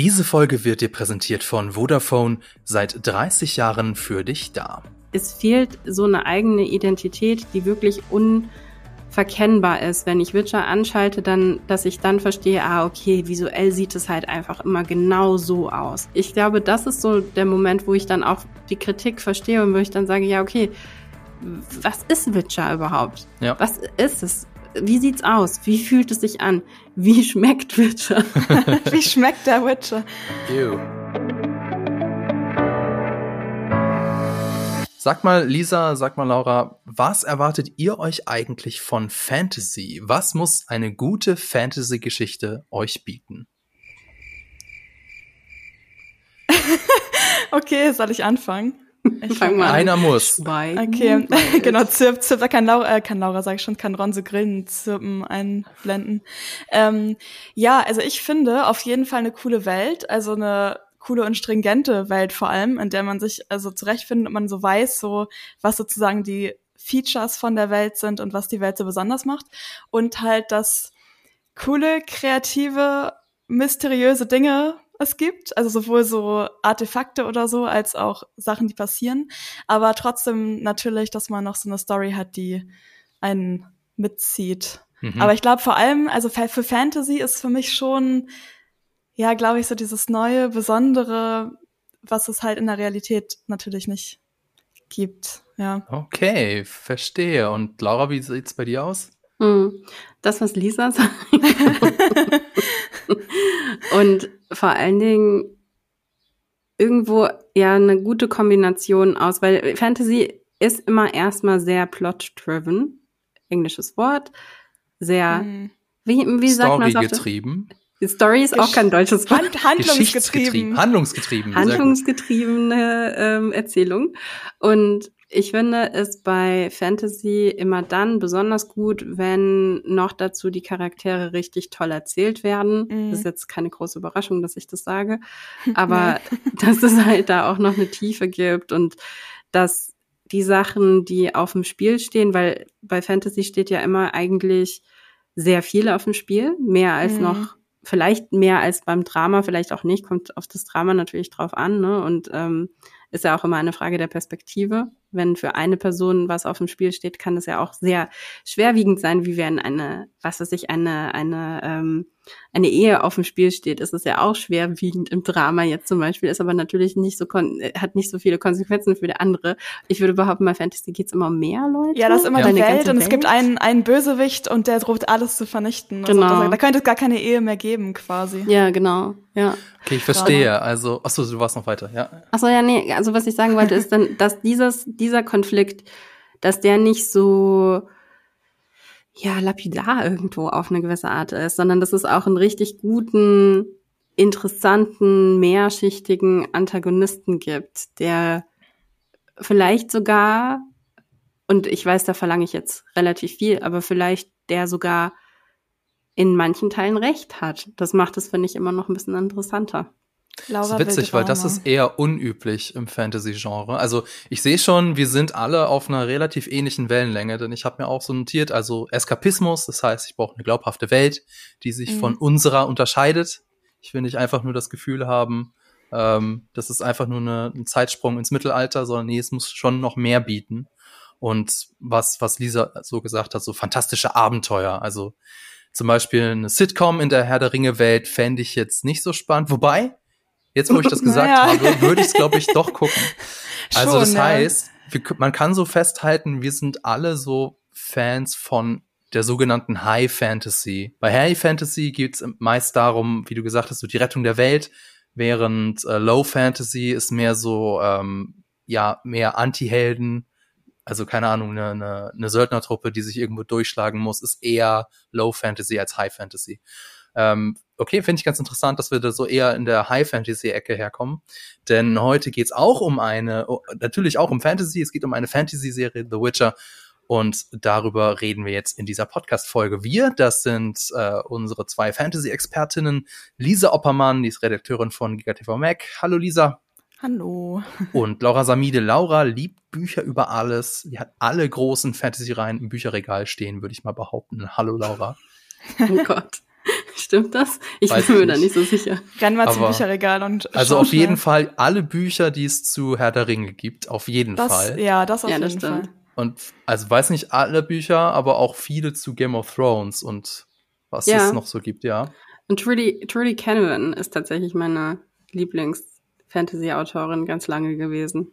Diese Folge wird dir präsentiert von Vodafone, seit 30 Jahren für dich da. Es fehlt so eine eigene Identität, die wirklich unverkennbar ist. Wenn ich Witcher anschalte, dann, dass ich dann verstehe, ah, okay, visuell sieht es halt einfach immer genau so aus. Ich glaube, das ist so der Moment, wo ich dann auch die Kritik verstehe und wo ich dann sage, ja, okay, was ist Witcher überhaupt? Ja. Was ist es? Wie sieht's aus? Wie fühlt es sich an? Wie schmeckt Witcher? Wie schmeckt der Witcher? Ew. Sag mal, Lisa, sag mal, Laura, was erwartet ihr euch eigentlich von Fantasy? Was muss eine gute Fantasy-Geschichte euch bieten? okay, soll ich anfangen? Ich fang mal an. Einer muss. Okay, genau, zirp, zirp, da kann Laura, äh, kann Laura, sag ich schon, kann Ron so Grillen zirpen einblenden. Ähm, ja, also ich finde auf jeden Fall eine coole Welt, also eine coole und stringente Welt vor allem, in der man sich also zurechtfindet und man so weiß, so was sozusagen die Features von der Welt sind und was die Welt so besonders macht und halt das coole, kreative, mysteriöse Dinge es gibt, also sowohl so Artefakte oder so, als auch Sachen, die passieren, aber trotzdem natürlich, dass man noch so eine Story hat, die einen mitzieht. Mhm. Aber ich glaube vor allem, also für für Fantasy ist für mich schon, ja, glaube ich, so dieses neue, besondere, was es halt in der Realität natürlich nicht gibt. Ja. Okay, verstehe. Und Laura, wie sieht's bei dir aus? Hm. Das, was Lisa sagt. Und vor allen Dingen irgendwo ja eine gute Kombination aus, weil Fantasy ist immer erstmal sehr plot-driven, englisches Wort, sehr, Mhm. wie, wie sagt man Story es auf getrieben. Story ist auch kein deutsches Wort. Hand, handlungsgetrieben. Handlungsgetrieben. handlungsgetriebene ähm, Erzählung. Und ich finde es bei Fantasy immer dann besonders gut, wenn noch dazu die Charaktere richtig toll erzählt werden. Mhm. Das ist jetzt keine große Überraschung, dass ich das sage, aber dass es halt da auch noch eine Tiefe gibt und dass die Sachen, die auf dem Spiel stehen, weil bei Fantasy steht ja immer eigentlich sehr viel auf dem Spiel, mehr als Mhm. noch, vielleicht mehr als beim Drama, vielleicht auch nicht, kommt auf das Drama natürlich drauf an, ne? Und ähm, ist ja auch immer eine Frage der Perspektive. Wenn für eine Person was auf dem Spiel steht, kann es ja auch sehr schwerwiegend sein, wie wenn eine, was weiß ich, eine, eine, ähm, eine Ehe auf dem Spiel steht, ist es ja auch schwerwiegend im Drama jetzt zum Beispiel, ist aber natürlich nicht so, kon äh, hat nicht so viele Konsequenzen für der andere. Ich würde behaupten, bei Fantasy geht's immer um mehr Leute. Ja, das ist immer Ja. die Welt und es gibt einen, einen Bösewicht und der droht alles zu vernichten. Genau. Also, da, da könnte es gar keine Ehe mehr geben, quasi. Ja, genau, ja. Okay, ich verstehe. Also, achso, du warst noch weiter, ja. Achso, ja, nee, also was ich sagen wollte, ist dann, dass dieses, dieser Konflikt, dass der nicht so, ja, lapidar irgendwo auf eine gewisse Art ist, sondern dass es auch einen richtig guten, interessanten, mehrschichtigen Antagonisten gibt, der vielleicht sogar, und ich weiß, da verlange ich jetzt relativ viel, aber vielleicht der sogar in manchen Teilen recht hat. Das macht es, finde ich, immer noch ein bisschen interessanter. Laura Das ist witzig, weil das ist eher unüblich im Fantasy-Genre. Also ich sehe schon, wir sind alle auf einer relativ ähnlichen Wellenlänge, denn ich habe mir auch so notiert, also Eskapismus, das heißt, ich brauche eine glaubhafte Welt, die sich Mhm. von unserer unterscheidet. Ich will nicht einfach nur das Gefühl haben, ähm, das ist einfach nur eine, ein Zeitsprung ins Mittelalter, sondern nee, es muss schon noch mehr bieten. Und was, was Lisa so gesagt hat, so fantastische Abenteuer. Also zum Beispiel eine Sitcom in der Herr der Ringe-Welt fände ich jetzt nicht so spannend. Wobei, jetzt wo ich das gesagt Naja. habe, würde ich es, glaube ich, doch gucken. Also Schon, das ja. heißt, wir, man kann so festhalten, wir sind alle so Fans von der sogenannten High Fantasy. Bei High Fantasy geht es meist darum, wie du gesagt hast, so die Rettung der Welt, während äh, Low Fantasy ist mehr so, ähm, ja, mehr Anti-Helden, also keine Ahnung, eine, eine, eine Söldnertruppe, die sich irgendwo durchschlagen muss, ist eher Low Fantasy als High Fantasy. Ähm, okay, finde ich ganz interessant, dass wir da so eher in der High Fantasy-Ecke herkommen. Denn heute geht's auch um eine, oh, natürlich auch um Fantasy, es geht um eine Fantasy-Serie, The Witcher. Und darüber reden wir jetzt in dieser Podcast-Folge. Wir, das sind äh, unsere zwei Fantasy-Expertinnen, Lisa Oppermann, die ist Redakteurin von GigaTV Mac. Hallo Lisa. Hallo. Und Laura Samide. Laura liebt Bücher über alles. Die hat alle großen Fantasy-Reihen im Bücherregal stehen, würde ich mal behaupten. Hallo Laura. Oh Gott. Stimmt das? Ich Weiß bin mir ich da nicht. nicht so sicher. Renn mal zum Bücherregal und Also auf jeden. Fall alle Bücher, die es zu Herr der Ringe gibt, auf jeden Das, Fall. ja, das auf Ja, das jeden Fall. Und also weiß nicht alle Bücher, aber auch viele zu Game of Thrones und was Ja. es noch so gibt, ja. Und Trudy, Trudy Canavan ist tatsächlich meine Lieblings-Fantasy-Autorin ganz lange gewesen.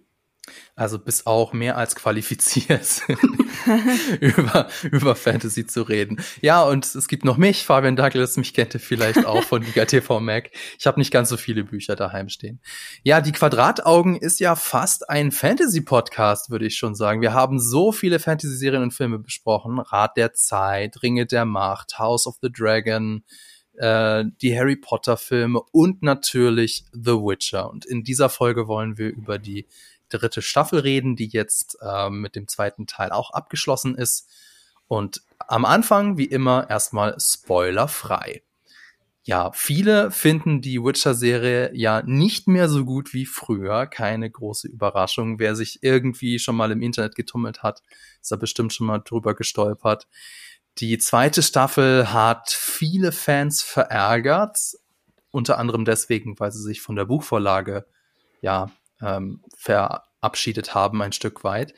Also bist auch mehr als qualifiziert, über, über Fantasy zu reden. Ja, und es gibt noch mich, Fabian Douglas, mich kennt ihr vielleicht auch von Liga TV Mac. Ich habe nicht ganz so viele Bücher daheim stehen. Ja, die Quadrataugen ist ja fast ein Fantasy-Podcast, würde ich schon sagen. Wir haben so viele Fantasy-Serien und Filme besprochen. Rat der Zeit, Ringe der Macht, House of the Dragon, äh, die Harry Potter-Filme und natürlich The Witcher. Und in dieser Folge wollen wir über die dritte Staffel reden, die jetzt ähm, mit dem zweiten Teil auch abgeschlossen ist. Und am Anfang, wie immer, erstmal spoilerfrei. Ja, viele finden die Witcher-Serie ja nicht mehr so gut wie früher. Keine große Überraschung. Wer sich irgendwie schon mal im Internet getummelt hat, ist da bestimmt schon mal drüber gestolpert. Die zweite Staffel hat viele Fans verärgert. Unter anderem deswegen, weil sie sich von der Buchvorlage ja ähm, verabschiedet haben, ein Stück weit.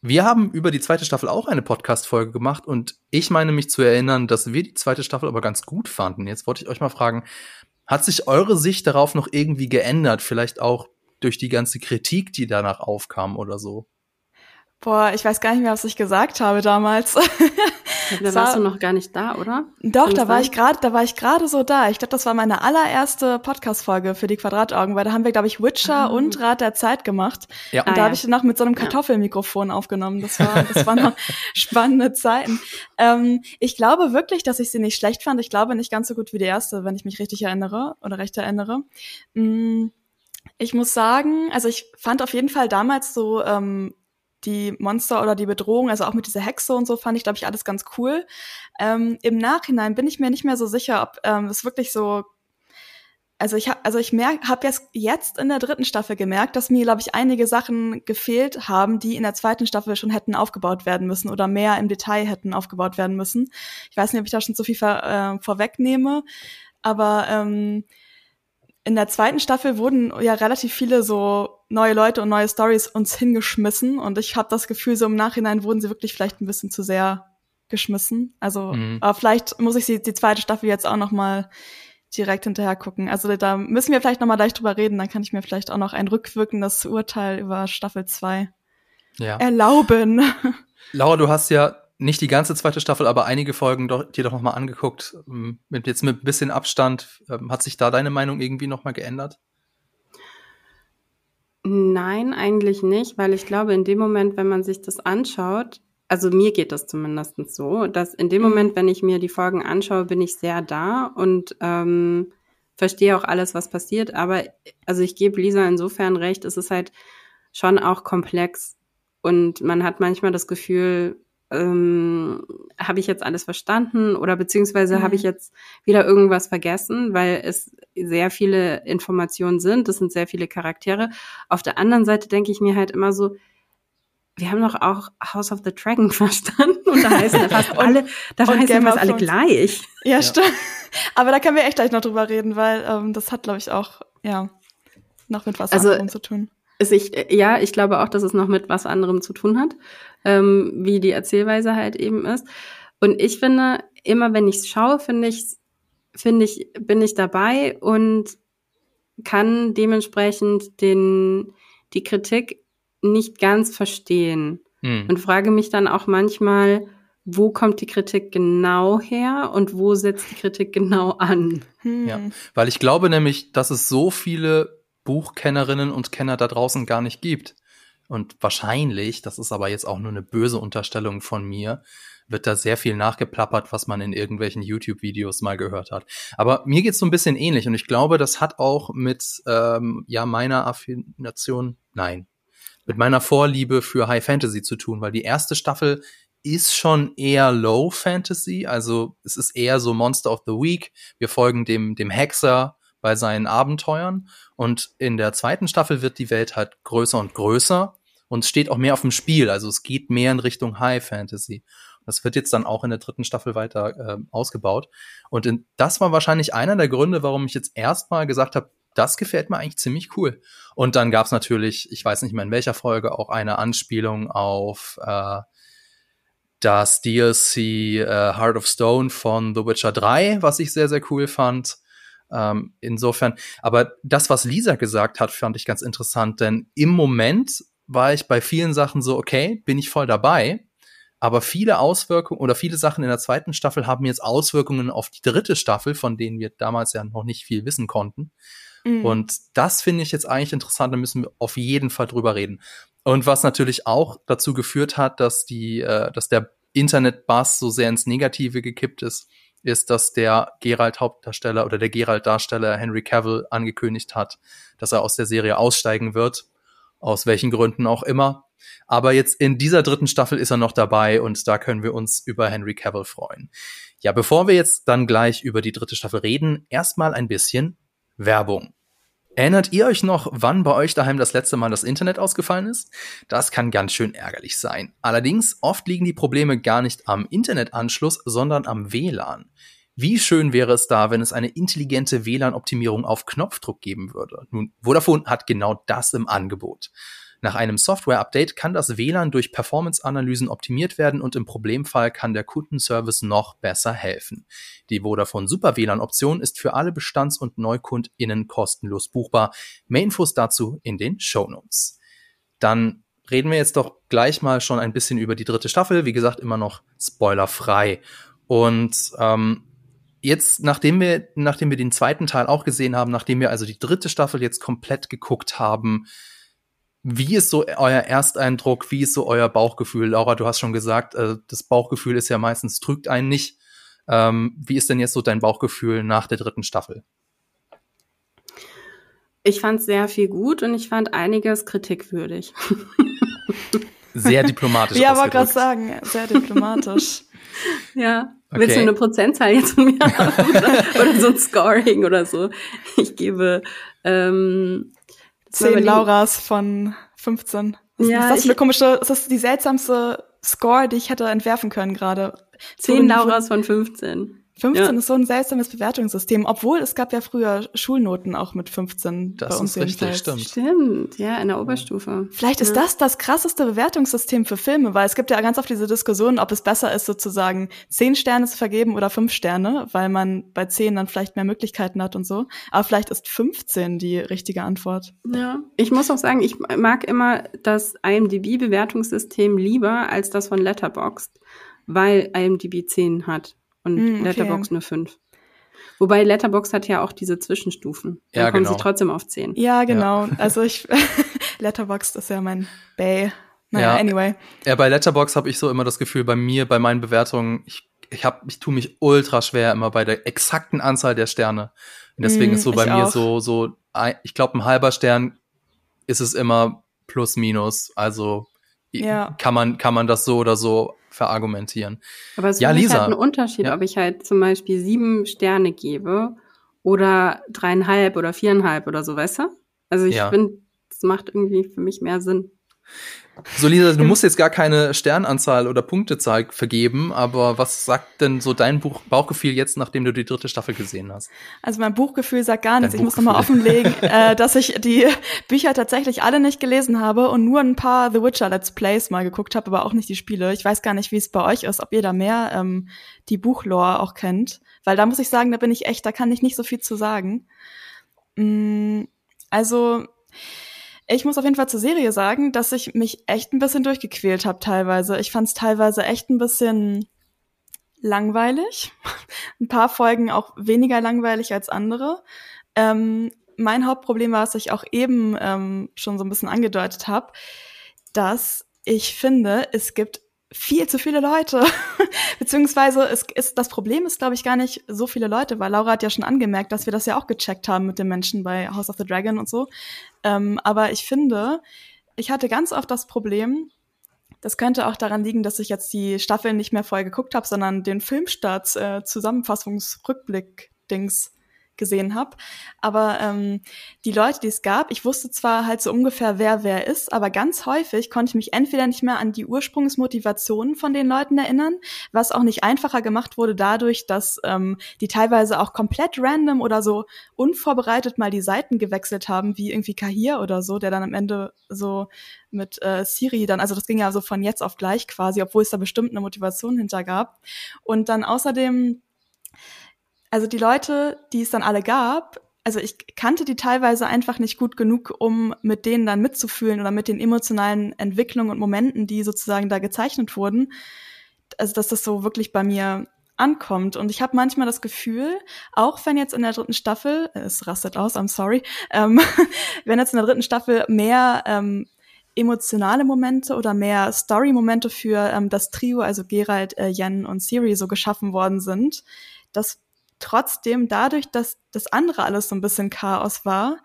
Wir haben über die zweite Staffel auch eine Podcast-Folge gemacht und ich meine mich zu erinnern, dass wir die zweite Staffel aber ganz gut fanden. Jetzt wollte ich euch mal fragen, hat sich eure Sicht darauf noch irgendwie geändert? Vielleicht auch durch die ganze Kritik, die danach aufkam oder so? Boah, ich weiß gar nicht mehr, was ich gesagt habe damals. Da Es warst war- du noch gar nicht da, oder? Doch, Kann da war sein? ich gerade, da war ich gerade so da. Ich glaube, das war meine allererste Podcast-Folge für die Quadrataugen, weil da haben wir, glaube ich, Witcher Ah. und Rat der Zeit gemacht. Ja. Und Ah, da ja. habe ich noch mit so einem Kartoffelmikrofon aufgenommen. Das war, das waren noch spannende Zeiten. Ähm, ich glaube wirklich, dass ich sie nicht schlecht fand. Ich glaube nicht ganz so gut wie die erste, wenn ich mich richtig erinnere oder recht erinnere. Mm, Ich muss sagen, also ich fand auf jeden Fall damals so ähm, die Monster oder die Bedrohung, also auch mit dieser Hexe und so, fand ich, glaube ich, alles ganz cool. Ähm, Im Nachhinein bin ich mir nicht mehr so sicher, ob ähm, es wirklich so also ich habe also ich merk habe jetzt jetzt in der dritten Staffel gemerkt, dass mir glaube ich einige Sachen gefehlt haben, die in der zweiten Staffel schon hätten aufgebaut werden müssen oder mehr im Detail hätten aufgebaut werden müssen. Ich weiß nicht, ob ich da schon zu viel äh, vorwegnehme, aber ähm, in der zweiten Staffel wurden ja relativ viele so neue Leute und neue Stories uns hingeschmissen und ich habe das Gefühl, so im Nachhinein wurden sie wirklich vielleicht ein bisschen zu sehr geschmissen. Also, Mhm. aber vielleicht muss ich sie die zweite Staffel jetzt auch noch mal direkt hinterher gucken. Also da müssen wir vielleicht noch mal gleich drüber reden, dann kann ich mir vielleicht auch noch ein rückwirkendes Urteil über Staffel 2 Ja. erlauben. Laura, du hast ja nicht die ganze zweite Staffel, aber einige Folgen doch, dir doch noch mal angeguckt. Ähm, Mit, jetzt mit ein bisschen Abstand. Ähm, Hat sich da deine Meinung irgendwie noch mal geändert? Nein, eigentlich nicht, weil ich glaube, in dem Moment, wenn man sich das anschaut, also mir geht das zumindest so, dass in dem Mhm. Moment, wenn ich mir die Folgen anschaue, bin ich sehr da und ähm, verstehe auch alles, was passiert. Aber also ich gebe Lisa insofern recht, es ist halt schon auch komplex und man hat manchmal das Gefühl, ähm, habe ich jetzt alles verstanden oder beziehungsweise Mhm. habe ich jetzt wieder irgendwas vergessen, weil es sehr viele Informationen sind, es sind sehr viele Charaktere. Auf der anderen Seite denke ich mir halt immer so, wir haben doch auch House of the Dragon verstanden und da heißen ja fast alle, da und heißen Game fast alle gleich. ja, Ja. stimmt. Aber da können wir echt gleich noch drüber reden, weil ähm, das hat, glaube ich, auch ja noch mit was Also, anderem zu tun. Ist ich, ja, ich glaube auch, dass es noch mit was anderem zu tun hat, ähm, wie die Erzählweise halt eben ist. Und ich finde, immer wenn ich es schaue, finde ich, finde ich, bin ich dabei und kann dementsprechend den, die Kritik nicht ganz verstehen. Hm. Und frage mich dann auch manchmal, wo kommt die Kritik genau her und wo setzt die Kritik genau an? Hm. Ja. Weil ich glaube nämlich, dass es so viele Buchkennerinnen und Kenner da draußen gar nicht gibt. Und wahrscheinlich, das ist aber jetzt auch nur eine böse Unterstellung von mir, wird da sehr viel nachgeplappert, was man in irgendwelchen YouTube-Videos mal gehört hat. Aber mir geht's so ein bisschen ähnlich und ich glaube, das hat auch mit ähm, ja meiner Affination, nein, mit meiner Vorliebe für High Fantasy zu tun, weil die erste Staffel ist schon eher Low Fantasy, also es ist eher so Monster of the Week. Wir folgen dem dem Hexer bei seinen Abenteuern und in der zweiten Staffel wird die Welt halt größer und größer und es steht auch mehr auf dem Spiel, also es geht mehr in Richtung High Fantasy. Das wird jetzt dann auch in der dritten Staffel weiter äh, ausgebaut. Und in, das war wahrscheinlich einer der Gründe, warum ich jetzt erstmal gesagt habe, das gefällt mir eigentlich ziemlich cool. Und dann gab es natürlich, ich weiß nicht mehr in welcher Folge, auch eine Anspielung auf äh, das DLC äh, Heart of Stone von The Witcher 3, was ich sehr, sehr cool fand. Ähm, insofern, aber das, was Lisa gesagt hat, fand ich ganz interessant, denn im Moment war ich bei vielen Sachen so, okay, bin ich voll dabei. Aber viele Auswirkungen oder viele Sachen in der zweiten Staffel haben jetzt Auswirkungen auf die dritte Staffel, von denen wir damals ja noch nicht viel wissen konnten. Mhm. Und das finde ich jetzt eigentlich interessant, da müssen wir auf jeden Fall drüber reden. Und was natürlich auch dazu geführt hat, dass die, äh, dass der Internet-Bass so sehr ins Negative gekippt ist, ist, dass der Geralt-Hauptdarsteller oder der Geralt-Darsteller Henry Cavill angekündigt hat, dass er aus der Serie aussteigen wird. Aus welchen Gründen auch immer. Aber jetzt in dieser dritten Staffel ist er noch dabei und da können wir uns über Henry Cavill freuen. Ja, bevor wir jetzt dann gleich über die dritte Staffel reden, erstmal ein bisschen Werbung. Erinnert ihr euch noch, wann bei euch daheim das letzte Mal das Internet ausgefallen ist? Das kann ganz schön ärgerlich sein. Allerdings, oft liegen die Probleme gar nicht am Internetanschluss, sondern am WLAN. Wie schön wäre es da, wenn es eine intelligente WLAN-Optimierung auf Knopfdruck geben würde? Nun, Vodafone hat genau das im Angebot. Nach einem Software-Update kann das WLAN durch Performance-Analysen optimiert werden und im Problemfall kann der Kundenservice noch besser helfen. Die Vodafone Super WLAN-Option ist für alle Bestands- und NeukundInnen kostenlos buchbar. Mehr Infos dazu in den Show Notes. Dann reden wir jetzt doch gleich mal schon ein bisschen über die dritte Staffel. Wie gesagt, immer noch spoilerfrei. Und ähm, jetzt, nachdem wir, nachdem wir den zweiten Teil auch gesehen haben, nachdem wir also die dritte Staffel jetzt komplett geguckt haben, wie ist so euer Ersteindruck? Wie ist so euer Bauchgefühl? Laura, du hast schon gesagt, äh, das Bauchgefühl ist ja meistens trügt einen nicht. Ähm, wie ist denn jetzt so dein Bauchgefühl nach der dritten Staffel? Ich fand sehr viel gut und ich fand einiges kritikwürdig. Sehr diplomatisch. ja, wollte gerade sagen, sehr diplomatisch. ja. Okay. Willst du eine Prozentzahl jetzt von mir haben? oder so ein Scoring oder so? Ich gebe ähm, 10 Lauras von 15. Was ja, ist das für eine komische, ist das die seltsamste Score, die ich hätte entwerfen können gerade? 10 Lauras von 15. 15 ja. ist so ein seltsames Bewertungssystem, obwohl es gab ja früher Schulnoten auch mit 15 das bei uns ist richtig, stimmt. Stimmt, ja, in der Oberstufe. Vielleicht ist das das krasseste Bewertungssystem für Filme, weil es gibt ja ganz oft diese Diskussion, ob es besser ist, sozusagen 10 Sterne zu vergeben oder 5 Sterne, weil man bei 10 dann vielleicht mehr Möglichkeiten hat und so. Aber vielleicht ist 15 die richtige Antwort. Ja, ich muss auch sagen, ich mag immer das IMDb-Bewertungssystem lieber als das von Letterboxd, weil IMDb 10 hat und mm, okay. Letterbox nur fünf. Wobei Letterbox hat ja auch diese Zwischenstufen. Dann ja, kommen genau. sie trotzdem auf zehn. Ja, genau. Ja. Also ich Letterbox ist ja mein Bay. Naja, ja. anyway. Ja, bei Letterbox habe ich so immer das Gefühl, bei mir, bei meinen Bewertungen, ich, ich hab, ich tue mich ultra schwer immer bei der exakten Anzahl der Sterne. Und deswegen mm, ist so bei mir auch. so, so, ich glaube, ein halber Stern ist es immer plus minus. Also ja. kann man, kann man das so oder so verargumentieren. Aber es ja, ist halt ein Unterschied, ja. ob ich halt zum Beispiel sieben Sterne gebe oder dreieinhalb oder viereinhalb oder so, weißt du? Also ich ja. finde, das macht irgendwie für mich mehr Sinn. So, Lisa, du musst jetzt gar keine Sternanzahl oder Punktezahl vergeben, aber was sagt denn so dein Buch Bauchgefühl jetzt, nachdem du die dritte Staffel gesehen hast? Also mein Buchgefühl sagt gar nichts. Dein ich muss nochmal offenlegen, äh, dass ich die Bücher tatsächlich alle nicht gelesen habe und nur ein paar The Witcher Let's Plays mal geguckt habe, aber auch nicht die Spiele. Ich weiß gar nicht, wie es bei euch ist, ob ihr da mehr ähm, die Buchlore auch kennt. Weil da muss ich sagen, da bin ich echt, da kann ich nicht so viel zu sagen. Mm, also ich muss auf jeden Fall zur Serie sagen, dass ich mich echt ein bisschen durchgequält habe teilweise. Ich fand es teilweise echt ein bisschen langweilig. ein paar Folgen auch weniger langweilig als andere. Ähm, mein Hauptproblem war, dass ich auch eben ähm, schon so ein bisschen angedeutet habe, dass ich finde, es gibt viel zu viele Leute. Beziehungsweise es ist, das Problem ist, glaube ich, gar nicht so viele Leute, weil Laura hat ja schon angemerkt, dass wir das ja auch gecheckt haben mit den Menschen bei House of the Dragon und so. Ähm, aber ich finde, ich hatte ganz oft das Problem, das könnte auch daran liegen, dass ich jetzt die Staffeln nicht mehr vorher geguckt habe, sondern den Filmstarts äh, Zusammenfassungsrückblick-Dings gesehen habe. Aber ähm, die Leute, die es gab, ich wusste zwar halt so ungefähr, wer wer ist, aber ganz häufig konnte ich mich entweder nicht mehr an die Ursprungsmotivationen von den Leuten erinnern, was auch nicht einfacher gemacht wurde dadurch, dass ähm, die teilweise auch komplett random oder so unvorbereitet mal die Seiten gewechselt haben, wie irgendwie Kahir oder so, der dann am Ende so mit äh, Siri dann, also das ging ja so von jetzt auf gleich quasi, obwohl es da bestimmt eine Motivation hinter gab. Und dann außerdem also die Leute, die es dann alle gab, also ich kannte die teilweise einfach nicht gut genug, um mit denen dann mitzufühlen oder mit den emotionalen Entwicklungen und Momenten, die sozusagen da gezeichnet wurden. Also dass das so wirklich bei mir ankommt. Und ich habe manchmal das Gefühl, auch wenn jetzt in der dritten Staffel, es rastet aus, I'm sorry, ähm, wenn jetzt in der dritten Staffel mehr ähm, emotionale Momente oder mehr Story-Momente für ähm, das Trio, also Gerald, äh, Jen und Siri, so geschaffen worden sind, dass trotzdem dadurch, dass das andere alles so ein bisschen Chaos war,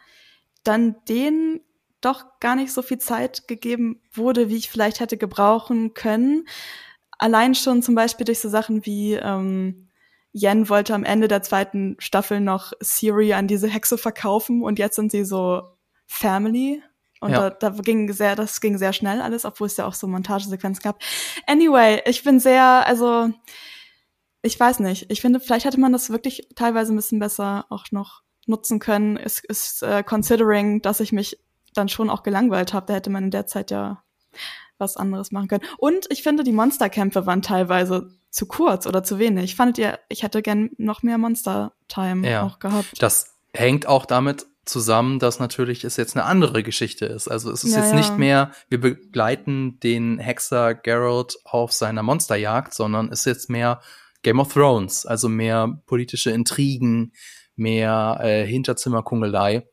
dann denen doch gar nicht so viel Zeit gegeben wurde, wie ich vielleicht hätte gebrauchen können. Allein schon zum Beispiel durch so Sachen wie ähm, Yen wollte am Ende der zweiten Staffel noch Siri an diese Hexe verkaufen und jetzt sind sie so Family. Und ja. da, da ging sehr, das ging sehr schnell alles, obwohl es ja auch so Montagesequenzen gab. Anyway, ich bin sehr, also ich weiß nicht. Ich finde, vielleicht hätte man das wirklich teilweise ein bisschen besser auch noch nutzen können. Ist, ist äh, considering, dass ich mich dann schon auch gelangweilt habe. Da hätte man in der Zeit ja was anderes machen können. Und ich finde, die Monsterkämpfe waren teilweise zu kurz oder zu wenig. Fandet ihr, ich hätte gern noch mehr Monster-Time ja, auch gehabt. Das hängt auch damit zusammen, dass natürlich es jetzt eine andere Geschichte ist. Also es ist ja, jetzt ja. nicht mehr, wir begleiten den Hexer Geralt auf seiner Monsterjagd, sondern es ist jetzt mehr, Game of Thrones, also mehr politische Intrigen, mehr äh, Hinterzimmerkungelei.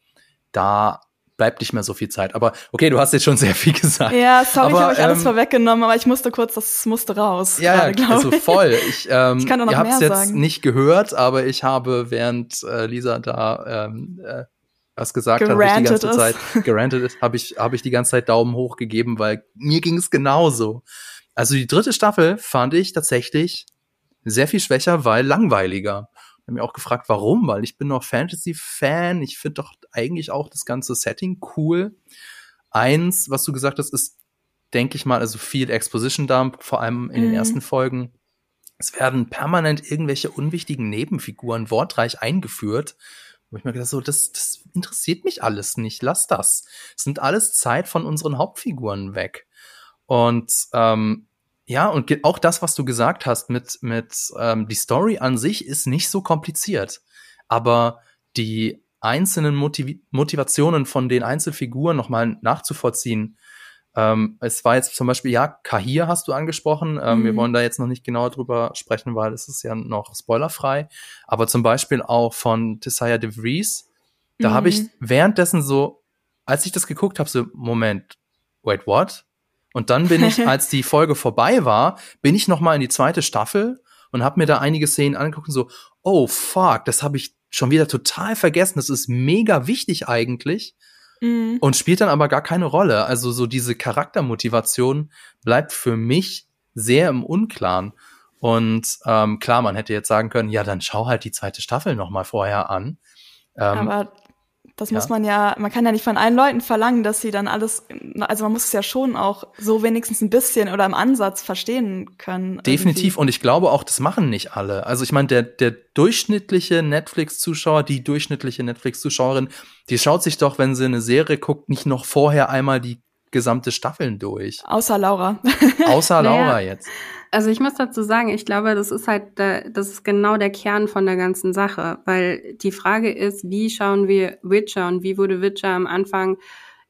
Da bleibt nicht mehr so viel Zeit. Aber okay, du hast jetzt schon sehr viel gesagt. Ja, sorry, aber, ich habe euch alles ähm, vorweggenommen, aber ich musste kurz, das musste raus. Ja, grade, also voll. Ich, ähm, ich kann noch ihr habt es jetzt sagen. nicht gehört, aber ich habe, während äh, Lisa da ähm, äh, was gesagt hat, ich die ganze ist. Zeit gerantet ist, habe ich, hab ich die ganze Zeit Daumen hoch gegeben, weil mir ging es genauso. Also die dritte Staffel fand ich tatsächlich sehr viel schwächer, weil langweiliger. Ich habe mir auch gefragt, warum, weil ich bin noch Fantasy-Fan. Ich finde doch eigentlich auch das ganze Setting cool. Eins, was du gesagt hast, ist, denke ich mal, also viel Exposition-Dump, vor allem in mhm. den ersten Folgen. Es werden permanent irgendwelche unwichtigen Nebenfiguren wortreich eingeführt. Wo ich mir gedacht so, das, das interessiert mich alles nicht. Lass das. Es sind alles Zeit von unseren Hauptfiguren weg. Und ähm, ja, und auch das, was du gesagt hast mit, mit ähm, die Story an sich ist nicht so kompliziert. Aber die einzelnen Motiv Motivationen von den Einzelfiguren nochmal nachzuvollziehen. Ähm, es war jetzt zum Beispiel, ja, Kahir hast du angesprochen. Ähm, mhm. Wir wollen da jetzt noch nicht genauer drüber sprechen, weil es ist ja noch spoilerfrei. Aber zum Beispiel auch von Tessaya de Vries. Da mhm. habe ich währenddessen so, als ich das geguckt habe, so, Moment, wait, what? Und dann bin ich, als die Folge vorbei war, bin ich noch mal in die zweite Staffel und habe mir da einige Szenen angeguckt und so, oh fuck, das habe ich schon wieder total vergessen. Das ist mega wichtig eigentlich mhm. und spielt dann aber gar keine Rolle. Also so diese Charaktermotivation bleibt für mich sehr im Unklaren. Und ähm, klar, man hätte jetzt sagen können, ja, dann schau halt die zweite Staffel noch mal vorher an. Ähm, aber das ja. muss man ja, man kann ja nicht von allen Leuten verlangen, dass sie dann alles, also man muss es ja schon auch so wenigstens ein bisschen oder im Ansatz verstehen können. Definitiv. Irgendwie. Und ich glaube auch, das machen nicht alle. Also ich meine, der, der durchschnittliche Netflix-Zuschauer, die durchschnittliche Netflix-Zuschauerin, die schaut sich doch, wenn sie eine Serie guckt, nicht noch vorher einmal die gesamte Staffeln durch. Außer Laura. Außer Laura naja. jetzt. Also ich muss dazu sagen, ich glaube, das ist halt, der, das ist genau der Kern von der ganzen Sache, weil die Frage ist, wie schauen wir Witcher und wie wurde Witcher am Anfang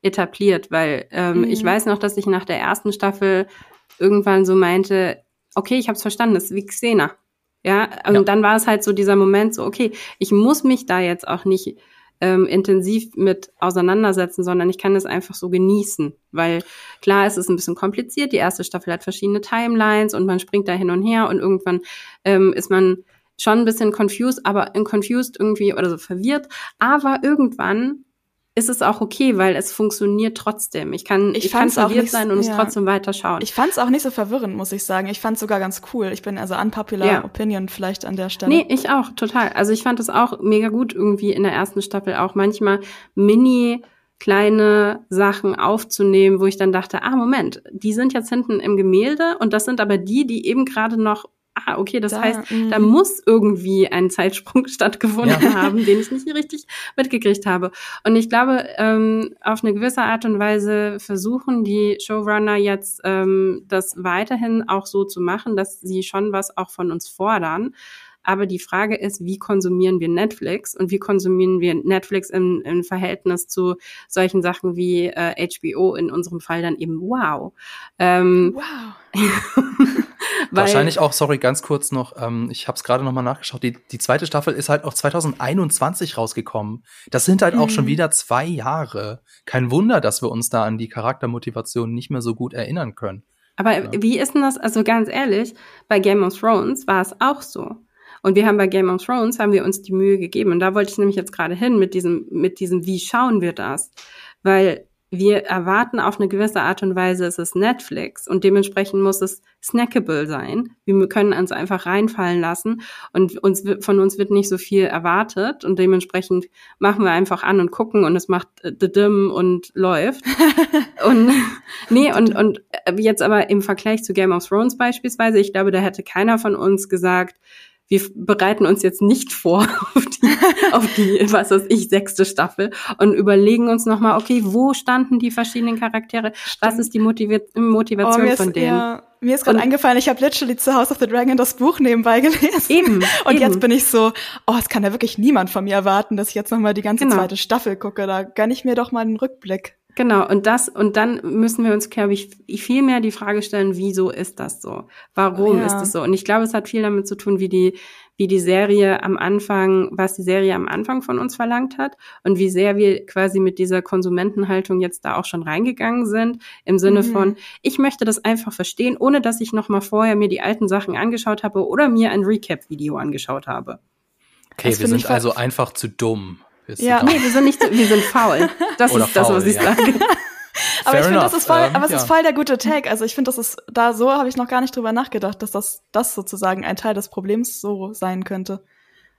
etabliert? Weil ähm, mhm. ich weiß noch, dass ich nach der ersten Staffel irgendwann so meinte, okay, ich habe es verstanden, das ist wie Xena. Ja, und ja. dann war es halt so dieser Moment so, okay, ich muss mich da jetzt auch nicht ähm, intensiv mit auseinandersetzen, sondern ich kann es einfach so genießen. Weil klar, es ist ein bisschen kompliziert. Die erste Staffel hat verschiedene Timelines und man springt da hin und her und irgendwann ähm, ist man schon ein bisschen confused, aber confused irgendwie oder so verwirrt. Aber irgendwann ist es auch okay, weil es funktioniert trotzdem. Ich kann, Ich ich, kann verwirrt nicht- sein und es ja. trotzdem weiterschauen. Ich fand es auch nicht so verwirrend, muss ich sagen. Ich fand es sogar ganz cool. Ich bin also unpopular Ja. Opinion vielleicht an der Stelle. Nee, ich auch, total. Also ich fand es auch mega gut, irgendwie in der ersten Staffel auch manchmal mini kleine Sachen aufzunehmen, wo ich dann dachte, ah, Moment, die sind jetzt hinten im Gemälde und das sind aber die, die eben gerade noch, ah, okay, das Da, heißt, mhm. da muss irgendwie ein Zeitsprung stattgefunden Ja. haben, den ich nicht richtig mitgekriegt habe. Und ich glaube, ähm, auf eine gewisse Art und Weise versuchen die Showrunner jetzt ähm, das weiterhin auch so zu machen, dass sie schon was auch von uns fordern. Aber die Frage ist, wie konsumieren wir Netflix und wie konsumieren wir Netflix im, im Verhältnis zu solchen Sachen wie äh, HBO, in unserem Fall dann eben Wow. Ähm, Wow. Wahrscheinlich auch, sorry, ganz kurz noch, ähm, ich habe es gerade noch mal nachgeschaut, die, die zweite Staffel ist halt auch 2021 rausgekommen. Das sind halt auch Mhm. schon wieder zwei Jahre. Kein Wunder, dass wir uns da an die Charaktermotivation nicht mehr so gut erinnern können. Aber Ja. wie ist denn das, also ganz ehrlich, bei Game of Thrones war es auch so. Und wir haben bei Game of Thrones, haben wir uns die Mühe gegeben. Und da wollte ich nämlich jetzt gerade hin mit diesem, mit diesem, wie schauen wir das? Weil wir erwarten auf eine gewisse Art und Weise, es ist Netflix und dementsprechend muss es snackable sein. Wir können uns einfach reinfallen lassen und uns, von uns wird nicht so viel erwartet und dementsprechend machen wir einfach an und gucken und es macht äh, dim und läuft. und nee, und, und äh, jetzt aber im Vergleich zu Game of Thrones beispielsweise, ich glaube, da hätte keiner von uns gesagt, wir bereiten uns jetzt nicht vor auf die, auf die, was weiß ich, sechste Staffel und überlegen uns nochmal, okay, wo standen die verschiedenen Charaktere? Was ist die Motivi Oh, Motivation mir von ist, denen? ja, mir ist gerade eingefallen, ich habe literally zu House of the Dragon das Buch nebenbei gelesen. Eben. Und eben. jetzt bin ich so, oh, es kann ja wirklich niemand von mir erwarten, dass ich jetzt nochmal die ganze Genau. zweite Staffel gucke. Da gönn ich mir doch mal einen Rückblick. Genau, und das, und dann müssen wir uns, glaube ich, viel mehr die Frage stellen, wieso ist das so? Warum Ja. ist das so? Und ich glaube, es hat viel damit zu tun, wie die, wie die Serie am Anfang, was die Serie am Anfang von uns verlangt hat und wie sehr wir quasi mit dieser Konsumentenhaltung jetzt da auch schon reingegangen sind, im Sinne Mhm. von, ich möchte das einfach verstehen, ohne dass ich nochmal vorher mir die alten Sachen angeschaut habe oder mir ein Recap-Video angeschaut habe. Okay, Das wir sind also einfach zu dumm. Bist Ja. Nee, wir sind nicht, wir sind faul. Das Oder ist das, faul, was ich ja. sage. Aber Fair ich finde, das ist voll, Ähm, aber es ja. ist voll der gute Take. Also ich finde, das ist da so habe ich noch gar nicht drüber nachgedacht, dass das, das sozusagen ein Teil des Problems so sein könnte.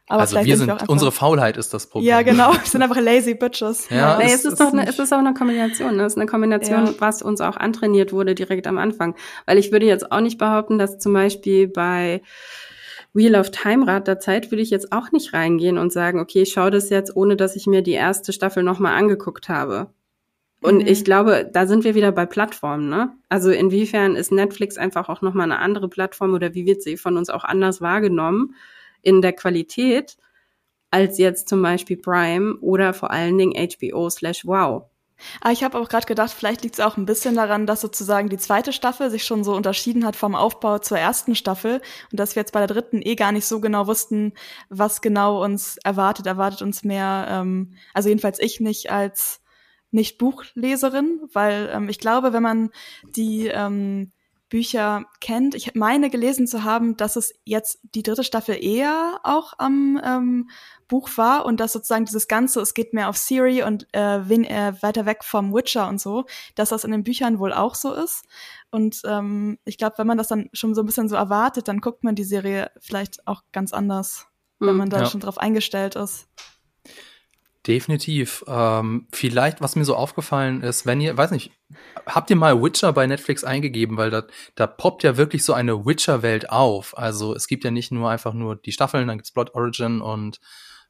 Aber also vielleicht wir sind sind, wir unsere Faulheit ist das Problem. Ja, genau. Wir sind einfach lazy bitches. Ja, Nee, es es ist ist doch eine, es ist auch eine Kombination. Ne? Es ist eine Kombination, Ja. was uns auch antrainiert wurde direkt am Anfang. Weil ich würde jetzt auch nicht behaupten, dass zum Beispiel bei Wheel of Time Rat der Zeit würde ich jetzt auch nicht reingehen und sagen, okay, ich schaue das jetzt, ohne dass ich mir die erste Staffel nochmal angeguckt habe. Und Mhm. ich glaube, da sind wir wieder bei Plattformen, ne? Also inwiefern ist Netflix einfach auch nochmal eine andere Plattform oder wie wird sie von uns auch anders wahrgenommen in der Qualität als jetzt zum Beispiel Prime oder vor allen Dingen HBO slash Wow. Aber ich habe auch gerade gedacht, vielleicht liegt es auch ein bisschen daran, dass sozusagen die zweite Staffel sich schon so unterschieden hat vom Aufbau zur ersten Staffel und dass wir jetzt bei der dritten eh gar nicht so genau wussten, was genau uns erwartet. Erwartet uns mehr, ähm, also jedenfalls ich nicht als nicht Buchleserin, weil ähm, ich glaube, wenn man die ähm, Bücher kennt, ich meine gelesen zu haben, dass es jetzt die dritte Staffel eher auch am ähm, Buch war und dass sozusagen dieses Ganze, es geht mehr auf Siri und äh, wen, äh, weiter weg vom Witcher und so, dass das in den Büchern wohl auch so ist. Und ähm, ich glaube, wenn man das dann schon so ein bisschen so erwartet, dann guckt man die Serie vielleicht auch ganz anders, wenn Hm. man da Ja. schon drauf eingestellt ist. Definitiv. Ähm, vielleicht, was mir so aufgefallen ist, wenn ihr, weiß nicht, habt ihr mal Witcher bei Netflix eingegeben, weil da, da poppt ja wirklich so eine Witcher-Welt auf. Also es gibt ja nicht nur einfach nur die Staffeln, dann gibt's Blood Origin und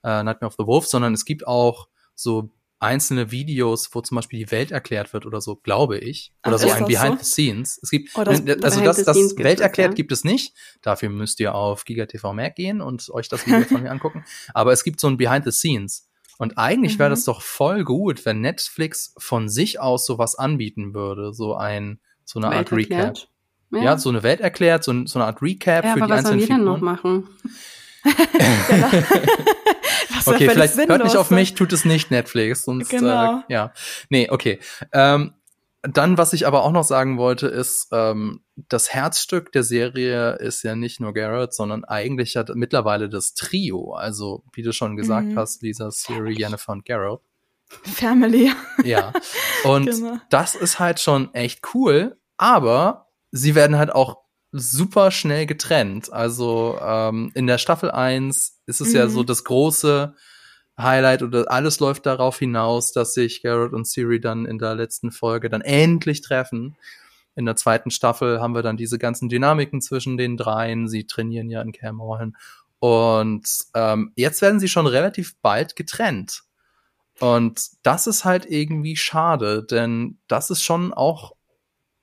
äh, Nightmare of the Wolf, sondern es gibt auch so einzelne Videos, wo zum Beispiel die Welt erklärt wird oder so, glaube ich. Oder Ach, so ein Behind so? the Scenes. Es gibt, Oh, das- also das, das Welt erklärt ja. gibt es nicht. Dafür müsst ihr auf GigaTV Mac gehen und euch das Video von mir angucken. Aber es gibt so ein Behind the Scenes. Und eigentlich wäre Mhm. das doch voll gut, wenn Netflix von sich aus sowas anbieten würde. So ein, so eine Art Welt Recap. erklärt. Ja. so eine Welt erklärt, so, ein- so eine Art Recap Ja, für die was sollen einzelnen wir denn noch Figuren. machen? Ja Okay, vielleicht hört nicht sinnlos auf mich, tut es nicht Netflix. Sonst, Genau. äh, ja. Nee, okay. Ähm, dann, was ich aber auch noch sagen wollte, ist, ähm, das Herzstück der Serie ist ja nicht nur Garrett, sondern eigentlich hat mittlerweile das Trio. Also, wie du schon gesagt Mhm. hast, Lisa, Siri, Jennifer und Garrett. Family. Ja. Und genau. das ist halt schon echt cool, aber sie werden halt auch super schnell getrennt. Also ähm, in der Staffel 1 ist es mhm. ja so das große Highlight oder alles läuft darauf hinaus, dass sich Garrett und Siri dann in der letzten Folge dann endlich treffen. In der zweiten Staffel haben wir dann diese ganzen Dynamiken zwischen den dreien. Sie trainieren ja in Cameron. Und ähm, jetzt werden sie schon relativ bald getrennt. Und das ist halt irgendwie schade, denn das ist schon auch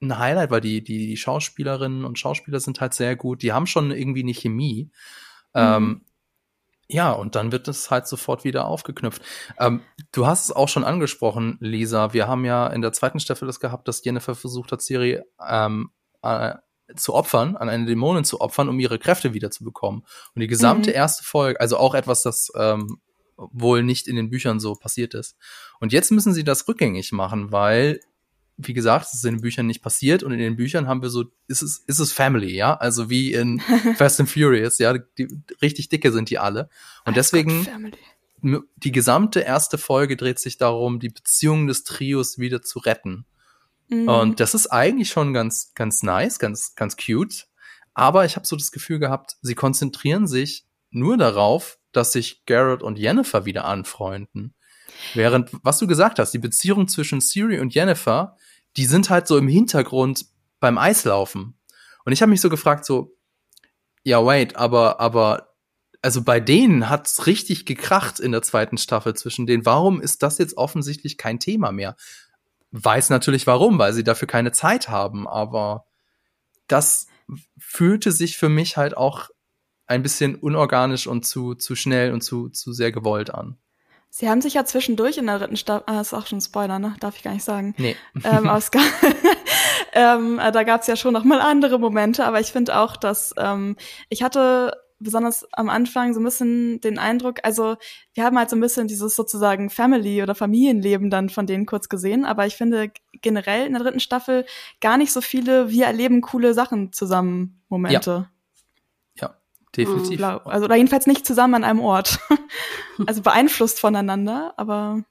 ein Highlight, weil die, die, Schauspielerinnen und Schauspieler sind halt sehr gut. Die haben schon irgendwie eine Chemie. Mhm. Ähm, ja, und dann wird es halt sofort wieder aufgeknüpft. Ähm, du hast es auch schon angesprochen, Lisa. Wir haben ja in der zweiten Staffel das gehabt, dass Jennifer versucht hat, Siri ähm, äh, zu opfern, an eine Dämonin zu opfern, um ihre Kräfte wiederzubekommen. Und die gesamte mhm. erste Folge, also auch etwas, das ähm, wohl nicht in den Büchern so passiert ist. Und jetzt müssen sie das rückgängig machen, weil wie gesagt, es ist in den Büchern nicht passiert und in den Büchern haben wir so, ist es, ist es Family, ja? Also wie in Fast and Furious, ja? Die, richtig dicke sind die alle. Und deswegen, die gesamte erste Folge dreht sich darum, die Beziehung des Trios wieder zu retten. Mhm. Und das ist eigentlich schon ganz, ganz nice, ganz, ganz cute. Aber ich habe so das Gefühl gehabt, sie konzentrieren sich nur darauf, dass sich Garrett und Jennifer wieder anfreunden. Während, was du gesagt hast, die Beziehung zwischen Siri und Jennifer, die sind halt so im Hintergrund beim Eislaufen. Und ich habe mich so gefragt, so, ja, wait, aber, aber, also bei denen hat's richtig gekracht in der zweiten Staffel zwischen denen. Warum ist das jetzt offensichtlich kein Thema mehr? Weiß natürlich warum, weil sie dafür keine Zeit haben, aber das fühlte sich für mich halt auch ein bisschen unorganisch und zu, zu schnell und zu, zu sehr gewollt an. Sie haben sich ja zwischendurch in der dritten Staffel, ah, ist auch schon ein Spoiler, ne? Darf ich gar nicht sagen. Nee. Ähm, Oscar. ähm, äh, da gab es ja schon noch mal andere Momente, aber ich finde auch, dass ähm, ich hatte besonders am Anfang so ein bisschen den Eindruck, also wir haben halt so ein bisschen dieses sozusagen Family- oder Familienleben dann von denen kurz gesehen, aber ich finde generell in der dritten Staffel gar nicht so viele wir erleben coole Sachen zusammen Momente. Ja definitiv. Also oder jedenfalls nicht zusammen an einem Ort. also beeinflusst voneinander, aber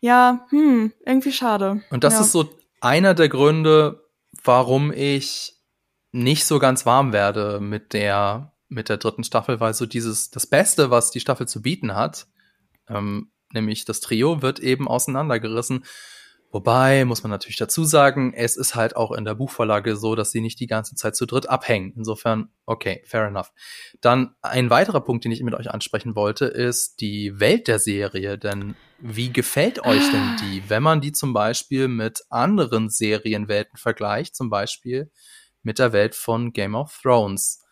ja, hm, irgendwie schade. Und das ja. ist so einer der Gründe, warum ich nicht so ganz warm werde mit der mit der dritten Staffel, weil so dieses das Beste, was die Staffel zu bieten hat, ähm, nämlich das Trio, wird eben auseinandergerissen Wobei, muss man natürlich dazu sagen, es ist halt auch in der Buchvorlage so, dass sie nicht die ganze Zeit zu dritt abhängen. Insofern, okay, fair enough. Dann ein weiterer Punkt, den ich mit euch ansprechen wollte, ist die Welt der Serie. Denn wie gefällt euch denn die, wenn man die zum Beispiel mit anderen Serienwelten vergleicht, zum Beispiel mit der Welt von Game of Thrones?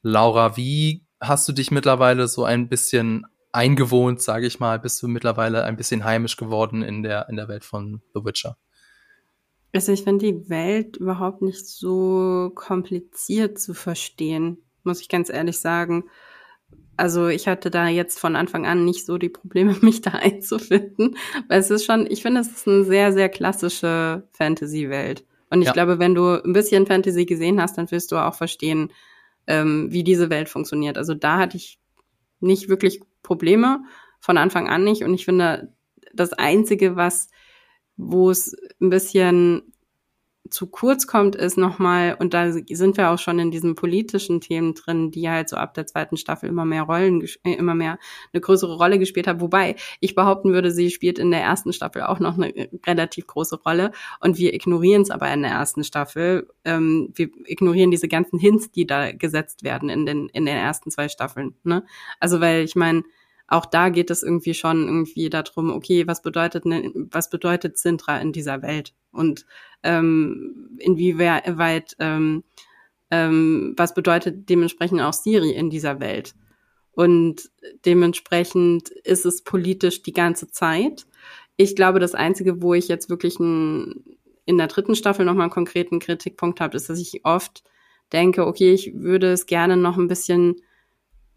Laura, wie hast du dich mittlerweile so ein bisschen eingewohnt, sage ich mal, bist du mittlerweile ein bisschen heimisch geworden in der, in der Welt von The Witcher. Also ich finde die Welt überhaupt nicht so kompliziert zu verstehen, muss ich ganz ehrlich sagen. Also ich hatte da jetzt von Anfang an nicht so die Probleme, mich da einzufinden, weil es ist schon, ich finde, es ist eine sehr, sehr klassische Fantasy-Welt. Und ich ja. glaube, wenn du ein bisschen Fantasy gesehen hast, dann wirst du auch verstehen, ähm, wie diese Welt funktioniert. Also da hatte ich nicht wirklich Probleme, von Anfang an nicht. Und ich finde, das Einzige, was, wo es ein bisschen zu kurz kommt, ist nochmal, und da sind wir auch schon in diesen politischen Themen drin, die halt so ab der zweiten Staffel immer mehr Rollen, äh, immer mehr eine größere Rolle gespielt haben. Wobei ich behaupten würde, sie spielt in der ersten Staffel auch noch eine relativ große Rolle. Und wir ignorieren es aber in der ersten Staffel. Ähm, wir ignorieren diese ganzen Hints, die da gesetzt werden in den, in den ersten zwei Staffeln. Ne? Also, weil ich meine, auch da geht es irgendwie schon irgendwie darum, okay, was bedeutet ne, was bedeutet Sintra in dieser Welt und ähm, inwieweit ähm, ähm, was bedeutet dementsprechend auch Siri in dieser Welt und dementsprechend ist es politisch die ganze Zeit. Ich glaube, das einzige, wo ich jetzt wirklich ein, in der dritten Staffel nochmal einen konkreten Kritikpunkt habe, ist, dass ich oft denke, okay, ich würde es gerne noch ein bisschen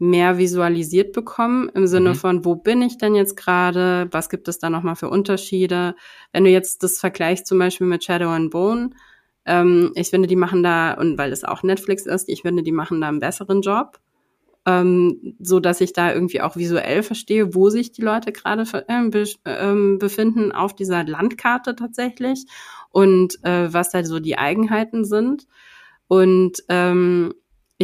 mehr visualisiert bekommen im Sinne mhm. von, wo bin ich denn jetzt gerade? Was gibt es da nochmal für Unterschiede? Wenn du jetzt das vergleichst zum Beispiel mit Shadow and Bone, ähm, ich finde, die machen da, und weil es auch Netflix ist, ich finde, die machen da einen besseren Job. ähm, so dass ich da irgendwie auch visuell verstehe, wo sich die Leute gerade äh, be äh, befinden auf dieser Landkarte tatsächlich und äh, was da so die Eigenheiten sind. Und ähm,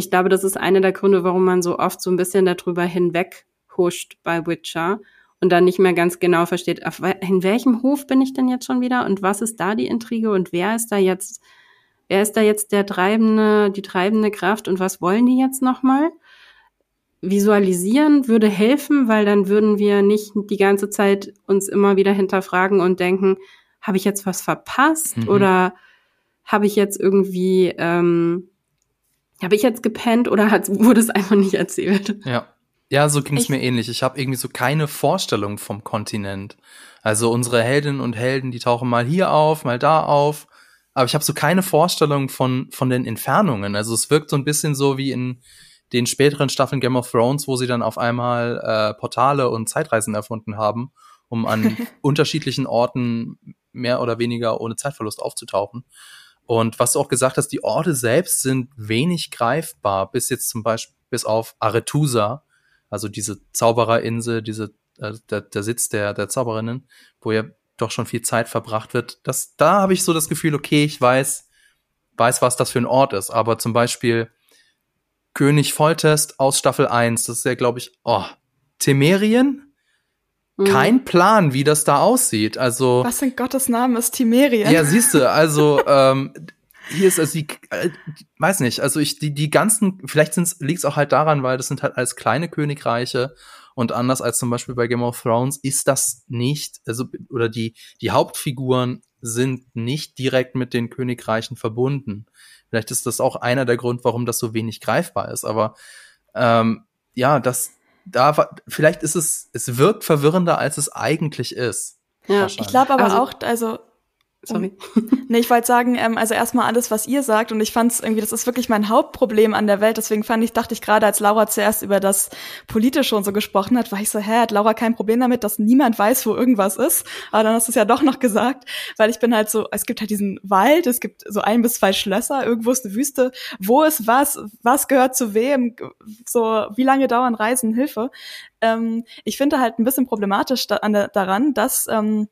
ich glaube, das ist einer der Gründe, warum man so oft so ein bisschen darüber hinweg huscht bei Witcher und dann nicht mehr ganz genau versteht, auf, in welchem Hof bin ich denn jetzt schon wieder und was ist da die Intrige und wer ist da jetzt, wer ist da jetzt der treibende, die treibende Kraft und was wollen die jetzt nochmal? Visualisieren würde helfen, weil dann würden wir nicht die ganze Zeit uns immer wieder hinterfragen und denken, habe ich jetzt was verpasst mhm. oder habe ich jetzt irgendwie, ähm, habe ich jetzt gepennt oder hat, wurde es einfach nicht erzählt? Ja. Ja, so ging es mir ähnlich. Ich habe irgendwie so keine Vorstellung vom Kontinent. Also unsere Heldinnen und Helden, die tauchen mal hier auf, mal da auf. Aber ich habe so keine Vorstellung von, von den Entfernungen. Also es wirkt so ein bisschen so wie in den späteren Staffeln Game of Thrones, wo sie dann auf einmal äh, Portale und Zeitreisen erfunden haben, um an unterschiedlichen Orten mehr oder weniger ohne Zeitverlust aufzutauchen. Und was du auch gesagt hast, die Orte selbst sind wenig greifbar, bis jetzt zum Beispiel bis auf Aretusa, also diese Zaubererinsel, diese äh, der, der Sitz der der Zauberinnen, wo ja doch schon viel Zeit verbracht wird. Das, da habe ich so das Gefühl, okay, ich weiß, weiß, was das für ein Ort ist. Aber zum Beispiel König Volltest aus Staffel 1, das ist ja, glaube ich, oh, Temerien? Mhm. Kein Plan, wie das da aussieht. Also. Was in Gottes Namen ist Temerien? Ja, siehst du, also, ähm, hier ist also die, äh, weiß nicht, also ich, die, die ganzen, vielleicht liegt es auch halt daran, weil das sind halt alles kleine Königreiche und anders als zum Beispiel bei Game of Thrones ist das nicht, also, oder die, die Hauptfiguren sind nicht direkt mit den Königreichen verbunden. Vielleicht ist das auch einer der Grund, warum das so wenig greifbar ist. Aber ähm, ja, das da vielleicht ist es, es wirkt verwirrender, als es eigentlich ist. Ja, ich glaube aber also, auch, also Sorry. nee, ich wollte sagen, ähm, also erstmal alles, was ihr sagt, und ich fand es irgendwie, das ist wirklich mein Hauptproblem an der Welt. Deswegen fand ich, dachte ich gerade, als Laura zuerst über das Politische und so gesprochen hat, war ich so, hä, hat Laura kein Problem damit, dass niemand weiß, wo irgendwas ist. Aber dann hast du es ja doch noch gesagt, weil ich bin halt so, es gibt halt diesen Wald, es gibt so ein bis zwei Schlösser, irgendwo ist eine Wüste, wo ist was, was gehört zu wem, so, wie lange dauern Reisen, Hilfe. Ähm, ich finde halt ein bisschen problematisch da, an daran, dass ähm,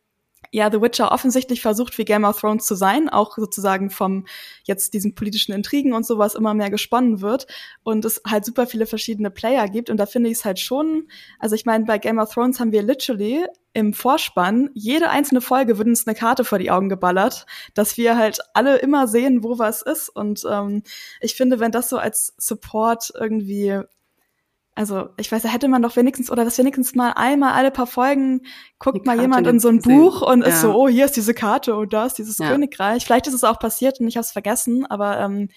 ja, The Witcher offensichtlich versucht, wie Game of Thrones zu sein, auch sozusagen vom jetzt diesen politischen Intrigen und sowas immer mehr gesponnen wird und es halt super viele verschiedene Player gibt. Und da finde ich es halt schon, also ich meine, bei Game of Thrones haben wir literally im Vorspann jede einzelne Folge wird uns eine Karte vor die Augen geballert, dass wir halt alle immer sehen, wo was ist. Und ähm, ich finde, wenn das so als Support irgendwie also ich weiß, da hätte man doch wenigstens, oder das wenigstens mal einmal alle paar Folgen guckt mal jemand in so ein Buch und ja. ist so, oh, hier ist diese Karte und da ist dieses ja. Königreich. Vielleicht ist es auch passiert und ich habe es vergessen, aber ähm,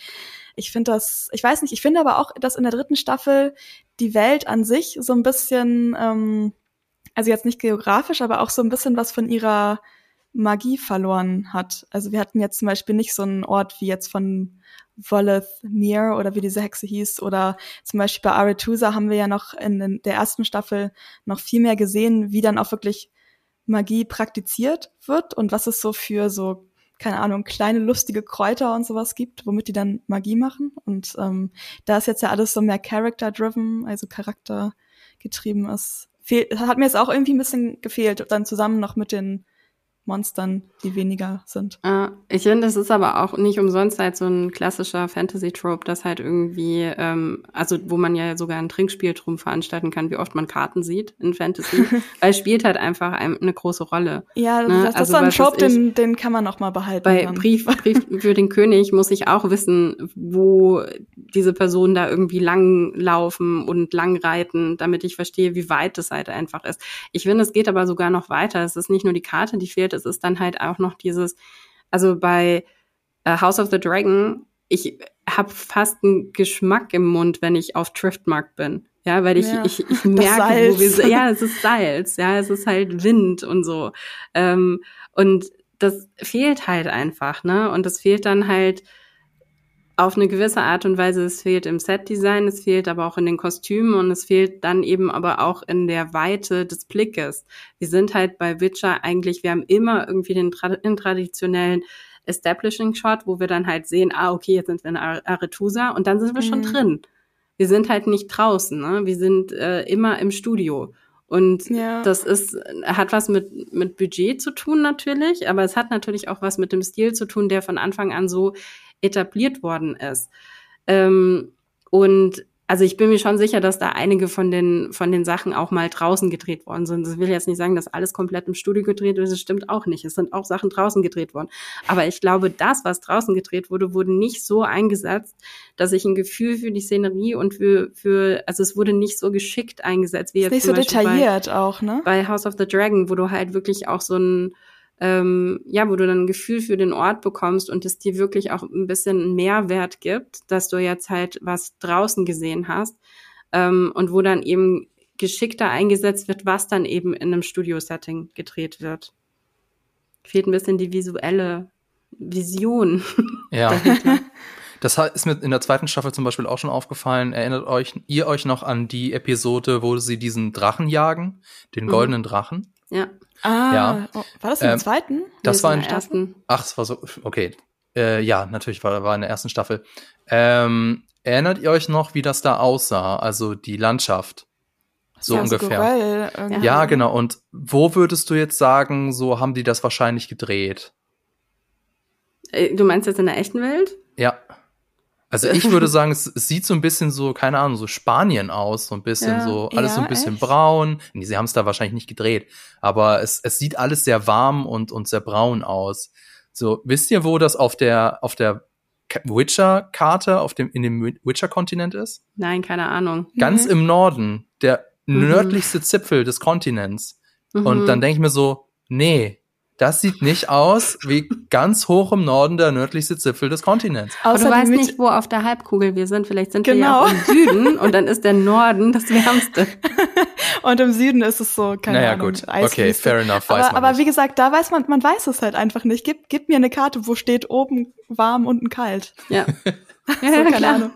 ich finde das, ich weiß nicht, ich finde aber auch, dass in der dritten Staffel die Welt an sich so ein bisschen, ähm, also jetzt nicht geografisch, aber auch so ein bisschen was von ihrer Magie verloren hat. Also wir hatten jetzt zum Beispiel nicht so einen Ort wie jetzt von Voleth Mir oder wie diese Hexe hieß oder zum Beispiel bei Aretusa haben wir ja noch in der ersten Staffel noch viel mehr gesehen, wie dann auch wirklich Magie praktiziert wird und was es so für so keine Ahnung, kleine lustige Kräuter und sowas gibt, womit die dann Magie machen. Und ähm, da ist jetzt ja alles so mehr Character-driven, also charaktergetrieben ist. Fehl, hat mir jetzt auch irgendwie ein bisschen gefehlt, dann zusammen noch mit den Monstern, die weniger sind. Äh, ich finde, es ist aber auch nicht umsonst halt so ein klassischer Fantasy-Trope, das halt irgendwie, ähm, also wo man ja sogar ein Trinkspiel drum veranstalten kann, wie oft man Karten sieht in Fantasy, weil es spielt halt einfach eine große Rolle. Ja, ne? das, das also, ist so ein Trope, den, den kann man noch mal behalten. Bei Brief, Brief für den König muss ich auch wissen, wo diese Personen da irgendwie langlaufen und langreiten, damit ich verstehe, wie weit das halt einfach ist. Ich finde, es geht aber sogar noch weiter. Es ist nicht nur die Karte, die fehlt, es ist dann halt auch noch dieses, also bei äh, House of the Dragon, ich habe fast einen Geschmack im Mund, wenn ich auf Driftmark bin. Ja, weil ich, ja, ich, ich merke, wo wir. Ja, es ist Salz, ja, es ist halt Wind und so. Ähm, und das fehlt halt einfach, ne? Und das fehlt dann halt auf eine gewisse Art und Weise, es fehlt im Setdesign, es fehlt aber auch in den Kostümen und es fehlt dann eben aber auch in der Weite des Blickes. Wir sind halt bei Witcher eigentlich, wir haben immer irgendwie den, den traditionellen Establishing Shot, wo wir dann halt sehen, ah, okay, jetzt sind wir in Aretusa und dann sind wir mhm. schon drin. wir sind halt nicht draußen, ne? Wir sind äh, immer im Studio. Und Ja. das ist, hat was mit, mit Budget zu tun natürlich, aber es hat natürlich auch was mit dem Stil zu tun, der von Anfang an so etabliert worden ist. Ähm, und also ich bin mir schon sicher, dass da einige von den, von den Sachen auch mal draußen gedreht worden sind. Das will jetzt nicht sagen, dass alles komplett im Studio gedreht wird. Das stimmt auch nicht. Es sind auch Sachen draußen gedreht worden. Aber ich glaube, das, was draußen gedreht wurde, wurde nicht so eingesetzt, dass ich ein Gefühl für die Szenerie und für, für, also es wurde nicht so geschickt eingesetzt, wie jetzt nicht zum so Beispiel bei, detailliert auch, ne? bei House of the Dragon, wo du halt wirklich auch so ein, ähm, ja, wo du dann ein Gefühl für den Ort bekommst und es dir wirklich auch ein bisschen Mehrwert gibt, dass du jetzt halt was draußen gesehen hast ähm, und wo dann eben geschickter eingesetzt wird, was dann eben in einem Studio-Setting gedreht wird. Fehlt ein bisschen die visuelle Vision. Ja. Das ist mir in der zweiten Staffel zum Beispiel auch schon aufgefallen. Erinnert euch, ihr euch noch an die Episode, wo sie diesen Drachen jagen? Den Mhm. goldenen Drachen? Ja, Ah, Ja. oh, war das in der Ähm, zweiten? Das war in der ersten. Ach, es war so, okay. Äh, ja, natürlich, war, war in der ersten Staffel. Ähm, erinnert ihr euch noch, wie das da aussah? Also die Landschaft. So ja, ungefähr. Skurril ja, genau. Und wo würdest du jetzt sagen, so haben die das wahrscheinlich gedreht? Äh, Du meinst jetzt in der echten Welt? Ja. Also ich würde sagen, es, es sieht so ein bisschen so, keine Ahnung, so Spanien aus, so ein bisschen Ja. so, alles so ein Ja, bisschen echt? braun. Nee, sie haben es da wahrscheinlich nicht gedreht, aber es, es sieht alles sehr warm und, und sehr braun aus. So, wisst ihr, wo das auf der, auf der Ka- Witcher-Karte, auf dem, in dem Witcher-Kontinent ist? Nein, keine Ahnung. Ganz Mhm. im Norden, der Mhm. nördlichste Zipfel des Kontinents. Und Mhm. dann denke ich mir so, nee, das sieht nicht aus wie ganz hoch im Norden der nördlichste Zipfel des Kontinents. Aber Außer du weißt nicht, wo auf der Halbkugel wir sind. Vielleicht sind wir Genau. ja auch im Süden und dann ist der Norden das Wärmste. Und im Süden ist es so, keine naja, Ahnung, gut. Okay, fair enough, weiß Aber, man aber nicht. wie gesagt, da weiß man, man weiß es halt einfach nicht. Gib, gib mir eine Karte, wo steht oben warm, unten kalt. Ja. So, ja, keine. Ahnung.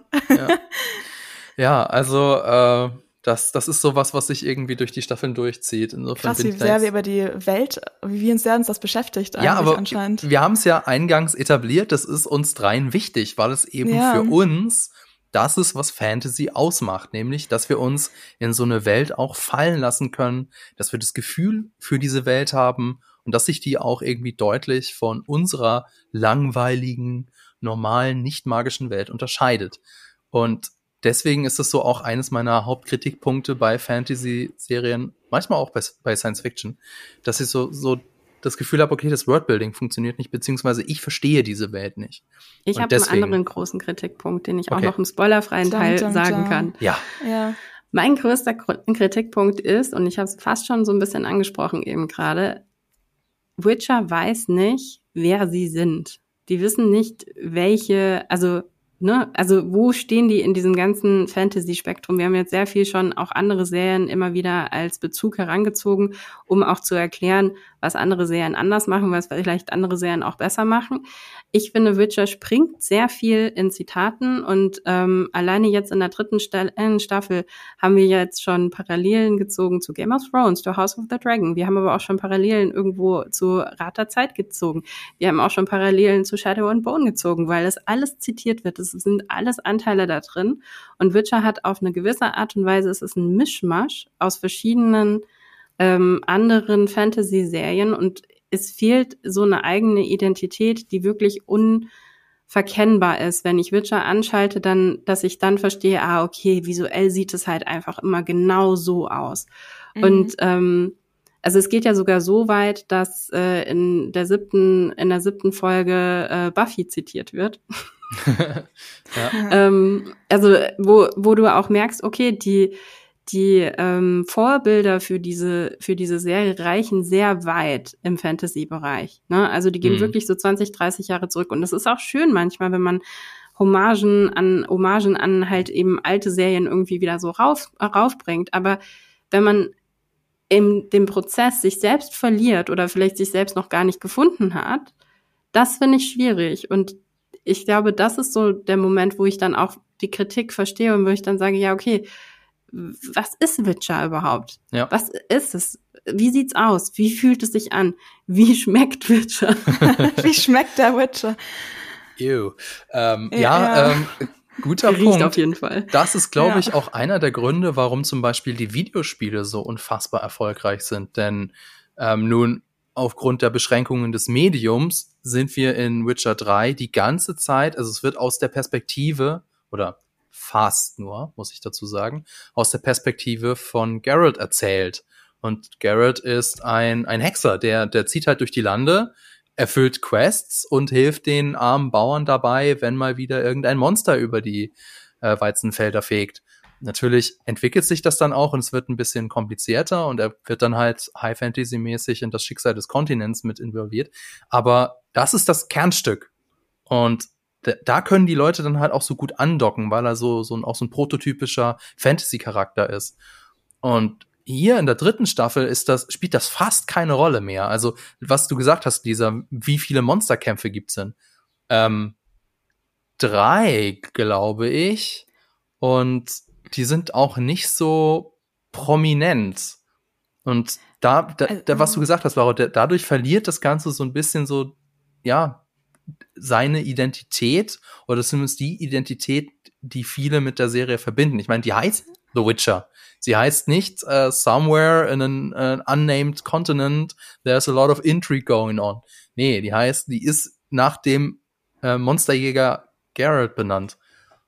Ja, also äh, das, das ist sowas, was sich irgendwie durch die Staffeln durchzieht. Insofern Krass, wie sehr wir über die Welt, wie uns sehr uns das beschäftigt ja, aber anscheinend. wir haben es ja eingangs etabliert, das ist uns dreien wichtig, weil es eben Ja. für uns das ist, was Fantasy ausmacht, nämlich, dass wir uns in so eine Welt auch fallen lassen können, dass wir das Gefühl für diese Welt haben und dass sich die auch irgendwie deutlich von unserer langweiligen, normalen, nicht magischen Welt unterscheidet. Und deswegen ist es so auch eines meiner Hauptkritikpunkte bei Fantasy-Serien, manchmal auch bei, bei Science Fiction, dass ich so, so das Gefühl habe, okay, das Worldbuilding funktioniert nicht, beziehungsweise ich verstehe diese Welt nicht. Ich habe einen anderen großen Kritikpunkt, den ich auch Okay. noch im spoilerfreien Dum, Teil dum, sagen dum. kann. Ja, Ja. Mein größter Gr- Kritikpunkt ist, und ich habe es fast schon so ein bisschen angesprochen eben gerade, Witcher weiß nicht, wer sie sind. Die wissen nicht, welche, also, ne, also wo stehen die in diesem ganzen Fantasy-Spektrum? Wir haben jetzt sehr viel schon auch andere Serien immer wieder als Bezug herangezogen, um auch zu erklären, was andere Serien anders machen, was vielleicht andere Serien auch besser machen. Ich finde, Witcher springt sehr viel in Zitaten und ähm, alleine jetzt in der dritten äh, Staffel haben wir jetzt schon Parallelen gezogen zu Game of Thrones, zu House of the Dragon. Wir haben aber auch schon Parallelen irgendwo zu Rat der Zeit gezogen. Wir haben auch schon Parallelen zu Shadow and Bone gezogen, weil das alles zitiert wird. Es sind alles Anteile da drin. Und Witcher hat auf eine gewisse Art und Weise, es ist ein Mischmasch aus verschiedenen ähm, anderen Fantasy-Serien und es fehlt so eine eigene Identität, die wirklich unverkennbar ist. Wenn ich Witcher anschalte, dann, dass ich dann verstehe, ah, okay, visuell sieht es halt einfach immer genau so aus. Mhm. Und ähm, also es geht ja sogar so weit, dass äh, in der siebten, in der siebten Folge äh, Buffy zitiert wird. ja. Ähm, also wo, wo du auch merkst, okay, die, die ähm, Vorbilder für diese, für diese Serie reichen sehr weit im Fantasy-Bereich. Ne? Also die gehen Mhm. wirklich so 20, 30 Jahre zurück. Und das ist auch schön manchmal, wenn man Hommagen an, Hommagen an halt eben alte Serien irgendwie wieder so rauf, raufbringt. Aber wenn man in dem Prozess sich selbst verliert oder vielleicht sich selbst noch gar nicht gefunden hat, das finde ich schwierig. Und ich glaube, das ist so der Moment, wo ich dann auch die Kritik verstehe und wo ich dann sage, ja, okay, was ist Witcher überhaupt? Ja. Was ist es? Wie sieht's aus? Wie fühlt es sich an? Wie schmeckt Witcher? Wie schmeckt der Witcher? Ew. Ähm, Ja, ja. Ähm, Guter Riecht Punkt. auf jeden Fall. Das ist, glaube Ja. ich, auch einer der Gründe, warum zum Beispiel die Videospiele so unfassbar erfolgreich sind. Denn ähm, nun, aufgrund der Beschränkungen des Mediums, sind wir in Witcher 3 die ganze Zeit, also es wird aus der Perspektive, oder fast nur, muss ich dazu sagen, aus der Perspektive von Geralt erzählt. Und Geralt ist ein, ein Hexer, der, der zieht halt durch die Lande, erfüllt Quests und hilft den armen Bauern dabei, wenn mal wieder irgendein Monster über die äh, Weizenfelder fegt. Natürlich entwickelt sich das dann auch und es wird ein bisschen komplizierter und er wird dann halt High Fantasy mäßig in das Schicksal des Kontinents mit involviert. Aber das ist das Kernstück. Und da- können die Leute dann halt auch so gut andocken, weil er so, so ein, auch so ein prototypischer Fantasy-Charakter ist. Und hier in der dritten Staffel ist das, spielt das fast keine Rolle mehr. Also, was du gesagt hast, Lisa, wie viele Monsterkämpfe gibt's denn? Ähm, drei, glaube ich. Und die sind auch nicht so prominent. Und da, da, Also, da was du gesagt hast, Laura, da- dadurch verliert das Ganze so ein bisschen so, ja, seine Identität oder zumindest die Identität, die viele mit der Serie verbinden. Ich meine, die heißt The Witcher. Sie heißt nicht äh, Somewhere in an äh, unnamed continent, there's a lot of intrigue going on. Nee, die heißt, die ist nach dem äh, Monsterjäger Garrett benannt.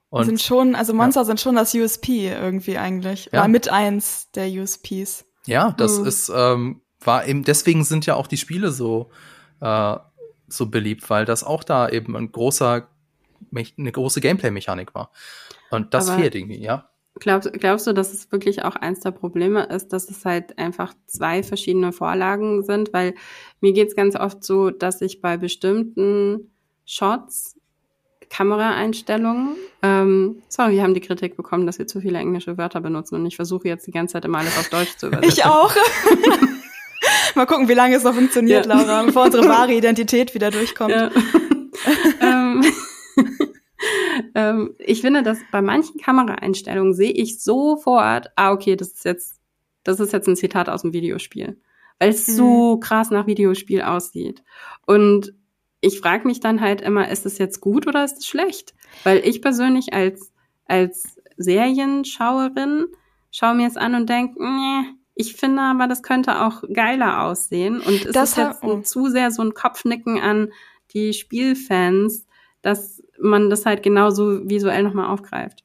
Und sind schon, also Monster sind schon das USP irgendwie eigentlich. Ja. War mit eins der USPs. Ja, das Mhm. ist, ähm, war eben, deswegen sind ja auch die Spiele so, äh, so beliebt, weil das auch da eben ein großer, eine große Gameplay-Mechanik war. Und das Aber- fehlt irgendwie, ja. Glaubst, glaubst du, dass es wirklich auch eins der Probleme ist, dass es halt einfach zwei verschiedene Vorlagen sind? Weil mir geht's ganz oft so, dass ich bei bestimmten Shots, Kameraeinstellungen, ähm, sorry, wir haben die Kritik bekommen, dass wir zu viele englische Wörter benutzen und ich versuche jetzt die ganze Zeit immer alles auf Deutsch zu übersetzen. Ich auch. Mal gucken, wie lange es noch funktioniert, Ja. Laura, bevor unsere wahre Identität wieder durchkommt. Ja. ähm, ähm, ich finde, dass bei manchen Kameraeinstellungen sehe ich sofort, ah, okay, das ist jetzt, das ist jetzt ein Zitat aus dem Videospiel. Weil es Mhm. so krass nach Videospiel aussieht. Und ich frage mich dann halt immer, ist es jetzt gut oder ist es schlecht? Weil ich persönlich als, als Serienschauerin schaue mir es an und denke, nee, ich finde aber, das könnte auch geiler aussehen. Und es Das ist jetzt oh. ein, zu sehr so ein Kopfnicken an die Spielfans, dass man das halt genauso visuell nochmal aufgreift.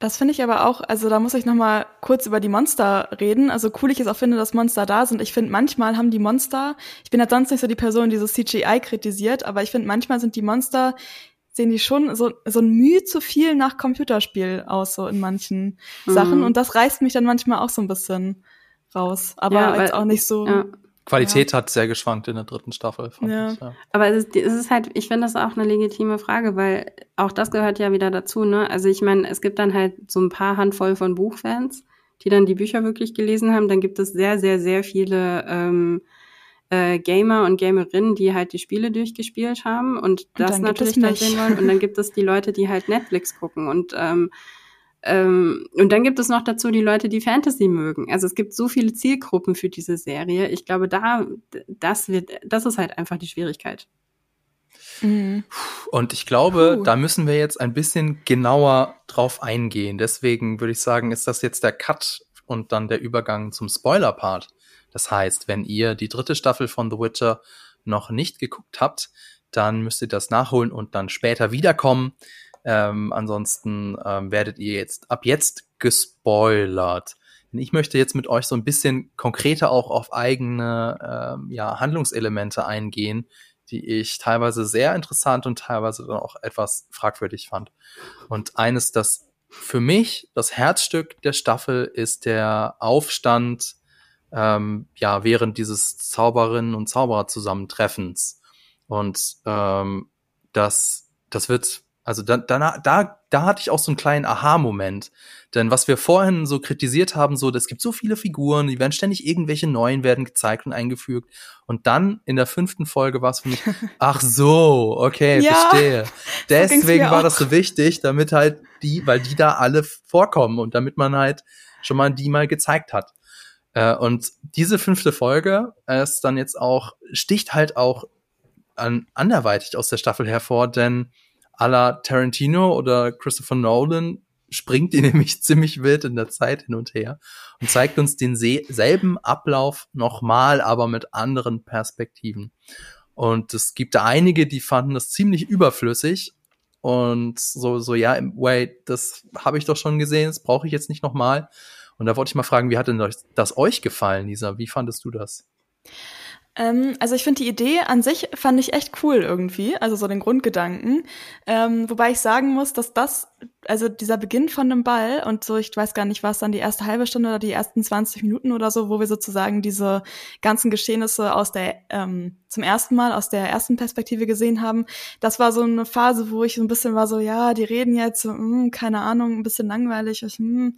Das finde ich aber auch, also da muss ich noch mal kurz über die Monster reden. Also cool ich es auch finde, dass Monster da sind. Ich finde, manchmal haben die Monster, ich bin ja sonst nicht so die Person, die so CGI kritisiert, aber ich finde, manchmal sind die Monster, sehen die schon so, so ein Mühe zu viel nach Computerspiel aus, so in manchen Mhm. Sachen. Und das reißt mich dann manchmal auch so ein bisschen raus. Aber Ja, weil- jetzt auch nicht so. Ja. Qualität hat sehr geschwankt in der dritten Staffel. fand Ja. ich, ja. Aber es ist, es ist halt, ich finde das auch eine legitime Frage, weil auch das gehört ja wieder dazu, ne? Also ich meine, es gibt dann halt so ein paar Handvoll von Buchfans, die dann die Bücher wirklich gelesen haben. Dann gibt es sehr, sehr, sehr viele ähm, äh, Gamer und Gamerinnen, die halt die Spiele durchgespielt haben und das dann gibt es natürlich dann sehen wollen. Und dann gibt es die Leute, die halt Netflix gucken und ähm, ähm, und dann gibt es noch dazu die Leute, die Fantasy mögen. Also es gibt so viele Zielgruppen für diese Serie. Ich glaube, da, das wird, das ist halt einfach die Schwierigkeit. Mhm. Und ich glaube, Puh. da müssen wir jetzt ein bisschen genauer drauf eingehen. Deswegen würde ich sagen, ist das jetzt der Cut und dann der Übergang zum Spoiler-Part. Das heißt, wenn ihr die dritte Staffel von The Witcher noch nicht geguckt habt, dann müsst ihr das nachholen und dann später wiederkommen. Ähm, ansonsten ähm, werdet ihr jetzt ab jetzt gespoilert. Denn ich möchte jetzt mit euch so ein bisschen konkreter auch auf eigene ähm, ja, Handlungselemente eingehen, die ich teilweise sehr interessant und teilweise dann auch etwas fragwürdig fand. Und eines, das für mich das Herzstück der Staffel ist der Aufstand ähm, ja während dieses Zauberinnen und Zauberer Zusammentreffens. Und ähm, das das wird also da, da, da, da hatte ich auch so einen kleinen Aha-Moment. Denn was wir vorhin so kritisiert haben, so, es gibt so viele Figuren, die werden ständig irgendwelche neuen werden gezeigt und eingefügt. Und dann in der fünften Folge war es für mich, ach so, okay, Ja, verstehe. Deswegen war das so wichtig, damit halt die, weil die da alle vorkommen und damit man halt schon mal die mal gezeigt hat. Äh, und diese fünfte Folge ist dann jetzt auch, sticht halt auch an, anderweitig aus der Staffel hervor, denn à la Tarantino oder Christopher Nolan springt die nämlich ziemlich wild in der Zeit hin und her und zeigt uns den selben Ablauf nochmal, aber mit anderen Perspektiven. Und es gibt da einige, die fanden das ziemlich überflüssig und so, so, ja, wait, das habe ich doch schon gesehen, das brauche ich jetzt nicht nochmal. Und da wollte ich mal fragen, wie hat denn das euch gefallen, Lisa? Wie fandest du das? Ähm, also ich finde die Idee an sich fand ich echt cool irgendwie, also so den Grundgedanken. Ähm, wobei ich sagen muss, dass das, also dieser Beginn von einem Ball und so, ich weiß gar nicht, was dann die erste halbe Stunde oder die ersten 20 Minuten oder so, wo wir sozusagen diese ganzen Geschehnisse aus der ähm, zum ersten Mal aus der ersten Perspektive gesehen haben. Das war so eine Phase, wo ich so ein bisschen war so, ja, die reden jetzt, so, mh, keine Ahnung, ein bisschen langweilig. Ich, mh.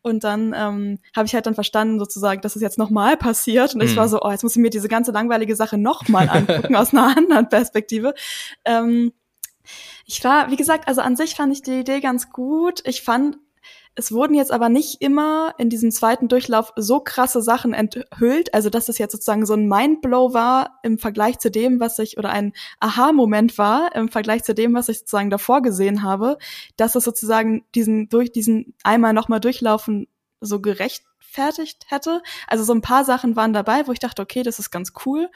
Und dann ähm, habe ich halt dann verstanden sozusagen, dass es jetzt nochmal passiert. Und ich war mhm. so, oh, jetzt muss ich mir diese ganze langweilige Sache nochmal angucken aus einer anderen Perspektive. Ähm, ich war, wie gesagt, also an sich fand ich die Idee ganz gut. Ich fand es wurden jetzt aber nicht immer in diesem zweiten Durchlauf so krasse Sachen enthüllt, also dass es jetzt sozusagen so ein Mindblow war im Vergleich zu dem, was ich, oder ein Aha-Moment war im Vergleich zu dem, was ich sozusagen davor gesehen habe, dass es sozusagen diesen, durch diesen einmal nochmal durchlaufen so gerechtfertigt hätte. Also so ein paar Sachen waren dabei, wo ich dachte, okay, das ist ganz cool.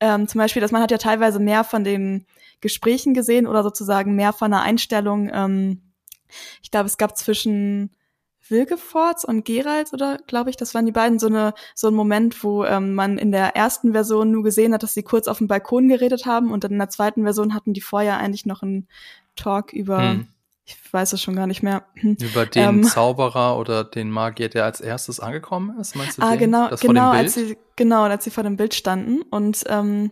Ähm, zum Beispiel, dass man hat ja teilweise mehr von den Gesprächen gesehen oder sozusagen mehr von einer Einstellung, ähm, ich glaube, es gab zwischen Wilgefortz und Gerald oder glaube ich, das waren die beiden so eine so ein Moment, wo ähm, man in der ersten Version nur gesehen hat, dass sie kurz auf dem Balkon geredet haben und dann in der zweiten Version hatten die vorher eigentlich noch einen Talk über hm. Ich weiß es schon gar nicht mehr über den ähm, Zauberer oder den Magier, der als erstes angekommen ist, meinst du? Ah, den? genau, das genau, als sie genau, als sie vor dem Bild standen und ähm,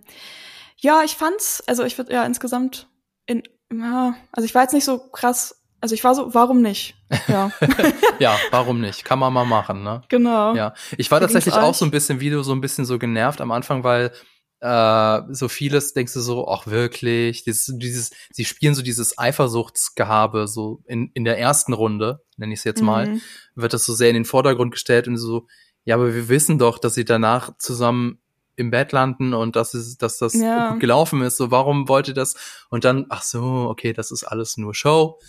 ja, ich fand's, also ich würde ja insgesamt in ja, also ich war jetzt nicht so krass also ich war so, warum nicht? Ja. ja, warum nicht? Kann man mal machen, ne? Genau. Ja. Ich war tatsächlich auch so ein bisschen, wie du, so ein bisschen so genervt am Anfang, weil äh, so vieles denkst du so, ach wirklich, dieses, dieses, sie spielen so dieses Eifersuchtsgehabe, so in, in der ersten Runde, nenne ich es jetzt mal, mhm. wird das so sehr in den Vordergrund gestellt und so, ja, aber wir wissen doch, dass sie danach zusammen im Bett landen und dass, es, dass das ja. gut gelaufen ist. So, warum wollt ihr das? Und dann, ach so, okay, das ist alles nur Show.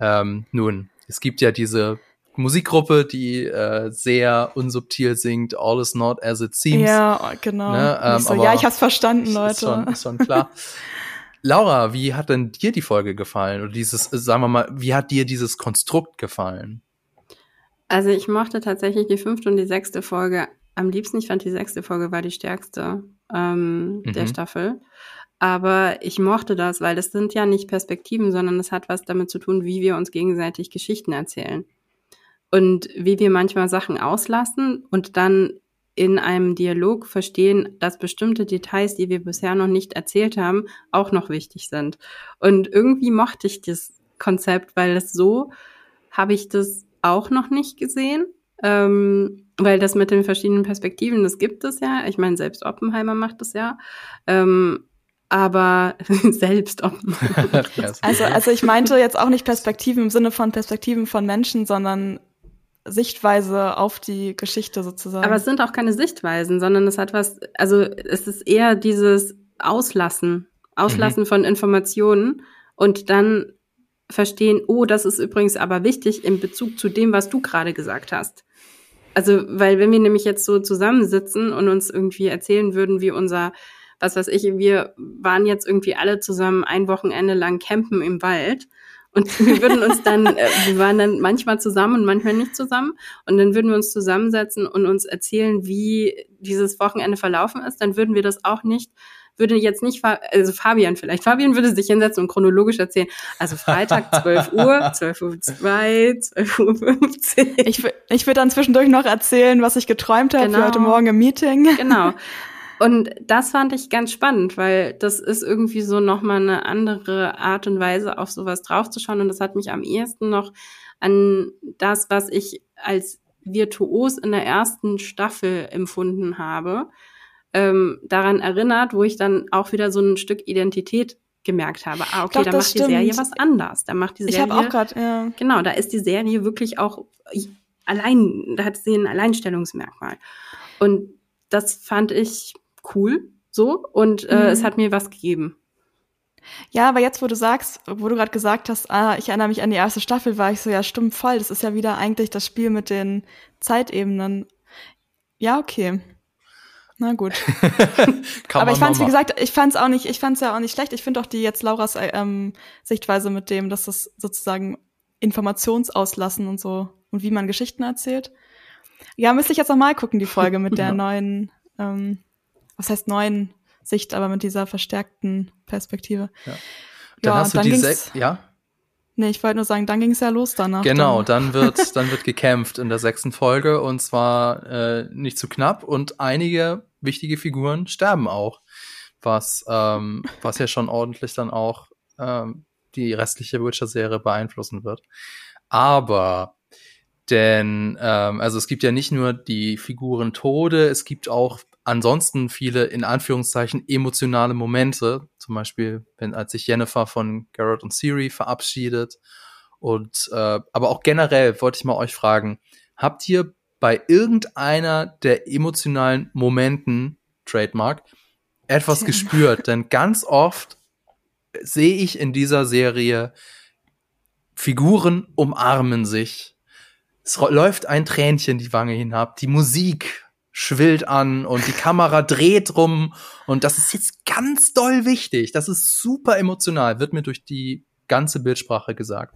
Ähm, nun, es gibt ja diese Musikgruppe, die äh, sehr unsubtil singt, All is not as it seems. Ja, genau. Ne? Ähm, so, ja, ich hab's verstanden, Leute. Ist schon, ist schon klar. Laura, wie hat denn dir die Folge gefallen? Oder dieses, sagen wir mal, wie hat dir dieses Konstrukt gefallen? Also ich mochte tatsächlich die fünfte und die sechste Folge am liebsten. Ich fand die sechste Folge war die stärkste ähm, mhm. der Staffel. Aber ich mochte das, weil das sind ja nicht Perspektiven, sondern es hat was damit zu tun, wie wir uns gegenseitig Geschichten erzählen. Und wie wir manchmal Sachen auslassen und dann in einem Dialog verstehen, dass bestimmte Details, die wir bisher noch nicht erzählt haben, auch noch wichtig sind. Und irgendwie mochte ich das Konzept, weil es so habe ich das auch noch nicht gesehen. Ähm, weil das mit den verschiedenen Perspektiven, das gibt es ja. Ich meine, selbst Oppenheimer macht das ja. Ähm, aber selbst ob. also, also ich meinte jetzt auch nicht Perspektiven im Sinne von Perspektiven von Menschen, sondern Sichtweise auf die Geschichte sozusagen. Aber es sind auch keine Sichtweisen, sondern es hat was, also es ist eher dieses Auslassen, Auslassen mhm. von Informationen und dann verstehen, oh, das ist übrigens aber wichtig in Bezug zu dem, was du gerade gesagt hast. Also, weil wenn wir nämlich jetzt so zusammensitzen und uns irgendwie erzählen würden, wie unser was weiß ich, wir waren jetzt irgendwie alle zusammen ein Wochenende lang campen im Wald. Und wir würden uns dann, äh, wir waren dann manchmal zusammen und manchmal nicht zusammen. Und dann würden wir uns zusammensetzen und uns erzählen, wie dieses Wochenende verlaufen ist. Dann würden wir das auch nicht würde jetzt nicht, also Fabian vielleicht, Fabian würde sich hinsetzen und chronologisch erzählen. Also Freitag 12 Uhr, 12 Uhr 2, 12 Uhr 15. Ich, ich würde dann zwischendurch noch erzählen, was ich geträumt habe genau. für heute Morgen im Meeting. Genau. Und das fand ich ganz spannend, weil das ist irgendwie so nochmal eine andere Art und Weise, auf sowas draufzuschauen. Und das hat mich am ehesten noch an das, was ich als virtuos in der ersten Staffel empfunden habe, ähm, daran erinnert, wo ich dann auch wieder so ein Stück Identität gemerkt habe. Ah, okay, Doch, da macht stimmt. die Serie was anders. Da macht die Serie. Ich habe auch gerade, ja. Genau, da ist die Serie wirklich auch allein, da hat sie ein Alleinstellungsmerkmal. Und das fand ich cool, so, und äh, mhm. es hat mir was gegeben. Ja, aber jetzt, wo du sagst, wo du gerade gesagt hast, ah, ich erinnere mich an die erste Staffel, war ich so, ja, stimmt voll. Das ist ja wieder eigentlich das Spiel mit den Zeitebenen. Ja, okay. Na gut. aber ich fand's, wie gesagt, ich fand's auch nicht, ich fand's ja auch nicht schlecht. Ich finde auch die jetzt Lauras ähm, Sichtweise mit dem, dass das sozusagen Informationsauslassen und so und wie man Geschichten erzählt. Ja, müsste ich jetzt noch mal gucken, die Folge mit der neuen, ähm, was heißt neuen Sicht, aber mit dieser verstärkten Perspektive. Ja. Dann ja, hast du dann die sechs, ja? Nee, ich wollte nur sagen, dann ging es ja los danach. Genau, dann. dann wird dann wird gekämpft in der sechsten Folge und zwar äh, nicht zu knapp und einige wichtige Figuren sterben auch, was ähm, was ja schon ordentlich dann auch ähm, die restliche Witcher-Serie beeinflussen wird. Aber denn ähm, also es gibt ja nicht nur die Figuren Tode, es gibt auch ansonsten viele in Anführungszeichen emotionale Momente, zum Beispiel wenn als sich Jennifer von Garrett und Siri verabschiedet und äh, aber auch generell wollte ich mal euch fragen, habt ihr bei irgendeiner der emotionalen Momenten Trademark etwas gespürt? Denn ganz oft sehe ich in dieser Serie Figuren umarmen sich. Es läuft ein Tränchen die Wange hinab, die Musik schwillt an und die Kamera dreht rum und das ist jetzt ganz doll wichtig. Das ist super emotional, wird mir durch die ganze Bildsprache gesagt.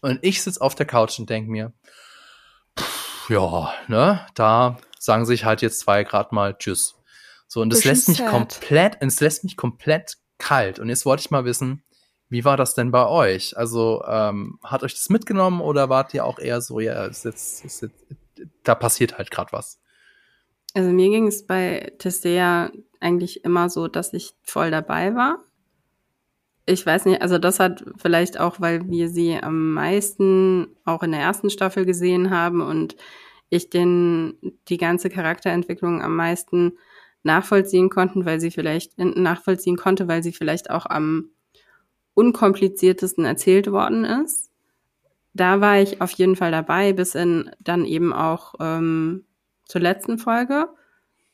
Und ich sitze auf der Couch und denke mir, pff, ja, ne, da sagen sich halt jetzt zwei Grad mal Tschüss. So, und das lässt mich sad. komplett, es lässt mich komplett kalt. Und jetzt wollte ich mal wissen, wie war das denn bei euch? Also, ähm, hat euch das mitgenommen oder wart ihr auch eher so, ja, ist jetzt, ist jetzt, da passiert halt gerade was? Also mir ging es bei Testea eigentlich immer so, dass ich voll dabei war. Ich weiß nicht, also das hat vielleicht auch, weil wir sie am meisten auch in der ersten Staffel gesehen haben und ich den die ganze Charakterentwicklung am meisten nachvollziehen konnten, weil sie vielleicht nachvollziehen konnte, weil sie vielleicht auch am unkompliziertesten erzählt worden ist. Da war ich auf jeden Fall dabei, bis in dann eben auch ähm, zur letzten Folge.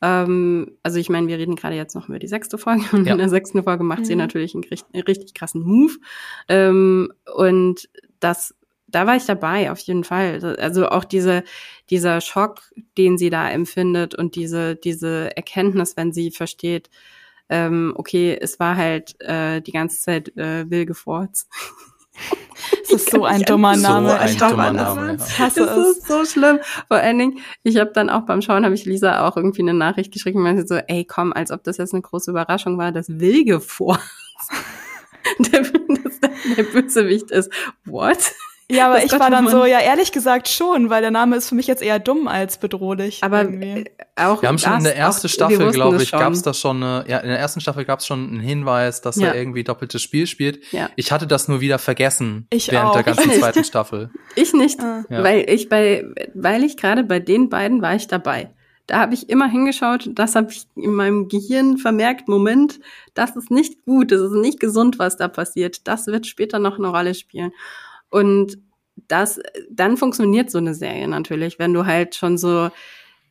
Ähm, also ich meine, wir reden gerade jetzt noch über die sechste Folge und ja. in der sechsten Folge macht mhm. sie natürlich einen richtig, richtig krassen Move. Ähm, und das, da war ich dabei, auf jeden Fall. Also auch diese, dieser Schock, den sie da empfindet und diese, diese Erkenntnis, wenn sie versteht, ähm, okay, es war halt äh, die ganze Zeit äh, Wilgefortz. Das ist so ein dummer Name. So ein dummer Name. Ich hasse das es. ist so schlimm. Vor allen Dingen, ich habe dann auch beim Schauen, habe ich Lisa auch irgendwie eine Nachricht geschrieben, weil sie so, ey, komm, als ob das jetzt eine große Überraschung war, dass Wilge vor der, der Bösewicht ist. What? Ja, aber das ich war dann so, ja, ehrlich gesagt schon, weil der Name ist für mich jetzt eher dumm als bedrohlich. Aber irgendwie. auch wir haben schon in der ersten Staffel, glaube ich, gab es da schon eine, ja, in der ersten Staffel gab es schon einen Hinweis, dass ja. er irgendwie doppeltes Spiel spielt. Ja. Ich hatte das nur wieder vergessen ich während auch. der ganzen zweiten Staffel. Ich nicht, ah. ja. weil ich bei, weil ich gerade bei den beiden war ich dabei. Da habe ich immer hingeschaut, das habe ich in meinem Gehirn vermerkt, Moment, das ist nicht gut, das ist nicht gesund, was da passiert. Das wird später noch eine Rolle spielen. Und das, dann funktioniert so eine Serie natürlich, wenn du halt schon so,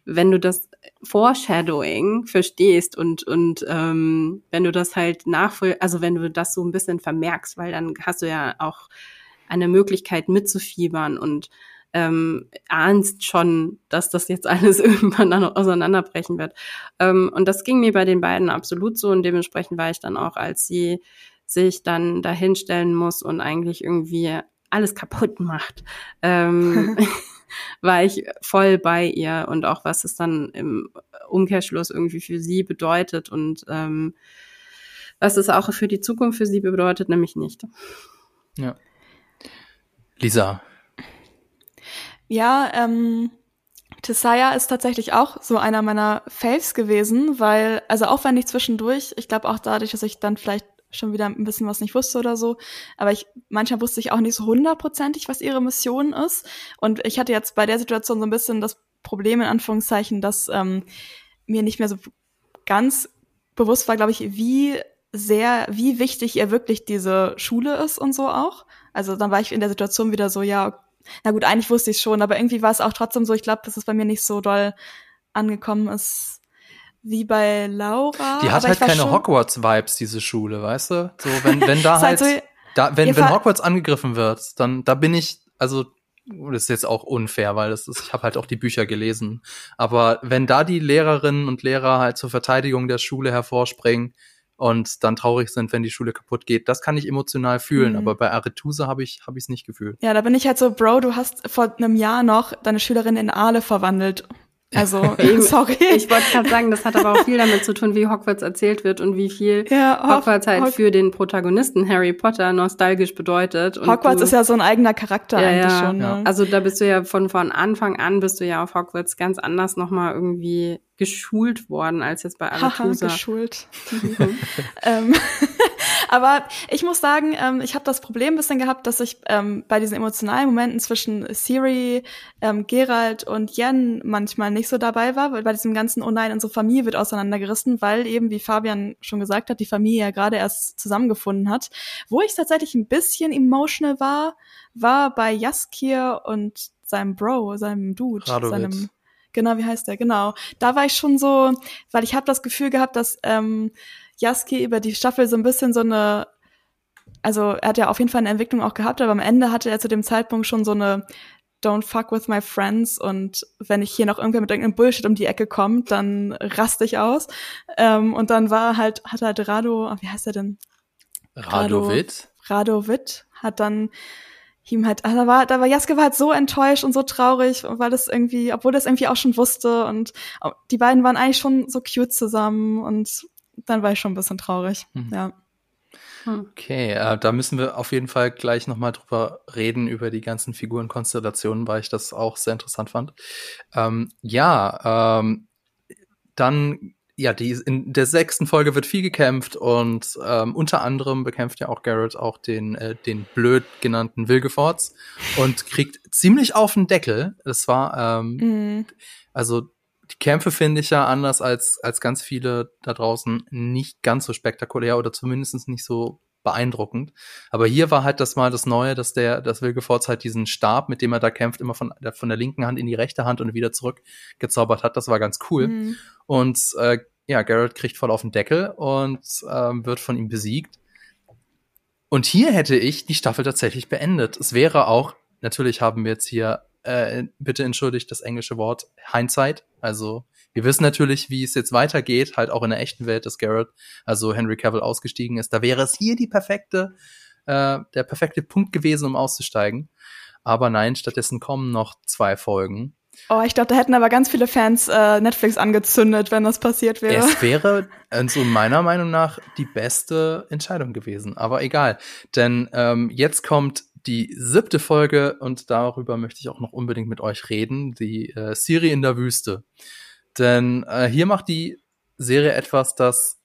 wenn du das Foreshadowing verstehst und, und ähm, wenn du das halt nachvoll, also wenn du das so ein bisschen vermerkst, weil dann hast du ja auch eine Möglichkeit mitzufiebern und ähm, ahnst schon, dass das jetzt alles irgendwann dann auseinanderbrechen wird. Ähm, und das ging mir bei den beiden absolut so und dementsprechend war ich dann auch, als sie sich dann dahinstellen muss und eigentlich irgendwie alles kaputt macht, ähm, war ich voll bei ihr und auch was es dann im Umkehrschluss irgendwie für sie bedeutet und ähm, was es auch für die Zukunft für sie bedeutet, nämlich nicht. Ja. Lisa. Ja, ähm, Tessaya ist tatsächlich auch so einer meiner Faves gewesen, weil, also auch wenn ich zwischendurch, ich glaube auch dadurch, dass ich dann vielleicht schon wieder ein bisschen was nicht wusste oder so. Aber ich, manchmal wusste ich auch nicht so hundertprozentig, was ihre Mission ist. Und ich hatte jetzt bei der Situation so ein bisschen das Problem, in Anführungszeichen, dass ähm, mir nicht mehr so ganz bewusst war, glaube ich, wie sehr, wie wichtig ihr wirklich diese Schule ist und so auch. Also dann war ich in der Situation wieder so, ja, na gut, eigentlich wusste ich schon, aber irgendwie war es auch trotzdem so, ich glaube, dass es bei mir nicht so doll angekommen ist, wie bei Laura. Die hat halt keine Hogwarts-Vibes, diese Schule, weißt du? So, wenn, wenn da halt, halt so, da, wenn, wenn Hogwarts angegriffen wird, dann, da bin ich, also, das ist jetzt auch unfair, weil das ist, ich habe halt auch die Bücher gelesen. Aber wenn da die Lehrerinnen und Lehrer halt zur Verteidigung der Schule hervorspringen und dann traurig sind, wenn die Schule kaputt geht, das kann ich emotional fühlen. Mhm. Aber bei Arethusa habe ich habe ich es nicht gefühlt. Ja, da bin ich halt so, Bro, du hast vor einem Jahr noch deine Schülerin in Aale verwandelt also, sorry. Ich wollte gerade sagen, das hat aber auch viel damit zu tun, wie Hogwarts erzählt wird und wie viel ja, Hogwarts halt Hog für den Protagonisten Harry Potter nostalgisch bedeutet. Und Hogwarts du, ist ja so ein eigener Charakter ja, eigentlich ja, schon. Ne? Also da bist du ja von, von Anfang an bist du ja auf Hogwarts ganz anders nochmal irgendwie geschult worden als jetzt bei Arethusa. geschult. ähm, aber ich muss sagen, ähm, ich habe das Problem ein bisschen gehabt, dass ich ähm, bei diesen emotionalen Momenten zwischen Siri, ähm, Gerald und Jen manchmal nicht so dabei war, weil bei diesem ganzen Oh nein, unsere Familie wird auseinandergerissen, weil eben, wie Fabian schon gesagt hat, die Familie ja gerade erst zusammengefunden hat. Wo ich tatsächlich ein bisschen emotional war, war bei Jaskir und seinem Bro, seinem Dude, Radovic. seinem Genau, wie heißt der? Genau. Da war ich schon so, weil ich habe das Gefühl gehabt, dass ähm, Jaski über die Staffel so ein bisschen so eine, also er hat ja auf jeden Fall eine Entwicklung auch gehabt, aber am Ende hatte er zu dem Zeitpunkt schon so eine Don't fuck with my friends und wenn ich hier noch irgendwer mit irgendeinem Bullshit um die Ecke kommt, dann raste ich aus. Ähm, und dann war halt, hat halt Rado, wie heißt er denn? Radovit. Rado, Radovit hat dann ihm halt, also da war, da war Jaske war halt so enttäuscht und so traurig, weil das irgendwie, obwohl das irgendwie auch schon wusste und die beiden waren eigentlich schon so cute zusammen und dann war ich schon ein bisschen traurig, mhm. ja. Okay, äh, da müssen wir auf jeden Fall gleich nochmal drüber reden, über die ganzen Figurenkonstellationen, weil ich das auch sehr interessant fand. Ähm, ja, ähm, dann ja, die, in der sechsten Folge wird viel gekämpft und ähm, unter anderem bekämpft ja auch Garrett auch den, äh, den blöd genannten Wilgefortz und kriegt ziemlich auf den Deckel. Das war, ähm, mhm. also die Kämpfe finde ich ja anders als, als ganz viele da draußen nicht ganz so spektakulär oder zumindest nicht so beeindruckend. Aber hier war halt das mal das Neue, dass der, dass Wilgefortz halt diesen Stab, mit dem er da kämpft, immer von der, von der linken Hand in die rechte Hand und wieder zurück gezaubert hat. Das war ganz cool. Mhm. Und äh, ja, Garrett kriegt voll auf den Deckel und ähm, wird von ihm besiegt. Und hier hätte ich die Staffel tatsächlich beendet. Es wäre auch, natürlich haben wir jetzt hier, äh, bitte entschuldigt das englische Wort, Hindsight. Also wir wissen natürlich, wie es jetzt weitergeht, halt auch in der echten Welt, dass Garrett, also Henry Cavill ausgestiegen ist. Da wäre es hier die perfekte, äh, der perfekte Punkt gewesen, um auszusteigen. Aber nein, stattdessen kommen noch zwei Folgen. Oh, ich glaube, da hätten aber ganz viele Fans äh, Netflix angezündet, wenn das passiert wäre. Es wäre, also meiner Meinung nach, die beste Entscheidung gewesen. Aber egal. Denn ähm, jetzt kommt die siebte Folge und darüber möchte ich auch noch unbedingt mit euch reden. Die äh, Siri in der Wüste. Denn äh, hier macht die Serie etwas, das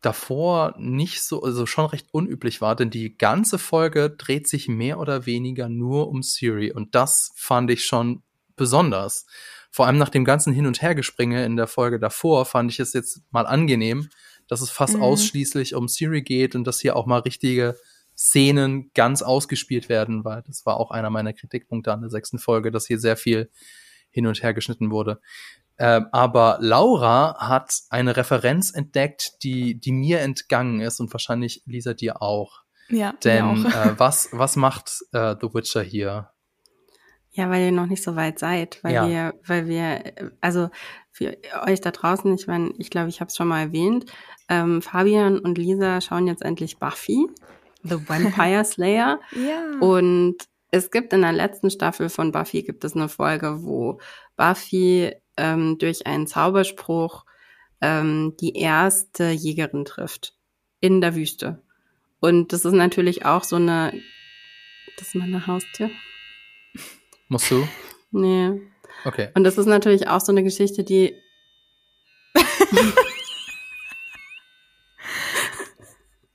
davor nicht so, also schon recht unüblich war, denn die ganze Folge dreht sich mehr oder weniger nur um Siri und das fand ich schon besonders. Vor allem nach dem ganzen Hin- und Hergespringe in der Folge davor fand ich es jetzt mal angenehm, dass es fast mhm. ausschließlich um Siri geht und dass hier auch mal richtige Szenen ganz ausgespielt werden, weil das war auch einer meiner Kritikpunkte an der sechsten Folge, dass hier sehr viel hin und her geschnitten wurde. Ähm, aber Laura hat eine Referenz entdeckt, die, die mir entgangen ist und wahrscheinlich Lisa dir auch. Ja. Denn äh, was, was macht äh, The Witcher hier? Ja, weil ihr noch nicht so weit seid, weil ja. wir, weil wir, also für euch da draußen, ich meine, ich glaube, ich habe es schon mal erwähnt, ähm, Fabian und Lisa schauen jetzt endlich Buffy, The Vampire Slayer. ja. Und es gibt in der letzten Staffel von Buffy gibt es eine Folge, wo Buffy ähm, durch einen Zauberspruch ähm, die erste Jägerin trifft in der Wüste. Und das ist natürlich auch so eine, das ist meine Haustür. Musst du? Nee. Okay. Und das ist natürlich auch so eine Geschichte, die.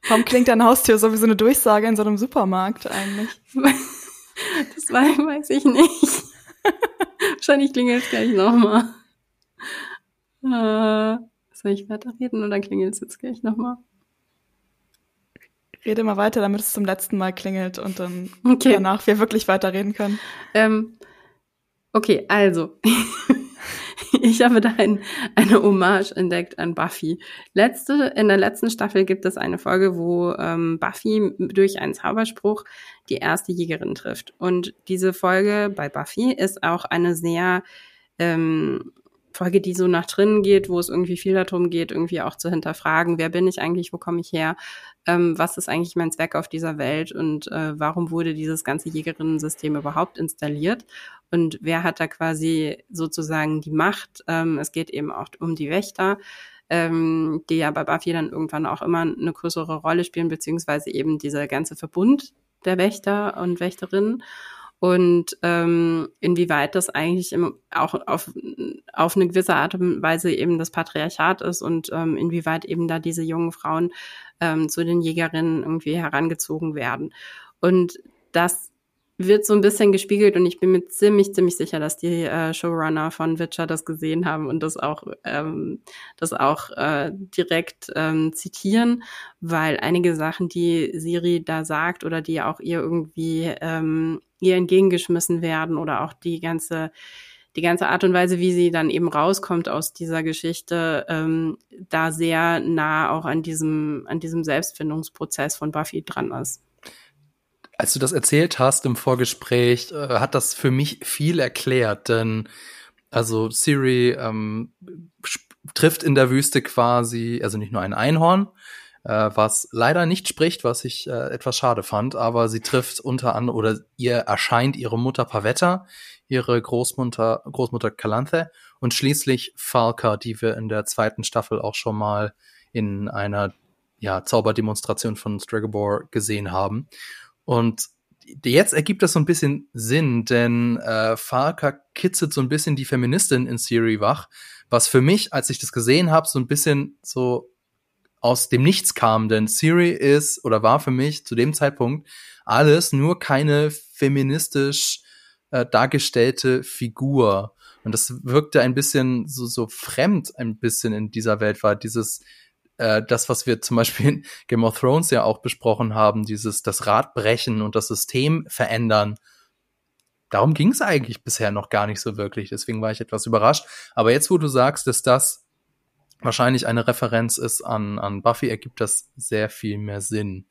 Warum klingt deine Haustür so wie so eine Durchsage in so einem Supermarkt eigentlich? Das weiß ich nicht. Wahrscheinlich klingelt es gleich nochmal. Äh, soll ich weiterreden oder klingelt es jetzt gleich nochmal? Rede mal weiter, damit es zum letzten Mal klingelt und dann okay. danach wir wirklich weiterreden können. Ähm, okay, also. ich habe da ein, eine Hommage entdeckt an Buffy. Letzte, in der letzten Staffel gibt es eine Folge, wo ähm, Buffy durch einen Zauberspruch die erste Jägerin trifft. Und diese Folge bei Buffy ist auch eine sehr ähm, Folge, die so nach drinnen geht, wo es irgendwie viel darum geht, irgendwie auch zu hinterfragen, wer bin ich eigentlich, wo komme ich her, ähm, was ist eigentlich mein Zweck auf dieser Welt und äh, warum wurde dieses ganze Jägerinnen-System überhaupt installiert und wer hat da quasi sozusagen die Macht. Ähm, es geht eben auch um die Wächter, ähm, die ja bei Buffy dann irgendwann auch immer eine größere Rolle spielen, beziehungsweise eben dieser ganze Verbund der Wächter und Wächterinnen und ähm, inwieweit das eigentlich im, auch auf, auf eine gewisse Art und Weise eben das Patriarchat ist und ähm, inwieweit eben da diese jungen Frauen ähm, zu den Jägerinnen irgendwie herangezogen werden. Und das wird so ein bisschen gespiegelt und ich bin mir ziemlich, ziemlich sicher, dass die äh, Showrunner von Witcher das gesehen haben und das auch, ähm, das auch äh, direkt ähm, zitieren, weil einige Sachen, die Siri da sagt oder die auch ihr irgendwie ähm, ihr entgegengeschmissen werden oder auch die ganze die ganze Art und Weise, wie sie dann eben rauskommt aus dieser Geschichte, ähm, da sehr nah auch an diesem, an diesem Selbstfindungsprozess von Buffy dran ist als du das erzählt hast im Vorgespräch, äh, hat das für mich viel erklärt, denn also Siri ähm, trifft in der Wüste quasi, also nicht nur ein Einhorn, äh, was leider nicht spricht, was ich äh, etwas schade fand, aber sie trifft unter anderem oder ihr erscheint ihre Mutter Pavetta, ihre Großmutter Großmutter Calanthe und schließlich Falca, die wir in der zweiten Staffel auch schon mal in einer ja, Zauberdemonstration von Strigobor gesehen haben. Und jetzt ergibt das so ein bisschen Sinn, denn äh, Farka kitzelt so ein bisschen die Feministin in Siri wach, was für mich, als ich das gesehen habe, so ein bisschen so aus dem Nichts kam, denn Siri ist oder war für mich zu dem Zeitpunkt alles nur keine feministisch äh, dargestellte Figur. Und das wirkte ein bisschen so, so fremd ein bisschen in dieser Welt, war dieses, äh, das, was wir zum Beispiel in Game of Thrones ja auch besprochen haben, dieses das Rad brechen und das System verändern. Darum ging es eigentlich bisher noch gar nicht so wirklich. Deswegen war ich etwas überrascht. Aber jetzt, wo du sagst, dass das wahrscheinlich eine Referenz ist an, an Buffy, ergibt das sehr viel mehr Sinn.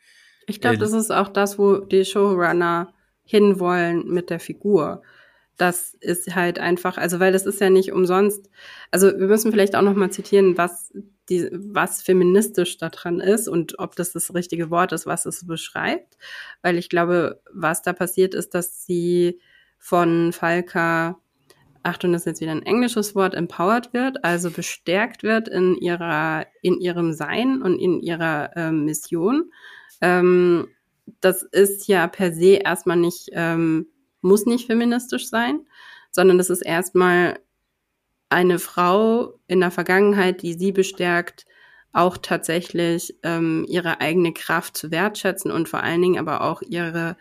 Ich glaube, das ist auch das, wo die Showrunner hinwollen mit der Figur das ist halt einfach, also weil das ist ja nicht umsonst. Also wir müssen vielleicht auch noch mal zitieren, was die, was feministisch daran ist und ob das das richtige Wort ist, was es beschreibt, weil ich glaube, was da passiert ist, dass sie von Falka Achtung, das ist jetzt wieder ein englisches Wort, empowered wird, also bestärkt wird in ihrer, in ihrem Sein und in ihrer ähm, Mission. Ähm, das ist ja per se erstmal nicht ähm, muss nicht feministisch sein, sondern das ist erstmal eine Frau in der Vergangenheit, die sie bestärkt, auch tatsächlich ähm, ihre eigene Kraft zu wertschätzen und vor allen Dingen aber auch ihre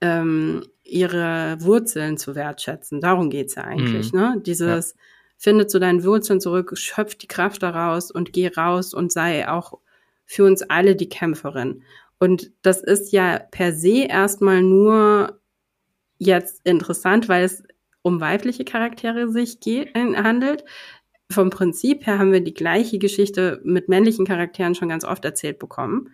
ähm, ihre Wurzeln zu wertschätzen. Darum geht's ja eigentlich. Mhm. Ne? Dieses ja. finde zu deinen Wurzeln zurück, schöpf die Kraft daraus und geh raus und sei auch für uns alle die Kämpferin. Und das ist ja per se erstmal nur jetzt interessant, weil es um weibliche Charaktere sich äh, handelt. Vom Prinzip her haben wir die gleiche Geschichte mit männlichen Charakteren schon ganz oft erzählt bekommen.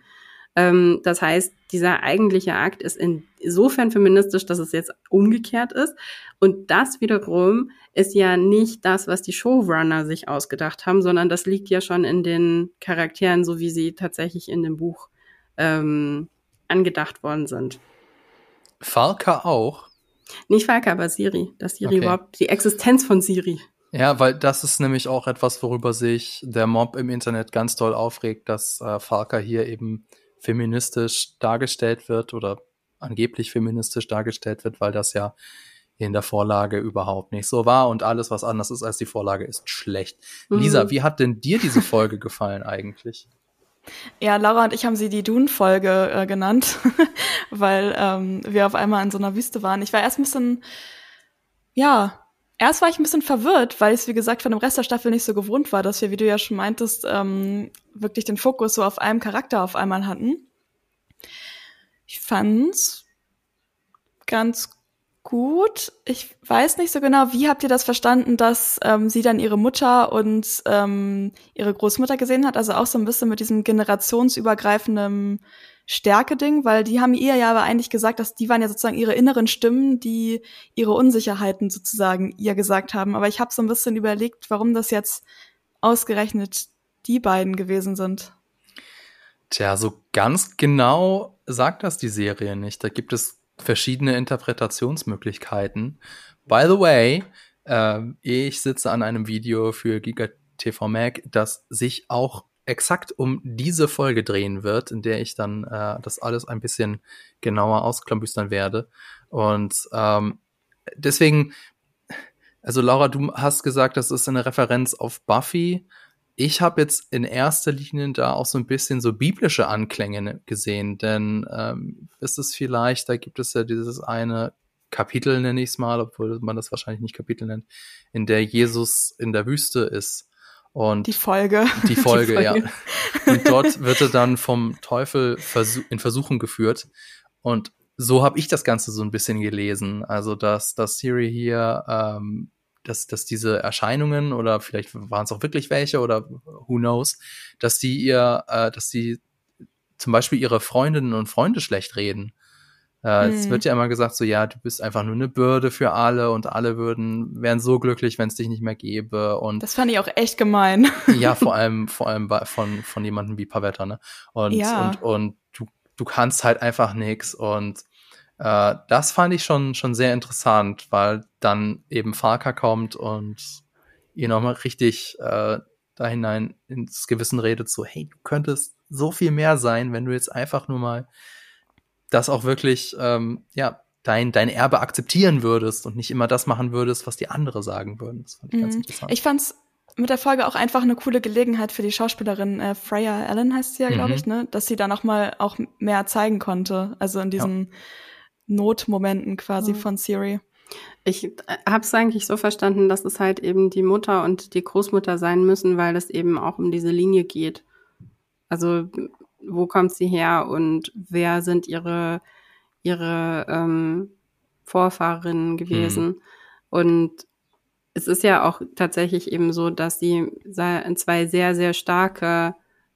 Ähm, das heißt, dieser eigentliche Akt ist insofern feministisch, dass es jetzt umgekehrt ist. Und das wiederum ist ja nicht das, was die Showrunner sich ausgedacht haben, sondern das liegt ja schon in den Charakteren, so wie sie tatsächlich in dem Buch ähm, angedacht worden sind. Falka auch? Nicht Falke, aber Siri. Dass Siri okay. überhaupt, die Existenz von Siri. Ja, weil das ist nämlich auch etwas, worüber sich der Mob im Internet ganz doll aufregt, dass äh, Falka hier eben feministisch dargestellt wird oder angeblich feministisch dargestellt wird, weil das ja in der Vorlage überhaupt nicht so war und alles, was anders ist als die Vorlage, ist schlecht. Mhm. Lisa, wie hat denn dir diese Folge gefallen eigentlich? Ja, Laura und ich haben sie die Dune-Folge äh, genannt, weil ähm, wir auf einmal in so einer Wüste waren. Ich war erst ein bisschen, ja, erst war ich ein bisschen verwirrt, weil ich es, wie gesagt, von dem Rest der Staffel nicht so gewohnt war, dass wir, wie du ja schon meintest, ähm, wirklich den Fokus so auf einem Charakter auf einmal hatten. Ich fand's ganz gut. Ich weiß nicht so genau, wie habt ihr das verstanden, dass ähm, sie dann ihre Mutter und ähm, ihre Großmutter gesehen hat? Also auch so ein bisschen mit diesem generationsübergreifenden Stärke-Ding, weil die haben ihr ja aber eigentlich gesagt, dass die waren ja sozusagen ihre inneren Stimmen, die ihre Unsicherheiten sozusagen ihr gesagt haben. Aber ich habe so ein bisschen überlegt, warum das jetzt ausgerechnet die beiden gewesen sind. Tja, so ganz genau sagt das die Serie nicht. Da gibt es verschiedene Interpretationsmöglichkeiten. By the way, äh, ich sitze an einem Video für Giga TV Mag, das sich auch exakt um diese Folge drehen wird, in der ich dann äh, das alles ein bisschen genauer ausklambüstern werde. Und ähm, deswegen, also Laura, du hast gesagt, das ist eine Referenz auf Buffy ich habe jetzt in erster Linie da auch so ein bisschen so biblische Anklänge ne, gesehen, denn ähm, ist es vielleicht, da gibt es ja dieses eine Kapitel, nenne ich es mal, obwohl man das wahrscheinlich nicht Kapitel nennt, in der Jesus in der Wüste ist. Und die Folge. Die Folge, die Folge. ja. Und dort wird er dann vom Teufel in Versuchung geführt. Und so habe ich das Ganze so ein bisschen gelesen. Also, dass, dass Siri hier ähm, dass, dass diese Erscheinungen oder vielleicht waren es auch wirklich welche oder who knows, dass die ihr, äh, dass die zum Beispiel ihre Freundinnen und Freunde schlecht reden. Äh, hm. Es wird ja immer gesagt, so ja, du bist einfach nur eine Bürde für alle und alle würden wären so glücklich, wenn es dich nicht mehr gäbe. Und das fand ich auch echt gemein. ja, vor allem, vor allem bei, von von jemandem wie Pavetta, ne? Und ja. und und du du kannst halt einfach nix und äh, das fand ich schon, schon sehr interessant, weil dann eben Farka kommt und ihr nochmal richtig äh, da hinein ins Gewissen redet, so, hey, du könntest so viel mehr sein, wenn du jetzt einfach nur mal das auch wirklich, ähm, ja, dein, dein Erbe akzeptieren würdest und nicht immer das machen würdest, was die andere sagen würden. Das fand ich mhm. ganz interessant. Ich fand's mit der Folge auch einfach eine coole Gelegenheit für die Schauspielerin äh, Freya Allen heißt sie ja, glaube mhm. ich, ne, dass sie da noch mal auch mehr zeigen konnte. Also in diesen ja. Notmomenten quasi mhm. von Siri. Ich äh, habe es eigentlich so verstanden, dass es halt eben die Mutter und die Großmutter sein müssen, weil es eben auch um diese Linie geht. Also wo kommt sie her und wer sind ihre ihre ähm, Vorfahrerinnen gewesen? Mhm. Und es ist ja auch tatsächlich eben so, dass sie zwei sehr sehr starke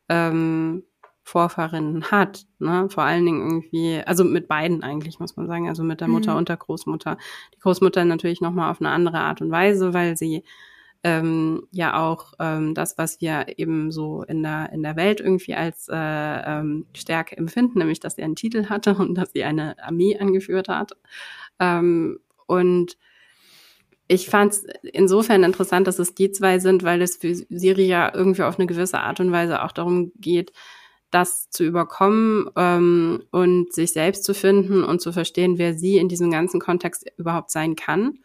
ähm, Vorfahrinnen hat. Ne? Vor allen Dingen irgendwie, also mit beiden eigentlich, muss man sagen, also mit der Mutter mhm. und der Großmutter. Die Großmutter natürlich nochmal auf eine andere Art und Weise, weil sie ähm, ja auch ähm, das, was wir eben so in der, in der Welt irgendwie als äh, ähm, Stärke empfinden, nämlich dass sie einen Titel hatte und dass sie eine Armee angeführt hat. Ähm, und ich fand es insofern interessant, dass es die zwei sind, weil es für Siri ja irgendwie auf eine gewisse Art und Weise auch darum geht, das zu überkommen ähm, und sich selbst zu finden und zu verstehen, wer sie in diesem ganzen Kontext überhaupt sein kann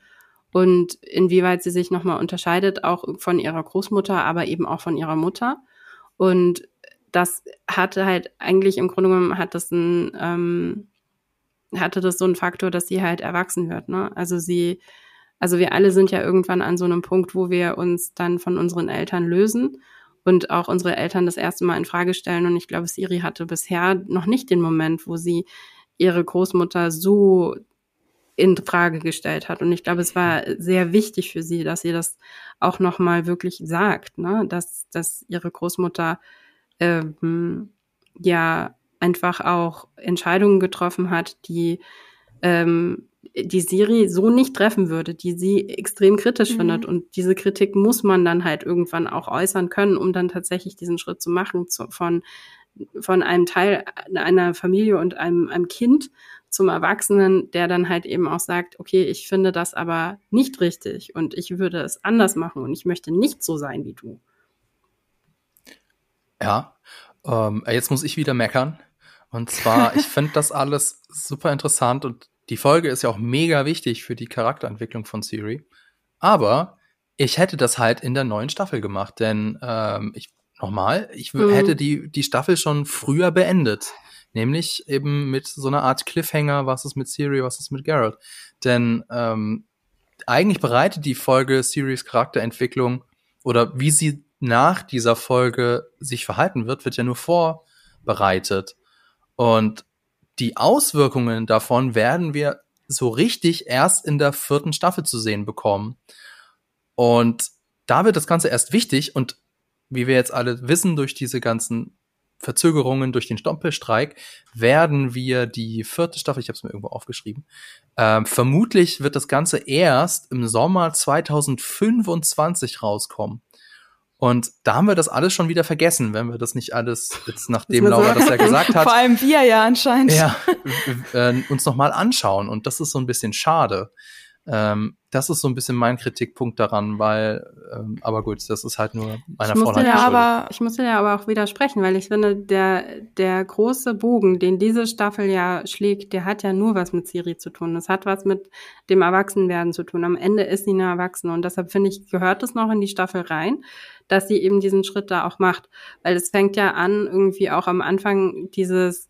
und inwieweit sie sich nochmal unterscheidet, auch von ihrer Großmutter, aber eben auch von ihrer Mutter. Und das hatte halt eigentlich im Grunde genommen hat das ein, ähm, hatte das so einen Faktor, dass sie halt erwachsen wird. Ne? Also sie, also wir alle sind ja irgendwann an so einem Punkt, wo wir uns dann von unseren Eltern lösen und auch unsere Eltern das erste Mal in Frage stellen. Und ich glaube, Siri hatte bisher noch nicht den Moment, wo sie ihre Großmutter so in Frage gestellt hat. Und ich glaube, es war sehr wichtig für sie, dass sie das auch nochmal wirklich sagt, ne? dass, dass ihre Großmutter ähm, ja einfach auch Entscheidungen getroffen hat, die ähm, die Siri so nicht treffen würde, die sie extrem kritisch mhm. findet. Und diese Kritik muss man dann halt irgendwann auch äußern können, um dann tatsächlich diesen Schritt zu machen zu, von, von einem Teil einer Familie und einem, einem Kind zum Erwachsenen, der dann halt eben auch sagt, okay, ich finde das aber nicht richtig und ich würde es anders machen und ich möchte nicht so sein wie du. Ja, ähm, jetzt muss ich wieder meckern. Und zwar, ich finde das alles super interessant und die Folge ist ja auch mega wichtig für die Charakterentwicklung von Siri. Aber ich hätte das halt in der neuen Staffel gemacht, denn ähm, ich nochmal, ich mhm. hätte die die Staffel schon früher beendet, nämlich eben mit so einer Art Cliffhanger, was ist mit Siri, was ist mit Geralt, denn ähm, eigentlich bereitet die Folge Siris Charakterentwicklung oder wie sie nach dieser Folge sich verhalten wird, wird ja nur vorbereitet und die Auswirkungen davon werden wir so richtig erst in der vierten Staffel zu sehen bekommen. Und da wird das Ganze erst wichtig und wie wir jetzt alle wissen, durch diese ganzen Verzögerungen durch den Stompelstreik werden wir die vierte Staffel, ich habe es mir irgendwo aufgeschrieben, ähm, vermutlich wird das Ganze erst im Sommer 2025 rauskommen. Und da haben wir das alles schon wieder vergessen, wenn wir das nicht alles jetzt nachdem Laura das ja gesagt hat. Vor allem wir ja anscheinend. Ja, äh, uns noch mal anschauen. Und das ist so ein bisschen schade. Ähm, das ist so ein bisschen mein Kritikpunkt daran, weil, ähm, aber gut, das ist halt nur meiner ich ja aber Ich musste ja aber auch widersprechen, weil ich finde, der, der große Bogen, den diese Staffel ja schlägt, der hat ja nur was mit Siri zu tun. Das hat was mit dem Erwachsenwerden zu tun. Am Ende ist sie eine Erwachsene und deshalb finde ich, gehört es noch in die Staffel rein, dass sie eben diesen Schritt da auch macht. Weil es fängt ja an, irgendwie auch am Anfang dieses,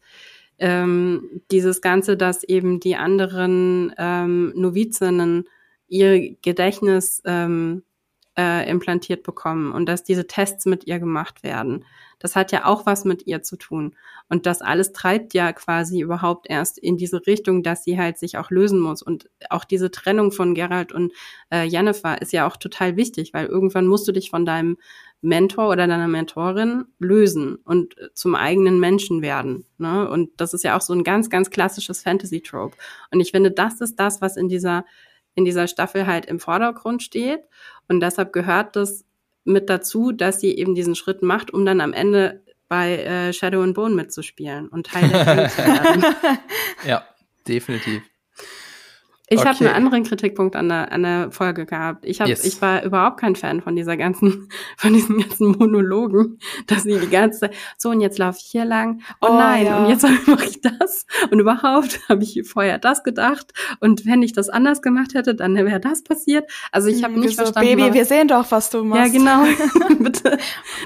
ähm, dieses Ganze, dass eben die anderen ähm, Novizinnen ihr Gedächtnis ähm, äh, implantiert bekommen und dass diese Tests mit ihr gemacht werden. Das hat ja auch was mit ihr zu tun. Und das alles treibt ja quasi überhaupt erst in diese Richtung, dass sie halt sich auch lösen muss. Und auch diese Trennung von Gerald und äh, Jennifer ist ja auch total wichtig, weil irgendwann musst du dich von deinem Mentor oder deiner Mentorin lösen und zum eigenen Menschen werden. Ne? Und das ist ja auch so ein ganz, ganz klassisches Fantasy-Trope. Und ich finde, das ist das, was in dieser in dieser Staffel halt im Vordergrund steht. Und deshalb gehört das mit dazu, dass sie eben diesen Schritt macht, um dann am Ende bei äh, Shadow and Bone mitzuspielen und Teil der Gang zu werden. Ja, definitiv. Ich okay. habe einen anderen Kritikpunkt an der, an der Folge gehabt. Ich, hab, yes. ich war überhaupt kein Fan von dieser ganzen, von diesen ganzen Monologen, dass sie die ganze Zeit, so und jetzt laufe ich hier lang, oh, oh nein, ja. und jetzt mache ich das und überhaupt habe ich vorher das gedacht und wenn ich das anders gemacht hätte, dann wäre das passiert. Also ich habe hm, nicht so, verstanden. Baby, wir sehen doch, was du machst. Ja, genau. Bitte,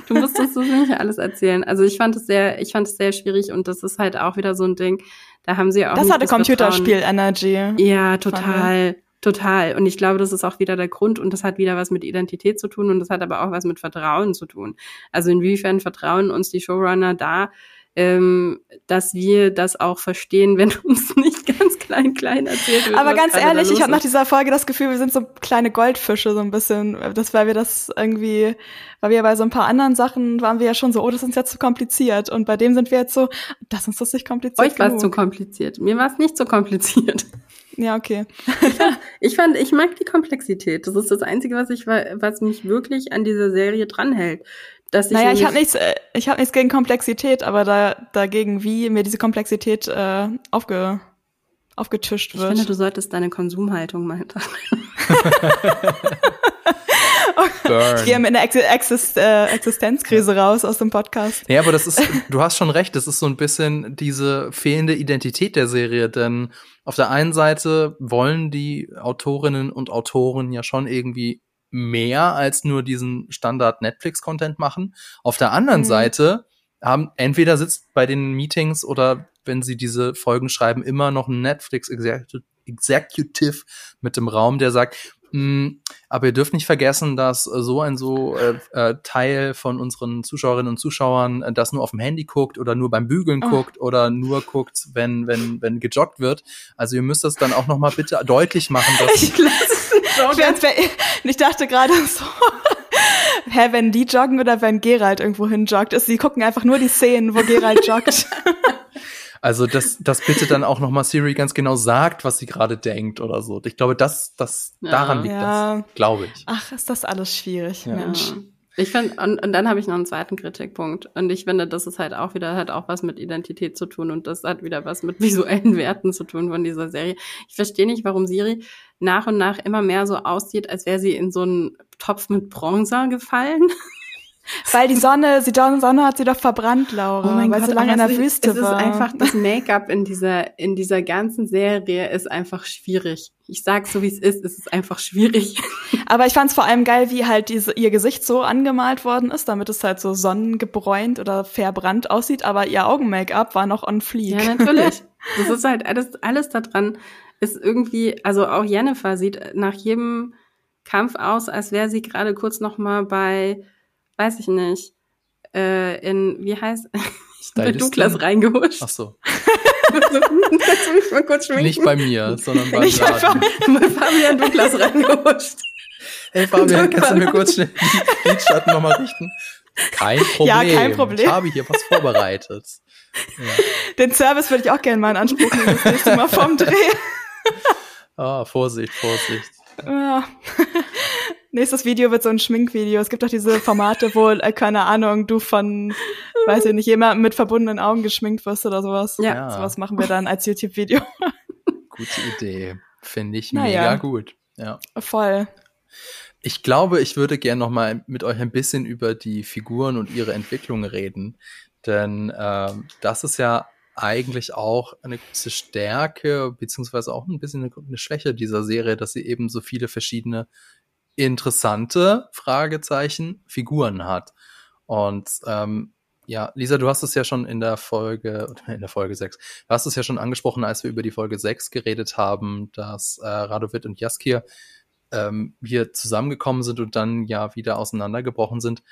du musst das so nicht alles erzählen. Also ich fand es sehr, ich fand es sehr schwierig und das ist halt auch wieder so ein Ding da haben sie auch. Das hatte Computerspiel-Energy. Ja, total. Total. Und ich glaube, das ist auch wieder der Grund und das hat wieder was mit Identität zu tun und das hat aber auch was mit Vertrauen zu tun. Also inwiefern vertrauen uns die Showrunner da, ähm, dass wir das auch verstehen, wenn uns nicht ganz klein, klein erzählt wird. Aber ganz ehrlich, ich habe nach dieser Folge das Gefühl, wir sind so kleine Goldfische so ein bisschen. Das, weil wir das irgendwie, weil wir bei so ein paar anderen Sachen waren wir ja schon so, oh, das ist uns jetzt zu kompliziert. Und bei dem sind wir jetzt so, das ist das nicht kompliziert. Euch war es zu kompliziert. Mir war es nicht so kompliziert. Ja, okay. ich fand, ich mag die Komplexität. Das ist das Einzige, was ich, was mich wirklich an dieser Serie dranhält dass ich naja, ich habe nichts, äh, ich habe nichts gegen Komplexität, aber da dagegen, wie mir diese Komplexität äh, aufge, aufgetischt wird. Ich finde, du solltest deine Konsumhaltung mal hinterfragen. Ich gehe in der Exist äh, Existenzkrise raus aus dem Podcast. Ja, aber das ist, du hast schon recht, das ist so ein bisschen diese fehlende Identität der Serie, denn auf der einen Seite wollen die Autorinnen und Autoren ja schon irgendwie mehr als nur diesen Standard Netflix-Content machen. Auf der anderen mhm. Seite haben entweder sitzt bei den Meetings oder wenn sie diese Folgen schreiben, immer noch ein Netflix Executive mit dem Raum, der sagt, hm, aber ihr dürft nicht vergessen, dass so ein so äh, äh, Teil von unseren Zuschauerinnen und Zuschauern äh, das nur auf dem Handy guckt oder nur beim Bügeln oh. guckt oder nur guckt, wenn wenn wenn gejoggt wird. Also ihr müsst das dann auch noch mal bitte deutlich machen, dass ich dachte gerade so, hä, wenn die joggen oder wenn Gerald irgendwo hin joggt, ist, sie gucken einfach nur die Szenen, wo Gerald joggt. Also, dass, dass bitte dann auch nochmal Siri ganz genau sagt, was sie gerade denkt oder so. Ich glaube, das, das, ja. daran liegt ja. das, glaube ich. Ach, ist das alles schwierig, ja. Mensch. Ich finde, und, und dann habe ich noch einen zweiten Kritikpunkt. Und ich finde, das ist halt auch wieder, hat auch was mit Identität zu tun und das hat wieder was mit visuellen Werten zu tun von dieser Serie. Ich verstehe nicht, warum Siri nach und nach immer mehr so aussieht, als wäre sie in so einen Topf mit Bronzer gefallen. Weil die Sonne, die Sonne hat sie doch verbrannt, Laura, oh mein weil Gott, sie lange in der Wüste es war. Es ist einfach, das Make-up in dieser, in dieser ganzen Serie ist einfach schwierig. Ich sag's so, wie es ist, es ist einfach schwierig. Aber ich fand's vor allem geil, wie halt diese, ihr Gesicht so angemalt worden ist, damit es halt so sonnengebräunt oder verbrannt aussieht, aber ihr Augen-Make-up war noch on fleek. Ja, natürlich. das ist halt alles, alles da dran ist irgendwie, also auch Jennifer sieht nach jedem Kampf aus, als wäre sie gerade kurz noch mal bei weiß ich nicht, äh, in, wie heißt, bei Douglas reingehutscht. Ach so. Kannst du mich mal kurz schminken? Nicht bei mir, sondern Nicht einfach- Laden. bei Fabian Douglas reingehuscht. Hey Fabian, kannst du mir kurz schnell die Lidschatten nochmal richten? Kein Problem. Ja, kein Problem. Ich habe hier was vorbereitet. Ja. Den Service würde ich auch gerne mal in Anspruch nehmen, das nächste Mal vom Dreh. Ah, Vorsicht, Vorsicht. Ja. Nächstes Video wird so ein Schminkvideo. Es gibt doch diese Formate, wo, äh, keine Ahnung, du von, weiß ich nicht, jemandem mit verbundenen Augen geschminkt wirst oder sowas. Ja. Ja. Sowas machen wir dann als YouTube-Video. Gute Idee. Finde ich Naja. mega gut. Ja. Voll. Ich glaube, ich würde gerne noch mal mit euch ein bisschen über die Figuren und ihre Entwicklung reden, denn ähm, das ist ja eigentlich auch eine große Stärke beziehungsweise auch ein bisschen eine, Schwäche dieser Serie, dass sie eben so viele verschiedene interessante Fragezeichen Figuren hat. Und ähm, ja, Lisa, du hast es ja schon in der Folge, in der Folge 6, du hast es ja schon angesprochen, als wir über die Folge 6 geredet haben, dass äh, Radovid und Jaskir ähm, hier zusammengekommen sind und dann ja wieder auseinandergebrochen sind,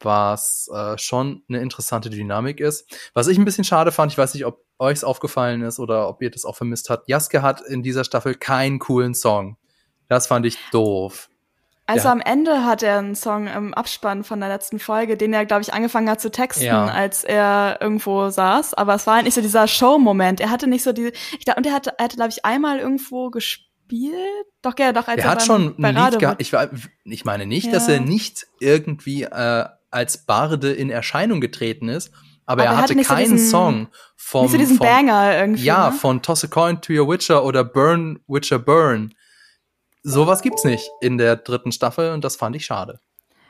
was äh, schon eine interessante Dynamik ist. Was ich ein bisschen schade fand, ich weiß nicht, ob euch aufgefallen ist oder ob ihr das auch vermisst habt, Jaske hat in dieser Staffel keinen coolen Song. Das fand ich doof. Also Ja. am Ende hat er einen Song im Abspann von der letzten Folge, den er, glaube ich, angefangen hat zu texten, Ja. als er irgendwo saß. Aber es war halt nicht so dieser Show-Moment. Er hatte nicht so diese, ich glaub, und er hatte, er hatte, glaube ich, einmal irgendwo gespielt. Doch, ja, doch, als Er er, hat beim, schon ein Lied gehabt. Ich, ich meine nicht, Ja. dass er nicht irgendwie äh, als Barde in Erscheinung getreten ist, aber, Aber er er hatte hatte nicht so keinen diesen- Song vom, nicht so diesen vom Banger irgendwie. Ja, ne? von Toss a Coin to Your Witcher oder Burn Witcher Burn. Sowas gibt's nicht in der dritten Staffel und das fand ich schade.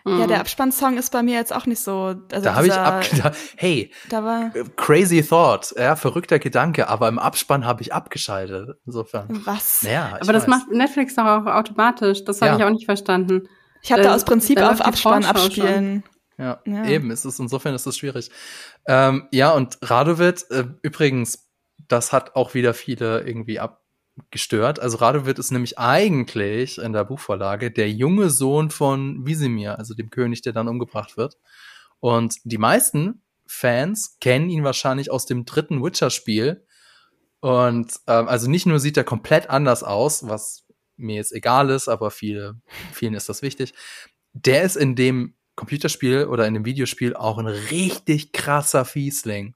ja, Mhm. der Abspannsong ist bei mir jetzt auch nicht so. Also da habe ich abgedacht, hey, Da war crazy thought, ja, verrückter Gedanke, aber im Abspann habe ich abgeschaltet. Insofern. was? Ja, ich Aber das weiß. macht Netflix doch auch automatisch. Das habe Ja. ich auch nicht verstanden. Ich habe Da- da aus Prinzip da auf Abspann abspielen. Ja, Ja. eben, es ist, insofern ist es schwierig. Ähm, ja, und Radovid, äh, übrigens, das hat auch wieder viele irgendwie abgestört. Also Radovid ist nämlich eigentlich in der Buchvorlage der junge Sohn von Wisimir, also dem König, der dann umgebracht wird. Und die meisten Fans kennen ihn wahrscheinlich aus dem dritten Witcher-Spiel. Und ähm, also nicht nur sieht er komplett anders aus, was mir jetzt egal ist, aber viele, vielen ist das wichtig. Der ist in dem Computerspiel oder in dem Videospiel auch ein richtig krasser Fiesling.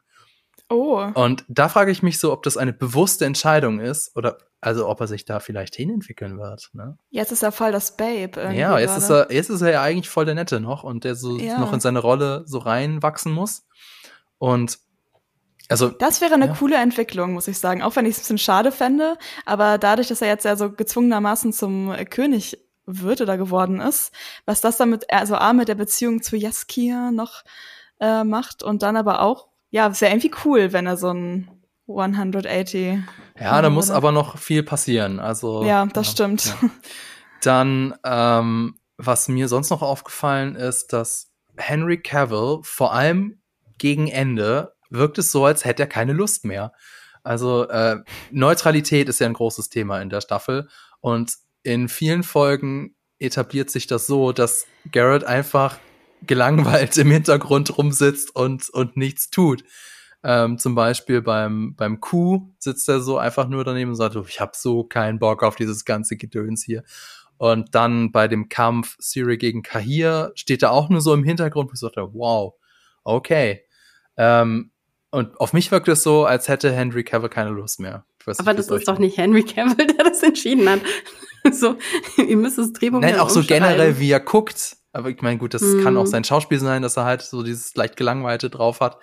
Oh. Und da frage ich mich so, ob das eine bewusste Entscheidung ist oder also ob er sich da vielleicht hinentwickeln wird. Ne? Jetzt ist er voll das Babe. Ja, jetzt ist er, jetzt ist er ja eigentlich voll der Nette noch und der so Ja. noch in seine Rolle so reinwachsen muss. Und also Das wäre eine Ja. coole Entwicklung, muss ich sagen. Auch wenn ich es ein bisschen schade fände. Aber dadurch, dass er jetzt ja so gezwungenermaßen zum König wird oder geworden ist, was das damit, also A, mit der Beziehung zu Jaskier noch äh, macht und dann aber auch, ja, es wäre irgendwie cool, wenn er so ein 180. ja, da muss oder? aber noch viel passieren. Also Ja, das stimmt. ja. Dann, ähm, was mir sonst noch aufgefallen ist, dass Henry Cavill vor allem gegen Ende wirkt es so, als hätte er keine Lust mehr. Also äh, Neutralität ist ja ein großes Thema in der Staffel und in vielen Folgen etabliert sich das so, dass Garrett einfach gelangweilt im Hintergrund rumsitzt und, und nichts tut. Ähm, zum Beispiel beim, beim Coup sitzt er so einfach nur daneben und sagt, "Oh, ich habe so keinen Bock auf dieses ganze Gedöns hier. Und dann bei dem Kampf Siri gegen Kahir steht er auch nur so im Hintergrund und sagt, wow, okay. Ähm, und auf mich wirkt es so, als hätte Henry Cavill keine Lust mehr. Aber das ist doch nicht Henry Cavill, der das entschieden hat. so, ihr müsst das Drehbuch Nein, auch so generell, wie er guckt. Aber ich meine, gut, das Mhm. kann auch sein Schauspiel sein, dass er halt so dieses leicht gelangweilte drauf hat.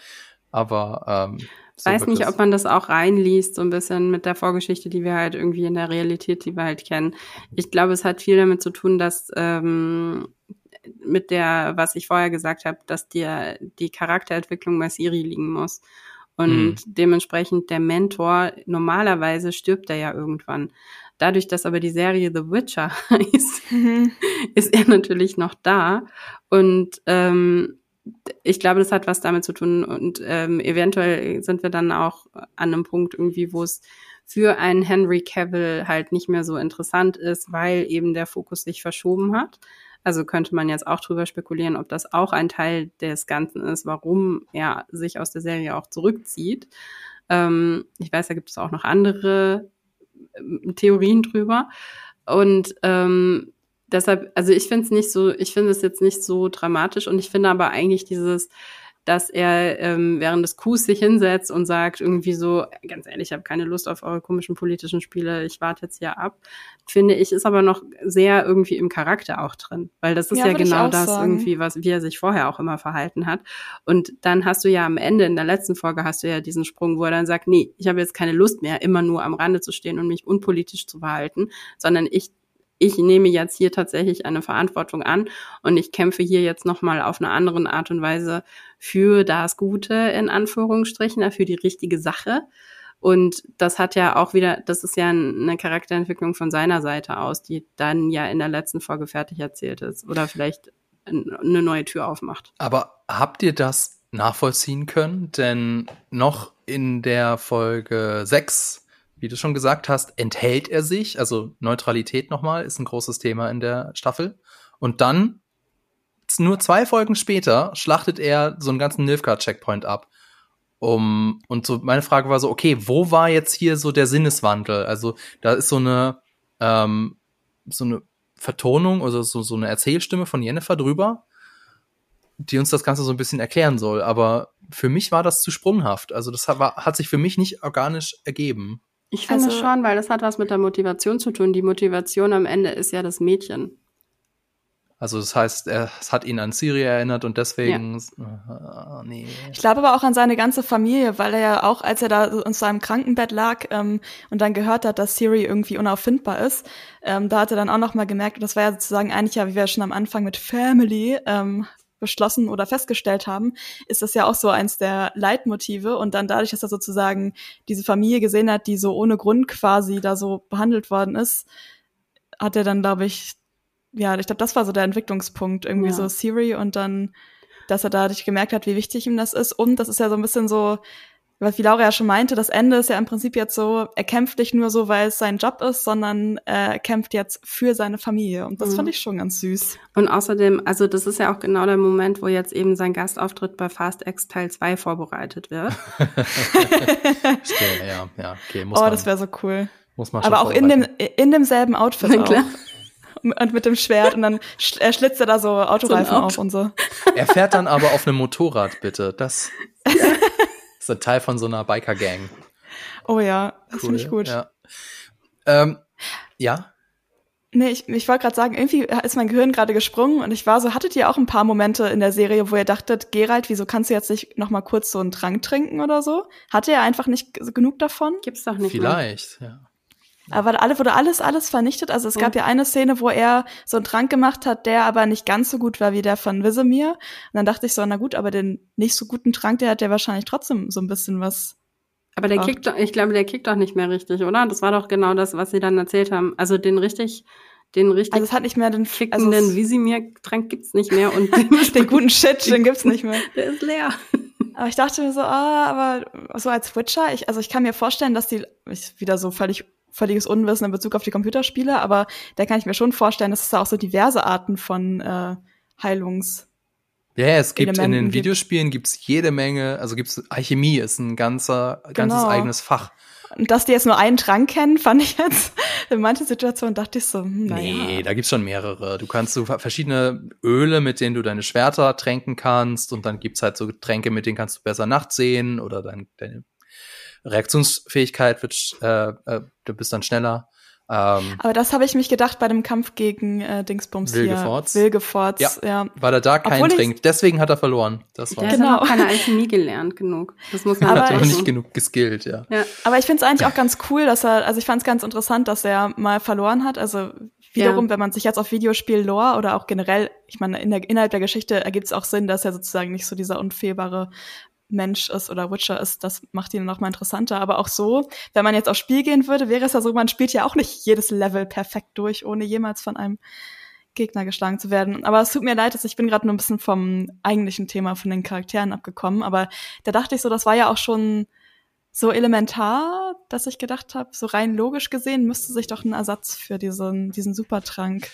Aber ähm, Ich weiß nicht, ob man das auch reinliest, so ein bisschen mit der Vorgeschichte, die wir halt irgendwie in der Realität, die wir halt kennen. Ich glaube, es hat viel damit zu tun, dass ähm, mit der, was ich vorher gesagt habe, dass dir die Charakterentwicklung bei Siri liegen muss. Und Hm. dementsprechend der Mentor, normalerweise stirbt er ja irgendwann. Dadurch, dass aber die Serie The Witcher heißt, Mhm. ist er natürlich noch da. Und ähm, ich glaube, das hat was damit zu tun. Und ähm, eventuell sind wir dann auch an einem Punkt irgendwie, wo es für einen Henry Cavill halt nicht mehr so interessant ist, weil eben der Fokus sich verschoben hat. Also könnte man jetzt auch drüber spekulieren, ob das auch ein Teil des Ganzen ist, warum er sich aus der Serie auch zurückzieht. Ähm, ich weiß, da gibt es auch noch andere Theorien drüber. Und ähm, deshalb, also ich finde es nicht so, ich finde es jetzt nicht so dramatisch und ich finde aber eigentlich dieses, dass er ähm, während des Coups sich hinsetzt und sagt irgendwie so, ganz ehrlich, ich habe keine Lust auf eure komischen politischen Spiele, ich warte jetzt hier ab, finde ich, ist aber noch sehr irgendwie im Charakter auch drin, weil das ist ja, ja genau das sagen. irgendwie, was wie er sich vorher auch immer verhalten hat. Und dann hast du ja am Ende in der letzten Folge hast du ja diesen Sprung, wo er dann sagt, nee, ich habe jetzt keine Lust mehr, immer nur am Rande zu stehen und mich unpolitisch zu verhalten, sondern ich ich nehme jetzt hier tatsächlich eine Verantwortung an und ich kämpfe hier jetzt nochmal auf eine andere Art und Weise für das Gute, in Anführungsstrichen, für die richtige Sache. Und das hat ja auch wieder, das ist ja eine Charakterentwicklung von seiner Seite aus, die dann ja in der letzten Folge fertig erzählt ist oder vielleicht eine neue Tür aufmacht. Aber habt ihr das nachvollziehen können? Denn noch in der Folge 6 wie du schon gesagt hast, enthält er sich. Also Neutralität nochmal ist ein großes Thema in der Staffel. Und dann, nur zwei Folgen später, schlachtet er so einen ganzen Nilfgaard-Checkpoint ab. Um, und so meine Frage war so, okay, wo war jetzt hier so der Sinneswandel? Also da ist so eine, ähm, so eine Vertonung oder so, so eine Erzählstimme von Jennifer drüber, die uns das Ganze so ein bisschen erklären soll. Aber für mich war das zu sprunghaft. Also das hat, hat sich für mich nicht organisch ergeben. Ich finde also, schon, weil das hat was mit der Motivation zu tun. Die Motivation am Ende ist ja das Mädchen. Also das heißt, es hat ihn an Siri erinnert und deswegen. Ja. Oh, nee. Ich glaube aber auch an seine ganze Familie, weil er ja auch, als er da in seinem Krankenbett lag ähm, und dann gehört hat, dass Siri irgendwie unauffindbar ist, ähm, da hat er dann auch noch mal gemerkt, das war ja sozusagen eigentlich ja, wie wir schon am Anfang mit Family ähm, beschlossen oder festgestellt haben, ist das ja auch so eins der Leitmotive. Und dann dadurch, dass er sozusagen diese Familie gesehen hat, die so ohne Grund quasi da so behandelt worden ist, hat er dann, glaube ich, ja, ich glaube, das war so der Entwicklungspunkt, irgendwie ja. so Siri und dann, dass er dadurch gemerkt hat, wie wichtig ihm das ist. Und das ist ja so ein bisschen so, was wie Laura ja schon meinte, das Ende ist ja im Prinzip jetzt so, er kämpft nicht nur so, weil es sein Job ist, sondern er kämpft jetzt für seine Familie. Und das mhm. fand ich schon ganz süß. Und außerdem, also das ist ja auch genau der Moment, wo jetzt eben sein Gastauftritt bei Fast X Teil 2 vorbereitet wird. Stimmt, ja, ja, okay. Muss oh, man, das wäre so cool. Muss man schon Aber auch in, dem, in demselben Outfit auch. Klar. Und mit dem Schwert und dann er schlitzt er da so Autoreifen so Auto. auf und so. Er fährt dann aber auf einem Motorrad, bitte. Das. ist ein Teil von so einer Biker-Gang. Oh ja, das cool, finde ich gut. Ja. Ähm, ja? Nee, ich, ich wollte gerade sagen, irgendwie ist mein Gehirn gerade gesprungen und ich war so, hattet ihr auch ein paar Momente in der Serie, wo ihr dachtet, Gerald, wieso kannst du jetzt nicht noch mal kurz so einen Trank trinken oder so? Hatte er einfach nicht genug davon? Gibt's doch nicht Vielleicht, mehr. ja. Aber alle, wurde alles, alles vernichtet. Also es gab ja eine Szene, wo er so einen Trank gemacht hat, der aber nicht ganz so gut war wie der von Wisemir. Und dann dachte ich so, na gut, aber den nicht so guten Trank, der hat ja wahrscheinlich trotzdem so ein bisschen was. Aber der kickt doch, ich glaube, der kickt doch nicht mehr richtig, oder? Das war doch genau das, was sie dann erzählt haben. Also den richtig, den richtig. Also es hat nicht mehr den fickenden also Wisimir-Trank gibt's nicht mehr und den guten Shit, den gibt's nicht mehr. Der ist leer. Aber ich dachte mir so, ah, aber so als Witcher, ich, also ich kann mir vorstellen, dass die, ich wieder so völlig völliges Unwissen in Bezug auf die Computerspiele, aber da kann ich mir schon vorstellen, dass es da auch so diverse Arten von äh, Heilungs ja, es gibt Elementen in den Videospielen gibt's jede Menge, also gibt's Alchemie ist ein ganzer genau. ganzes eigenes Fach. Und dass die jetzt nur einen Trank kennen, fand ich jetzt in manchen Situationen dachte ich so, hm, naja. Nee, da gibt's schon mehrere. Du kannst so verschiedene Öle, mit denen du deine Schwerter tränken kannst und dann gibt's halt so Getränke, mit denen kannst du besser nachts sehen oder dein, deine Reaktionsfähigkeit wird, äh, äh, du bist dann schneller. Ähm, Aber das habe ich mich gedacht bei dem Kampf gegen äh, Dingsbums Wilgefortz. hier. Wilgefortz. Ja, ja. Weil er da keinen trinkt. Deswegen hat er verloren. Das war genau. hat keine Alchemie gelernt genug. Das muss man hat er nicht genug geskillt, ja. ja. Aber ich finde es eigentlich auch ganz cool, dass er, also ich fand es ganz interessant, dass er mal verloren hat. Also wiederum, ja. wenn man sich jetzt auf Videospiel-Lore oder auch generell, ich meine, in der, innerhalb der Geschichte ergibt es auch Sinn, dass er sozusagen nicht so dieser unfehlbare Mensch ist oder Witcher ist, das macht ihn noch mal interessanter. Aber auch so, wenn man jetzt aufs Spiel gehen würde, wäre es ja so, man spielt ja auch nicht jedes Level perfekt durch, ohne jemals von einem Gegner geschlagen zu werden. Aber es tut mir leid, dass ich bin gerade nur ein bisschen vom eigentlichen Thema von den Charakteren abgekommen. Aber da dachte ich so, das war ja auch schon so elementar, dass ich gedacht habe, so rein logisch gesehen müsste sich doch ein Ersatz für diesen, diesen Supertrank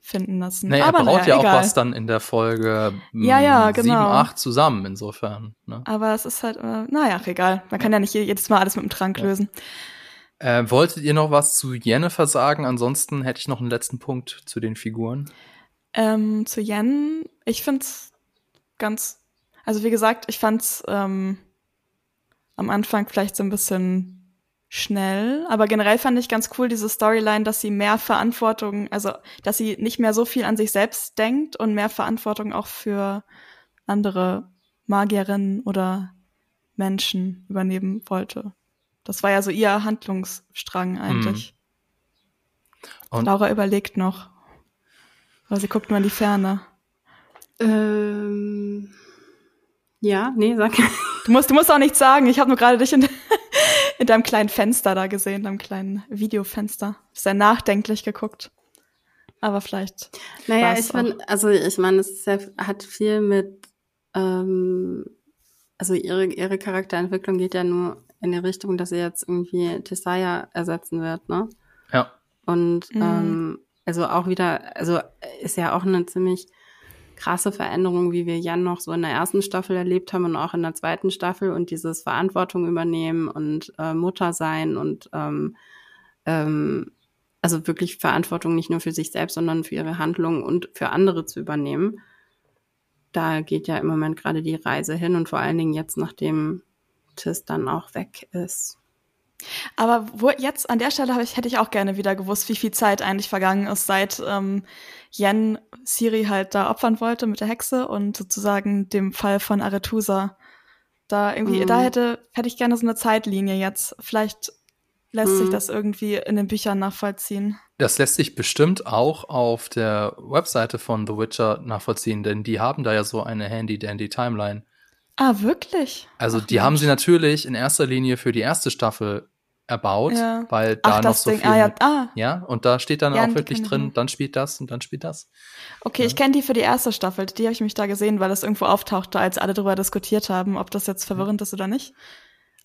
finden lassen. Nee, er Aber baut naja, ja auch egal. was dann in der Folge Ja, ja, mh, genau. 7, 8 zusammen, insofern. Ne? Aber es ist halt, äh, naja, egal. Man kann ja nicht je- jedes Mal alles mit dem Trank Ja. lösen. Äh, wolltet ihr noch was zu Jennifer sagen? Ansonsten hätte ich noch einen letzten Punkt zu den Figuren. Ähm, zu Yen, ich find's ganz, also wie gesagt, ich fand's ähm, am Anfang vielleicht so ein bisschen schnell, aber generell fand ich ganz cool diese Storyline, dass sie mehr Verantwortung, also dass sie nicht mehr so viel an sich selbst denkt und mehr Verantwortung auch für andere Magierinnen oder Menschen übernehmen wollte. Das war ja so ihr Handlungsstrang eigentlich. Und Laura überlegt noch. Aber sie guckt mal in die Ferne. Ähm, ja, nee, sag. Du musst, du musst auch nichts sagen. Ich habe nur gerade dich in, in deinem kleinen Fenster da gesehen, deinem kleinen Videofenster. Sehr nachdenklich geguckt. Aber vielleicht. Naja, ich finde, also ich meine, es ist ja, hat viel mit, ähm, also ihre, ihre Charakterentwicklung geht ja nur in die Richtung, dass sie jetzt irgendwie Tesaya ersetzen wird, ne? ja, Und Mhm. ähm, also auch wieder, also ist ja auch eine ziemlich krasse Veränderung, wie wir Jan noch so in der ersten Staffel erlebt haben und auch in der zweiten Staffel und dieses Verantwortung übernehmen und äh, Mutter sein und ähm, ähm, also wirklich Verantwortung nicht nur für sich selbst, sondern für ihre Handlungen und für andere zu übernehmen. Da geht ja im Moment gerade die Reise hin und vor allen Dingen jetzt, nachdem Tis dann auch weg ist. Aber wo jetzt an der Stelle ich, hätte ich auch gerne wieder gewusst, wie viel Zeit eigentlich vergangen ist, seit ähm, Yen Siri halt da opfern wollte mit der Hexe und sozusagen dem Fall von Aretusa. Da irgendwie, Mhm. da hätte, hätte ich gerne so eine Zeitlinie jetzt. Vielleicht lässt sich Mhm. das irgendwie in den Büchern nachvollziehen. das lässt sich bestimmt auch auf der Webseite von The Witcher nachvollziehen, denn die haben da ja so eine handy-dandy-Timeline. Ah, wirklich? Also Ach, die haben Mensch. sie natürlich in erster Linie für die erste Staffel erbaut, Ja. weil da Ach, noch so Ding. viel Ah, ja, ah, Ja, und da steht dann Ja, auch wirklich drin, dann spielt das und dann spielt das. Okay, Ja. ich kenne die für die erste Staffel. Die habe ich mich da gesehen, weil das irgendwo auftauchte, als alle darüber diskutiert haben, ob das jetzt verwirrend ist oder nicht.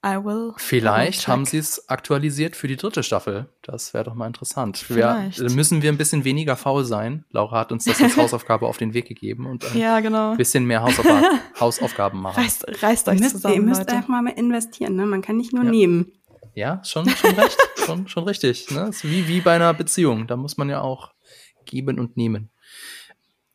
I will. Vielleicht haben sie es aktualisiert für die dritte Staffel. Das wäre doch mal interessant. Vielleicht. Wir, müssen wir ein bisschen weniger faul sein. Laura hat uns das als Hausaufgabe auf den Weg gegeben und ein Ja, genau. bisschen mehr Hausaufgaben, Hausaufgaben machen. Reißt, reißt euch müsst, zusammen, ihr müsst Leute. einfach mal investieren, ne? Man kann nicht nur Ja. nehmen. Ja, schon, schon recht. schon, schon richtig. Ne? Ist wie, wie bei einer Beziehung. Da muss man ja auch geben und nehmen.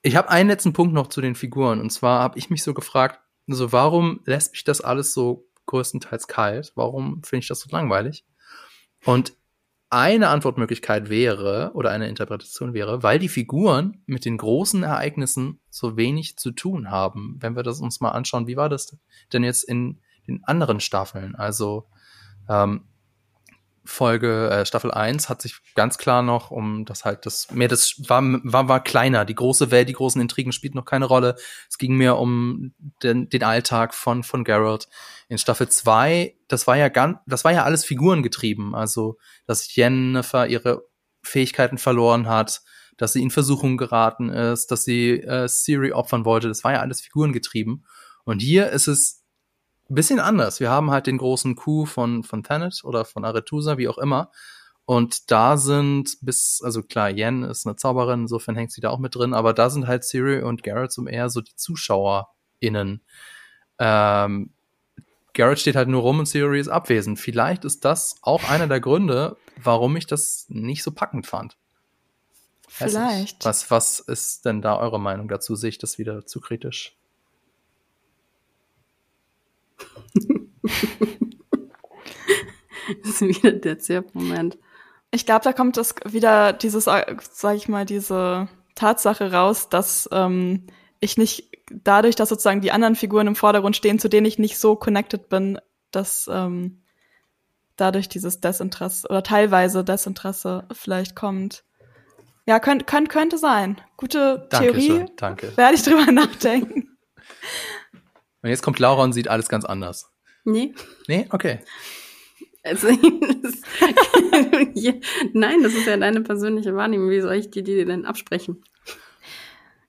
Ich habe einen letzten Punkt noch zu den Figuren. Und zwar habe ich mich so gefragt, so warum lässt mich das alles so größtenteils kalt? Warum finde ich das so langweilig? Und eine Antwortmöglichkeit wäre, oder eine Interpretation wäre, weil die Figuren mit den großen Ereignissen so wenig zu tun haben. Wenn wir das uns mal anschauen, wie war das denn jetzt in den anderen Staffeln? Also ähm, Folge, äh, Staffel 1 hat sich ganz klar noch um das halt, das mehr das war, war, war kleiner. Die große Welt, die großen Intrigen spielten noch keine Rolle. Es ging mehr um den, den Alltag von, von Geralt. In Staffel 2, das war ja ganz, das war ja alles figurengetrieben. Also, dass Jennifer ihre Fähigkeiten verloren hat, dass sie in Versuchung geraten ist, dass sie äh, Siri opfern wollte. Das war ja alles figurengetrieben. Und hier ist es bisschen anders. Wir haben halt den großen Coup von, von Thanet oder von Aretusa, wie auch immer. Und da sind bis, also klar, Yen ist eine Zauberin, insofern hängt sie da auch mit drin, aber da sind halt Siri und Garrett so eher so die ZuschauerInnen. Ähm, Garrett steht halt nur rum und Siri ist abwesend. Vielleicht ist das auch einer der Gründe, warum ich das nicht so packend fand. Vielleicht. Was, was ist denn da eure Meinung dazu? Sehe ich das wieder zu kritisch? Das ist wieder der Zirp-Moment. Ich glaube, da kommt das wieder dieses, äh, sag ich mal, diese Tatsache raus, dass ähm, ich nicht dadurch, dass sozusagen die anderen Figuren im Vordergrund stehen, zu denen ich nicht so connected bin, dass ähm, dadurch dieses Desinteresse oder teilweise Desinteresse vielleicht kommt. Ja, könnt, könnt, könnte sein. Gute Theorie. Dankeschön, danke. Werde ich drüber nachdenken. Und jetzt kommt Laura und sieht alles ganz anders. Nee. Nee? Okay. Also, das, ja, nein, das ist ja deine persönliche Wahrnehmung. Wie soll ich dir die denn absprechen?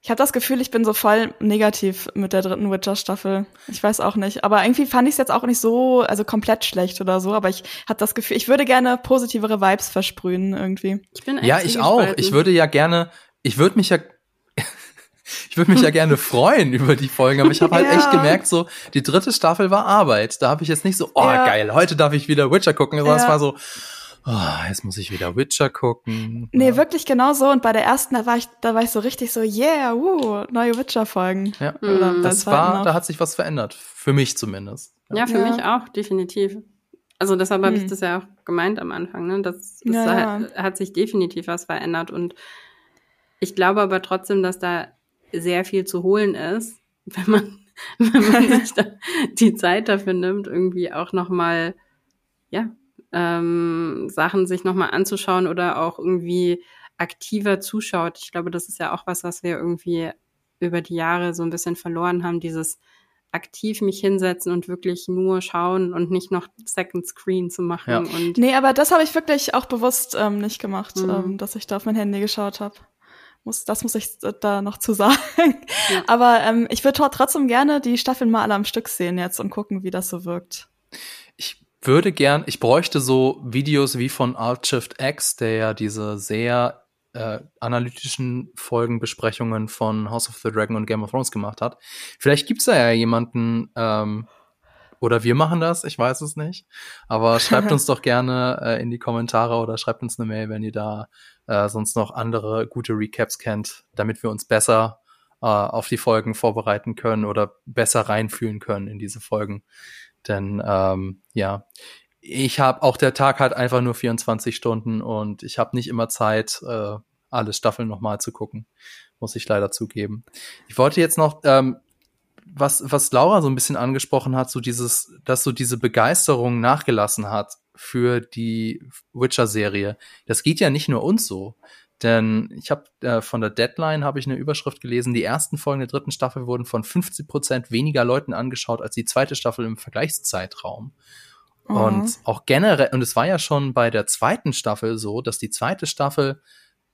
Ich habe das Gefühl, ich bin so voll negativ mit der dritten Witcher-Staffel. Ich weiß auch nicht. Aber irgendwie fand ich es jetzt auch nicht so, also komplett schlecht oder so. Aber ich habe das Gefühl, ich würde gerne positivere Vibes versprühen irgendwie. Ich bin echt Ja, ich auch. Ich würde ja gerne ich würde mich ja ich würde mich ja gerne freuen über die Folgen, aber ich habe halt ja. echt gemerkt, so die dritte Staffel war Arbeit. Da habe ich jetzt nicht so, oh ja. geil, heute darf ich wieder Witcher gucken, sondern ja. es war so, oh, jetzt muss ich wieder Witcher gucken. Nee, ja. wirklich genau so. Und bei der ersten, da war ich, da war ich so richtig so, yeah, uh, neue Witcher-Folgen. Ja, mhm. das war, da hat sich was verändert. Für mich zumindest. Ja, für mich auch, definitiv. Also deshalb habe ich hm. das ja auch gemeint am Anfang, ne? Das, das ja, hat, hat, sich definitiv was verändert. Und ich glaube aber trotzdem, dass da sehr viel zu holen ist, wenn man, wenn man sich da die Zeit dafür nimmt, irgendwie auch nochmal, ja, ähm, Sachen sich nochmal anzuschauen oder auch irgendwie aktiver zuschaut. Ich glaube, das ist ja auch was, was wir irgendwie über die Jahre so ein bisschen verloren haben, dieses aktiv mich hinsetzen und wirklich nur schauen und nicht noch Second Screen zu machen. Ja. Und nee, aber das habe ich wirklich auch bewusst ähm, nicht gemacht, mhm. ähm, dass ich da auf mein Handy geschaut habe muss, das muss ich da noch zu sagen. Ja. Aber ähm, ich würde trotzdem gerne die Staffeln mal alle am Stück sehen jetzt und gucken, wie das so wirkt. Ich würde gern, ich bräuchte so Videos wie von Alt Shift X, der ja diese sehr äh, analytischen Folgenbesprechungen von House of the Dragon und Game of Thrones gemacht hat. Vielleicht gibt's da ja jemanden, ähm, oder wir machen das, ich weiß es nicht. Aber schreibt uns doch gerne äh, in die Kommentare oder schreibt uns eine Mail, wenn ihr da äh, sonst noch andere gute Recaps kennt, damit wir uns besser äh, auf die Folgen vorbereiten können oder besser reinfühlen können in diese Folgen. Denn ähm, ja, ich habe auch der Tag hat einfach nur 24 Stunden und ich habe nicht immer Zeit, äh, alle Staffeln nochmal zu gucken, muss ich leider zugeben. Ich wollte jetzt noch ähm, was, was Laura so ein bisschen angesprochen hat, so dieses, dass so diese Begeisterung nachgelassen hat für die Witcher-Serie. Das geht ja nicht nur uns so. Denn ich habe äh, von der Deadline habe ich eine Überschrift gelesen, die ersten Folgen der dritten Staffel wurden von 50 Prozent weniger Leuten angeschaut als die zweite Staffel im Vergleichszeitraum. Mhm. Und auch generell, und es war ja schon bei der zweiten Staffel so, dass die zweite Staffel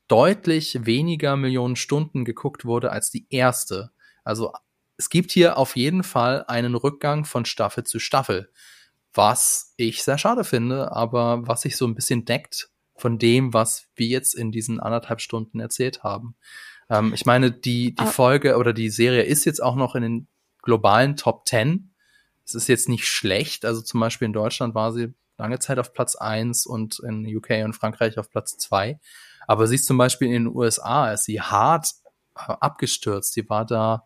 deutlich weniger Millionen Stunden geguckt wurde als die erste. Also es gibt hier auf jeden Fall einen Rückgang von Staffel zu Staffel, was ich sehr schade finde, aber was sich so ein bisschen deckt von dem, was wir jetzt in diesen anderthalb Stunden erzählt haben. Ähm, ich meine, die, die ah. Folge oder die Serie ist jetzt auch noch in den globalen Top Ten. Es ist jetzt nicht schlecht. Also zum Beispiel in Deutschland war sie lange Zeit auf Platz eins und in UK und Frankreich auf Platz zwei. Aber sie ist zum Beispiel in den USA, ist sie hart äh, abgestürzt. Die war da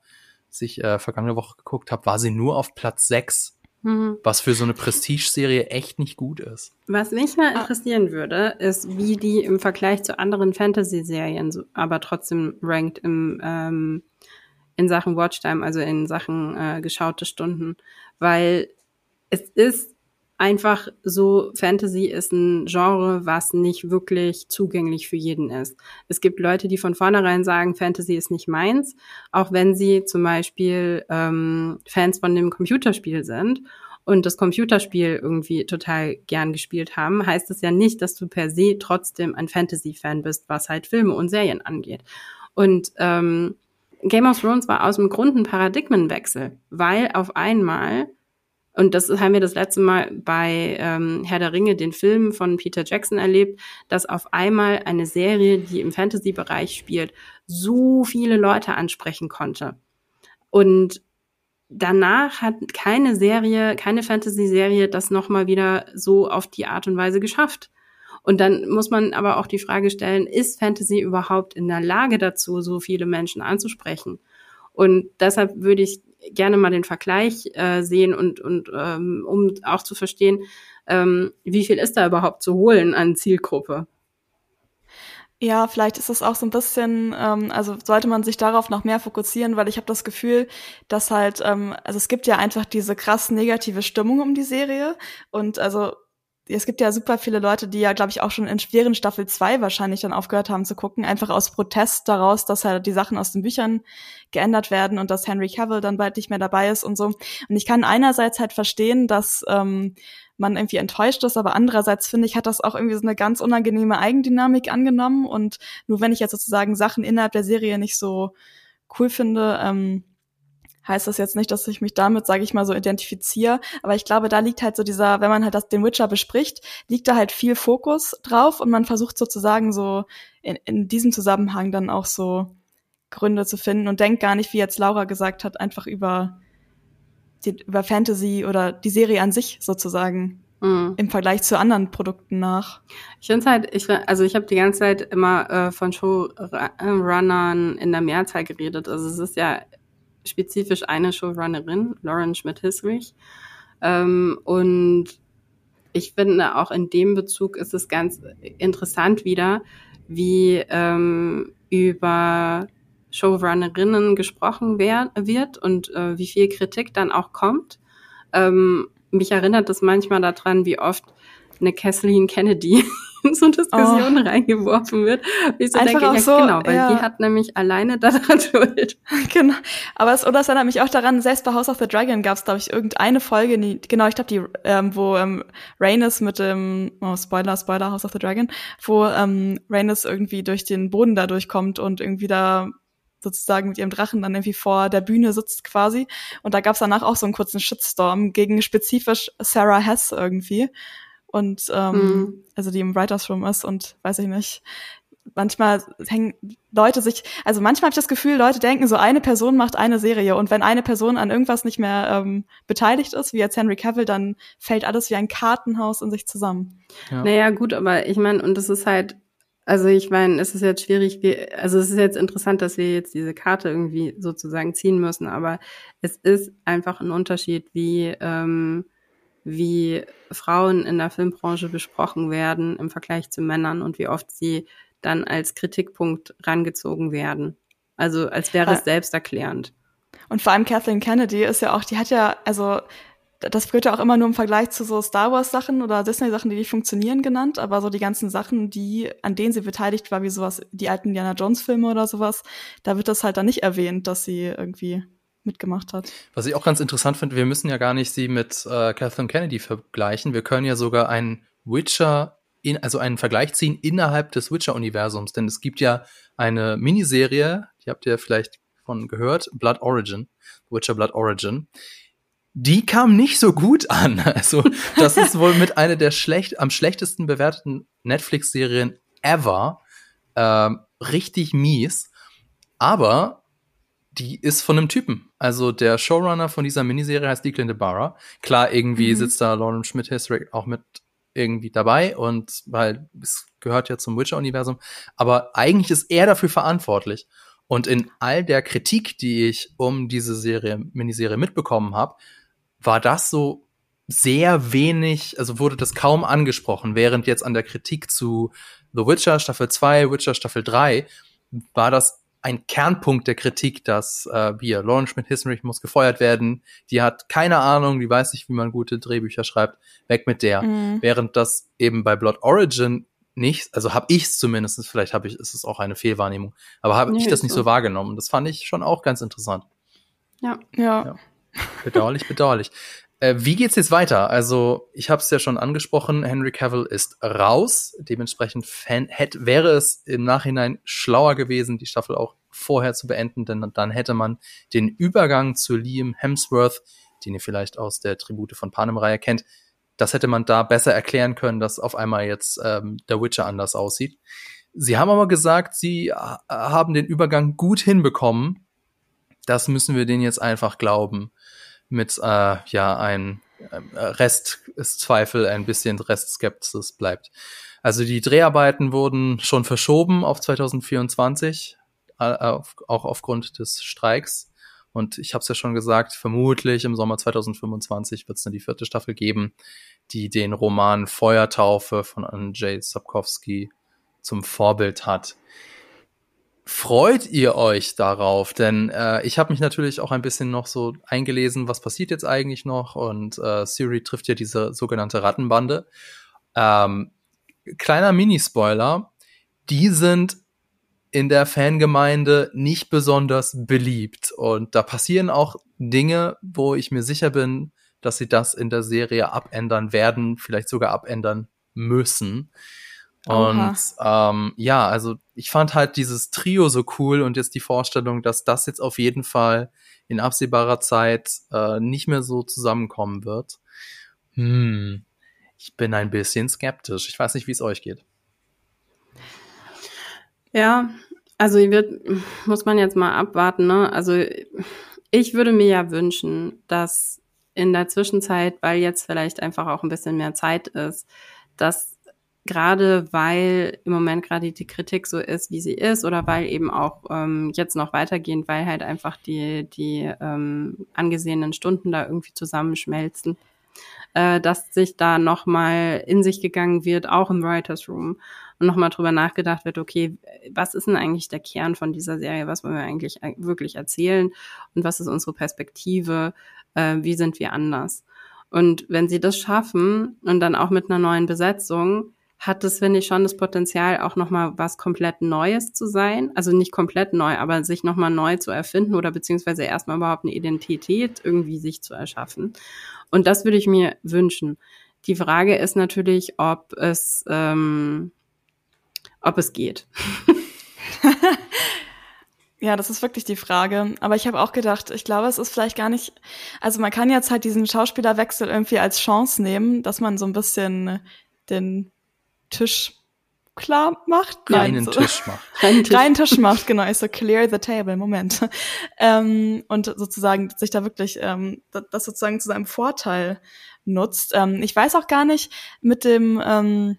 sich äh, vergangene Woche geguckt habe, war sie nur auf Platz 6. Mhm. Was für so eine Prestige-Serie echt nicht gut ist. Was mich mal interessieren würde, ist, wie die im Vergleich zu anderen Fantasy-Serien so, aber trotzdem rankt im, ähm, in Sachen Watchtime, also in Sachen äh, geschaute Stunden. Weil es ist einfach so, Fantasy ist ein Genre, was nicht wirklich zugänglich für jeden ist. Es gibt Leute, die von vornherein sagen, Fantasy ist nicht meins, auch wenn sie zum Beispiel ähm, Fans von dem Computerspiel sind und das Computerspiel irgendwie total gern gespielt haben, heißt das ja nicht, dass du per se trotzdem ein Fantasy-Fan bist, was halt Filme und Serien angeht. Und ähm, Game of Thrones war aus dem Grund ein Paradigmenwechsel, weil auf einmal und das haben wir das letzte Mal bei ähm, Herr der Ringe, den Film von Peter Jackson erlebt, dass auf einmal eine Serie, die im Fantasy-Bereich spielt, so viele Leute ansprechen konnte. Und danach hat keine Serie, keine Fantasy-Serie das nochmal wieder so auf die Art und Weise geschafft. Und dann muss man aber auch die Frage stellen, ist Fantasy überhaupt in der Lage dazu, so viele Menschen anzusprechen? Und deshalb würde ich gerne mal den Vergleich äh, sehen und, und ähm, um auch zu verstehen, ähm, wie viel ist da überhaupt zu holen an Zielgruppe. Ja, vielleicht ist es auch so ein bisschen, ähm, also sollte man sich darauf noch mehr fokussieren, weil ich habe das Gefühl, dass halt, ähm, also es gibt ja einfach diese krass negative Stimmung um die Serie und also es gibt ja super viele Leute, die ja, glaube ich, auch schon in schweren Staffel 2 wahrscheinlich dann aufgehört haben zu gucken, einfach aus Protest daraus, dass halt die Sachen aus den Büchern geändert werden und dass Henry Cavill dann bald nicht mehr dabei ist und so. Und ich kann einerseits halt verstehen, dass ähm, man irgendwie enttäuscht ist, aber andererseits finde ich, hat das auch irgendwie so eine ganz unangenehme Eigendynamik angenommen und nur wenn ich jetzt sozusagen Sachen innerhalb der Serie nicht so cool finde, ähm, heißt das jetzt nicht, dass ich mich damit, sage ich mal, so identifiziere. Aber ich glaube, da liegt halt so dieser, wenn man halt das, den Witcher bespricht, liegt da halt viel Fokus drauf und man versucht sozusagen so in, in diesem Zusammenhang dann auch so Gründe zu finden und denkt gar nicht, wie jetzt Laura gesagt hat, einfach über, die, über Fantasy oder die Serie an sich sozusagen mhm. im Vergleich zu anderen Produkten nach. Ich finde halt, ich, also ich habe die ganze Zeit immer äh, von Showrunnern in der Mehrzahl geredet. Also es ist ja spezifisch eine Showrunnerin, Lauren Schmidt-Hisrich. Ähm, und ich finde auch in dem Bezug ist es ganz interessant wieder, wie ähm, über Showrunnerinnen gesprochen wer wird und äh, wie viel Kritik dann auch kommt. Ähm, mich erinnert das manchmal daran, wie oft eine Kathleen Kennedy so Diskussionen oh. reingeworfen wird. Ich so Einfach denke, ja, so, genau, weil ja. die hat nämlich alleine daran schuld. genau. Aber es, oder es erinnert mich auch daran, selbst bei House of the Dragon gab es, glaube ich, irgendeine Folge, die, genau, ich glaube, die, ähm, wo ähm, Rhaenys mit dem, oh, Spoiler, Spoiler, House of the Dragon, wo ähm, Rhaenys irgendwie durch den Boden da durchkommt und irgendwie da sozusagen mit ihrem Drachen dann irgendwie vor der Bühne sitzt quasi. Und da gab es danach auch so einen kurzen Shitstorm gegen spezifisch Sarah Hess irgendwie. Und ähm, mhm. also die im Writers Room ist und weiß ich nicht. Manchmal hängen Leute sich, also manchmal habe ich das Gefühl, Leute denken, so eine Person macht eine Serie und wenn eine Person an irgendwas nicht mehr ähm, beteiligt ist, wie jetzt Henry Cavill, dann fällt alles wie ein Kartenhaus in sich zusammen. Ja. Naja, gut, aber ich meine, und das ist halt, also ich meine, es ist jetzt schwierig, wie, also es ist jetzt interessant, dass wir jetzt diese Karte irgendwie sozusagen ziehen müssen, aber es ist einfach ein Unterschied, wie, ähm, wie Frauen in der Filmbranche besprochen werden im Vergleich zu Männern und wie oft sie dann als Kritikpunkt rangezogen werden. Also als wäre es selbsterklärend. Und vor allem Kathleen Kennedy ist ja auch, die hat ja, also das wird ja auch immer nur im Vergleich zu so Star Wars Sachen oder Disney Sachen, die nicht funktionieren genannt, aber so die ganzen Sachen, die an denen sie beteiligt war, wie sowas, die alten Indiana Jones Filme oder sowas, da wird das halt dann nicht erwähnt, dass sie irgendwie mitgemacht hat. Was ich auch ganz interessant finde, wir müssen ja gar nicht sie mit äh, Kathleen Kennedy vergleichen, wir können ja sogar einen Witcher in, also einen Vergleich ziehen innerhalb des Witcher-Universums, denn es gibt ja eine Miniserie, die habt ihr vielleicht von gehört, Blood Origin, Witcher Blood Origin, die kam nicht so gut an. Also, das ist wohl mit einer der schlecht, am schlechtesten bewerteten Netflix-Serien ever. Ähm, richtig mies. Aber die ist von einem Typen. Also der Showrunner von dieser Miniserie heißt Declan DeBarra. Klar, irgendwie mhm. sitzt da Lauren Schmidt Histrick auch mit irgendwie dabei und weil es gehört ja zum Witcher-Universum. Aber eigentlich ist er dafür verantwortlich. Und in all der Kritik, die ich um diese Serie, Miniserie mitbekommen habe, war das so sehr wenig, also wurde das kaum angesprochen, während jetzt an der Kritik zu The Witcher Staffel 2, Witcher Staffel 3 war das ein Kernpunkt der Kritik, dass äh, wir, Lauren Schmidt-Hissenrich muss gefeuert werden, die hat keine Ahnung, die weiß nicht, wie man gute Drehbücher schreibt, weg mit der. Mhm. Während das eben bei Blood Origin nicht, also habe ich es zumindest, vielleicht habe ich, ist es auch eine Fehlwahrnehmung, aber habe nee, ich das nicht so wahrgenommen. Das fand ich schon auch ganz interessant. Ja. Ja. ja. Bedauerlich, bedauerlich. Äh, wie geht's jetzt weiter? Also, ich habe es ja schon angesprochen, Henry Cavill ist raus. Dementsprechend fan hätte, wäre es im Nachhinein schlauer gewesen, die Staffel auch vorher zu beenden, denn dann hätte man den Übergang zu Liam Hemsworth, den ihr vielleicht aus der Tribute von Panem-Reihe kennt, das hätte man da besser erklären können, dass auf einmal jetzt ähm, der Witcher anders aussieht. Sie haben aber gesagt, sie äh, haben den Übergang gut hinbekommen. Das müssen wir denen jetzt einfach glauben mit äh, ja ein äh, Restzweifel, ein bisschen Restskepsis bleibt. Also die Dreharbeiten wurden schon verschoben auf 2024, äh, auf, auch aufgrund des Streiks. Und ich habe es ja schon gesagt, vermutlich im Sommer 2025 wird es dann die vierte Staffel geben, die den Roman Feuertaufe von Andrzej Sapkowski zum Vorbild hat. Freut ihr euch darauf? Denn äh, ich habe mich natürlich auch ein bisschen noch so eingelesen, was passiert jetzt eigentlich noch? Und äh, Siri trifft ja diese sogenannte Rattenbande. Ähm, kleiner Minispoiler, die sind in der Fangemeinde nicht besonders beliebt. Und da passieren auch Dinge, wo ich mir sicher bin, dass sie das in der Serie abändern werden, vielleicht sogar abändern müssen. Und ähm, ja, also ich fand halt dieses Trio so cool und jetzt die Vorstellung, dass das jetzt auf jeden Fall in absehbarer Zeit äh, nicht mehr so zusammenkommen wird. Hm, ich bin ein bisschen skeptisch. Ich weiß nicht, wie es euch geht. Ja, also wird, muss man jetzt mal abwarten. Ne? Also ich würde mir ja wünschen, dass in der Zwischenzeit, weil jetzt vielleicht einfach auch ein bisschen mehr Zeit ist, dass gerade weil im Moment gerade die Kritik so ist, wie sie ist, oder weil eben auch ähm, jetzt noch weitergehend, weil halt einfach die, die ähm, angesehenen Stunden da irgendwie zusammenschmelzen, äh, dass sich da nochmal in sich gegangen wird, auch im Writers Room, und nochmal drüber nachgedacht wird, okay, was ist denn eigentlich der Kern von dieser Serie, was wollen wir eigentlich wirklich erzählen? Und was ist unsere Perspektive, äh, wie sind wir anders. Und wenn sie das schaffen und dann auch mit einer neuen Besetzung, hat das, finde ich, schon das Potenzial, auch nochmal was komplett Neues zu sein. Also nicht komplett neu, aber sich nochmal neu zu erfinden oder beziehungsweise erstmal überhaupt eine Identität irgendwie sich zu erschaffen. Und das würde ich mir wünschen. Die Frage ist natürlich, ob es, ähm, ob es geht. Ja, das ist wirklich die Frage. Aber ich habe auch gedacht, ich glaube, es ist vielleicht gar nicht. Also man kann jetzt halt diesen Schauspielerwechsel irgendwie als Chance nehmen, dass man so ein bisschen den Tisch klar macht. Reinen so. Tisch macht. Reinen Tisch. Reinen Tisch macht, genau. Ich so clear the table, Moment. ähm, und sozusagen sich da wirklich ähm, das sozusagen zu seinem Vorteil nutzt. Ähm, ich weiß auch gar nicht mit dem ähm,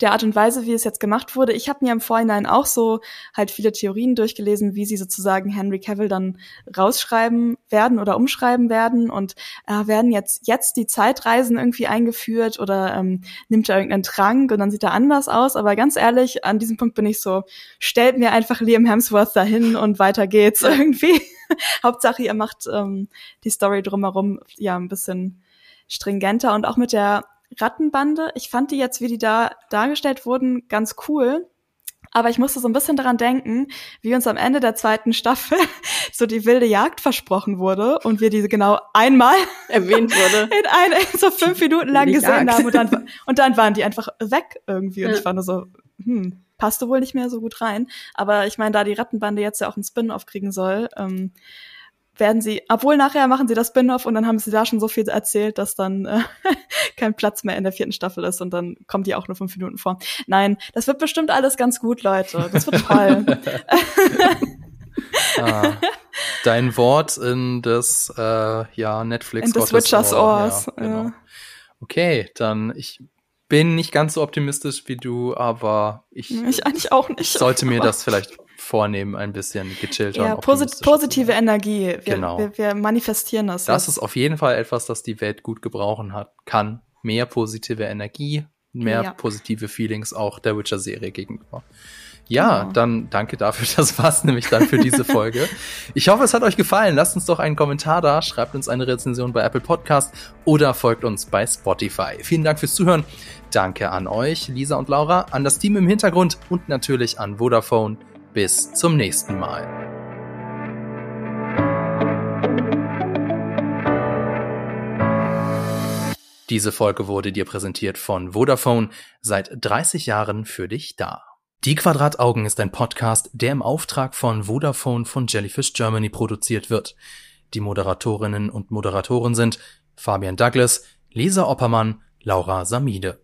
der Art und Weise, wie es jetzt gemacht wurde. Ich habe mir im Vorhinein auch so halt viele Theorien durchgelesen, wie sie sozusagen Henry Cavill dann rausschreiben werden oder umschreiben werden und äh, werden jetzt jetzt die Zeitreisen irgendwie eingeführt oder ähm, nimmt er irgendeinen Trank und dann sieht er anders aus. Aber ganz ehrlich, an diesem Punkt bin ich so, stellt mir einfach Liam Hemsworth dahin und weiter geht's irgendwie. Hauptsache, ihr macht ähm, die Story drumherum ja ein bisschen stringenter und auch mit der Rattenbande. Ich fand die jetzt, wie die da dargestellt wurden, ganz cool. Aber ich musste so ein bisschen daran denken, wie uns am Ende der zweiten Staffel so die wilde Jagd versprochen wurde und wir diese genau einmal erwähnt wurde. In eine, so fünf Minuten lang gesehen Jagd. haben und dann, und dann waren die einfach weg irgendwie. Und ja. ich war nur so, hm, passte wohl nicht mehr so gut rein. Aber ich meine, da die Rattenbande jetzt ja auch einen Spin-off kriegen soll, ähm, werden sie, obwohl nachher machen sie das Spin-off und dann haben sie da schon so viel erzählt, dass dann äh, kein Platz mehr in der vierten Staffel ist und dann kommt die auch nur fünf Minuten vor. Nein, das wird bestimmt alles ganz gut, Leute. Das wird toll. ah, dein Wort in das äh, ja Netflix in des Witchers Ohrs. Ja, genau. ja. Okay, dann ich bin nicht ganz so optimistisch wie du, aber ich, ich eigentlich auch nicht. Sollte mir das vielleicht vornehmen, ein bisschen gechillter. Ja, posit positive Energie. Wir, genau. Wir, wir, manifestieren das. Das jetzt. ist auf jeden Fall etwas, das die Welt gut gebrauchen hat, kann. Mehr positive Energie, mehr ja. positive Feelings auch der Witcher-Serie gegenüber. Ja, genau. dann danke dafür. Das war's nämlich dann für diese Folge. Ich hoffe, es hat euch gefallen. Lasst uns doch einen Kommentar da, schreibt uns eine Rezension bei Apple Podcast oder folgt uns bei Spotify. Vielen Dank fürs Zuhören. Danke an euch, Lisa und Laura, an das Team im Hintergrund und natürlich an Vodafone. Bis zum nächsten Mal. Diese Folge wurde dir präsentiert von Vodafone, seit 30 Jahren für dich da. Die Quadrataugen ist ein Podcast, der im Auftrag von Vodafone von Jellyfish Germany produziert wird. Die Moderatorinnen und Moderatoren sind Fabian Douglas, Lisa Oppermann, Laura Samide.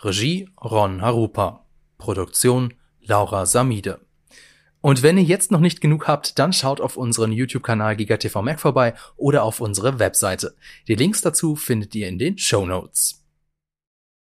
Regie Ron Harupa. Produktion Laura Samide. Und wenn ihr jetzt noch nicht genug habt, dann schaut auf unseren YouTube-Kanal GigaTV Mac vorbei oder auf unsere Webseite. Die Links dazu findet ihr in den Show Notes.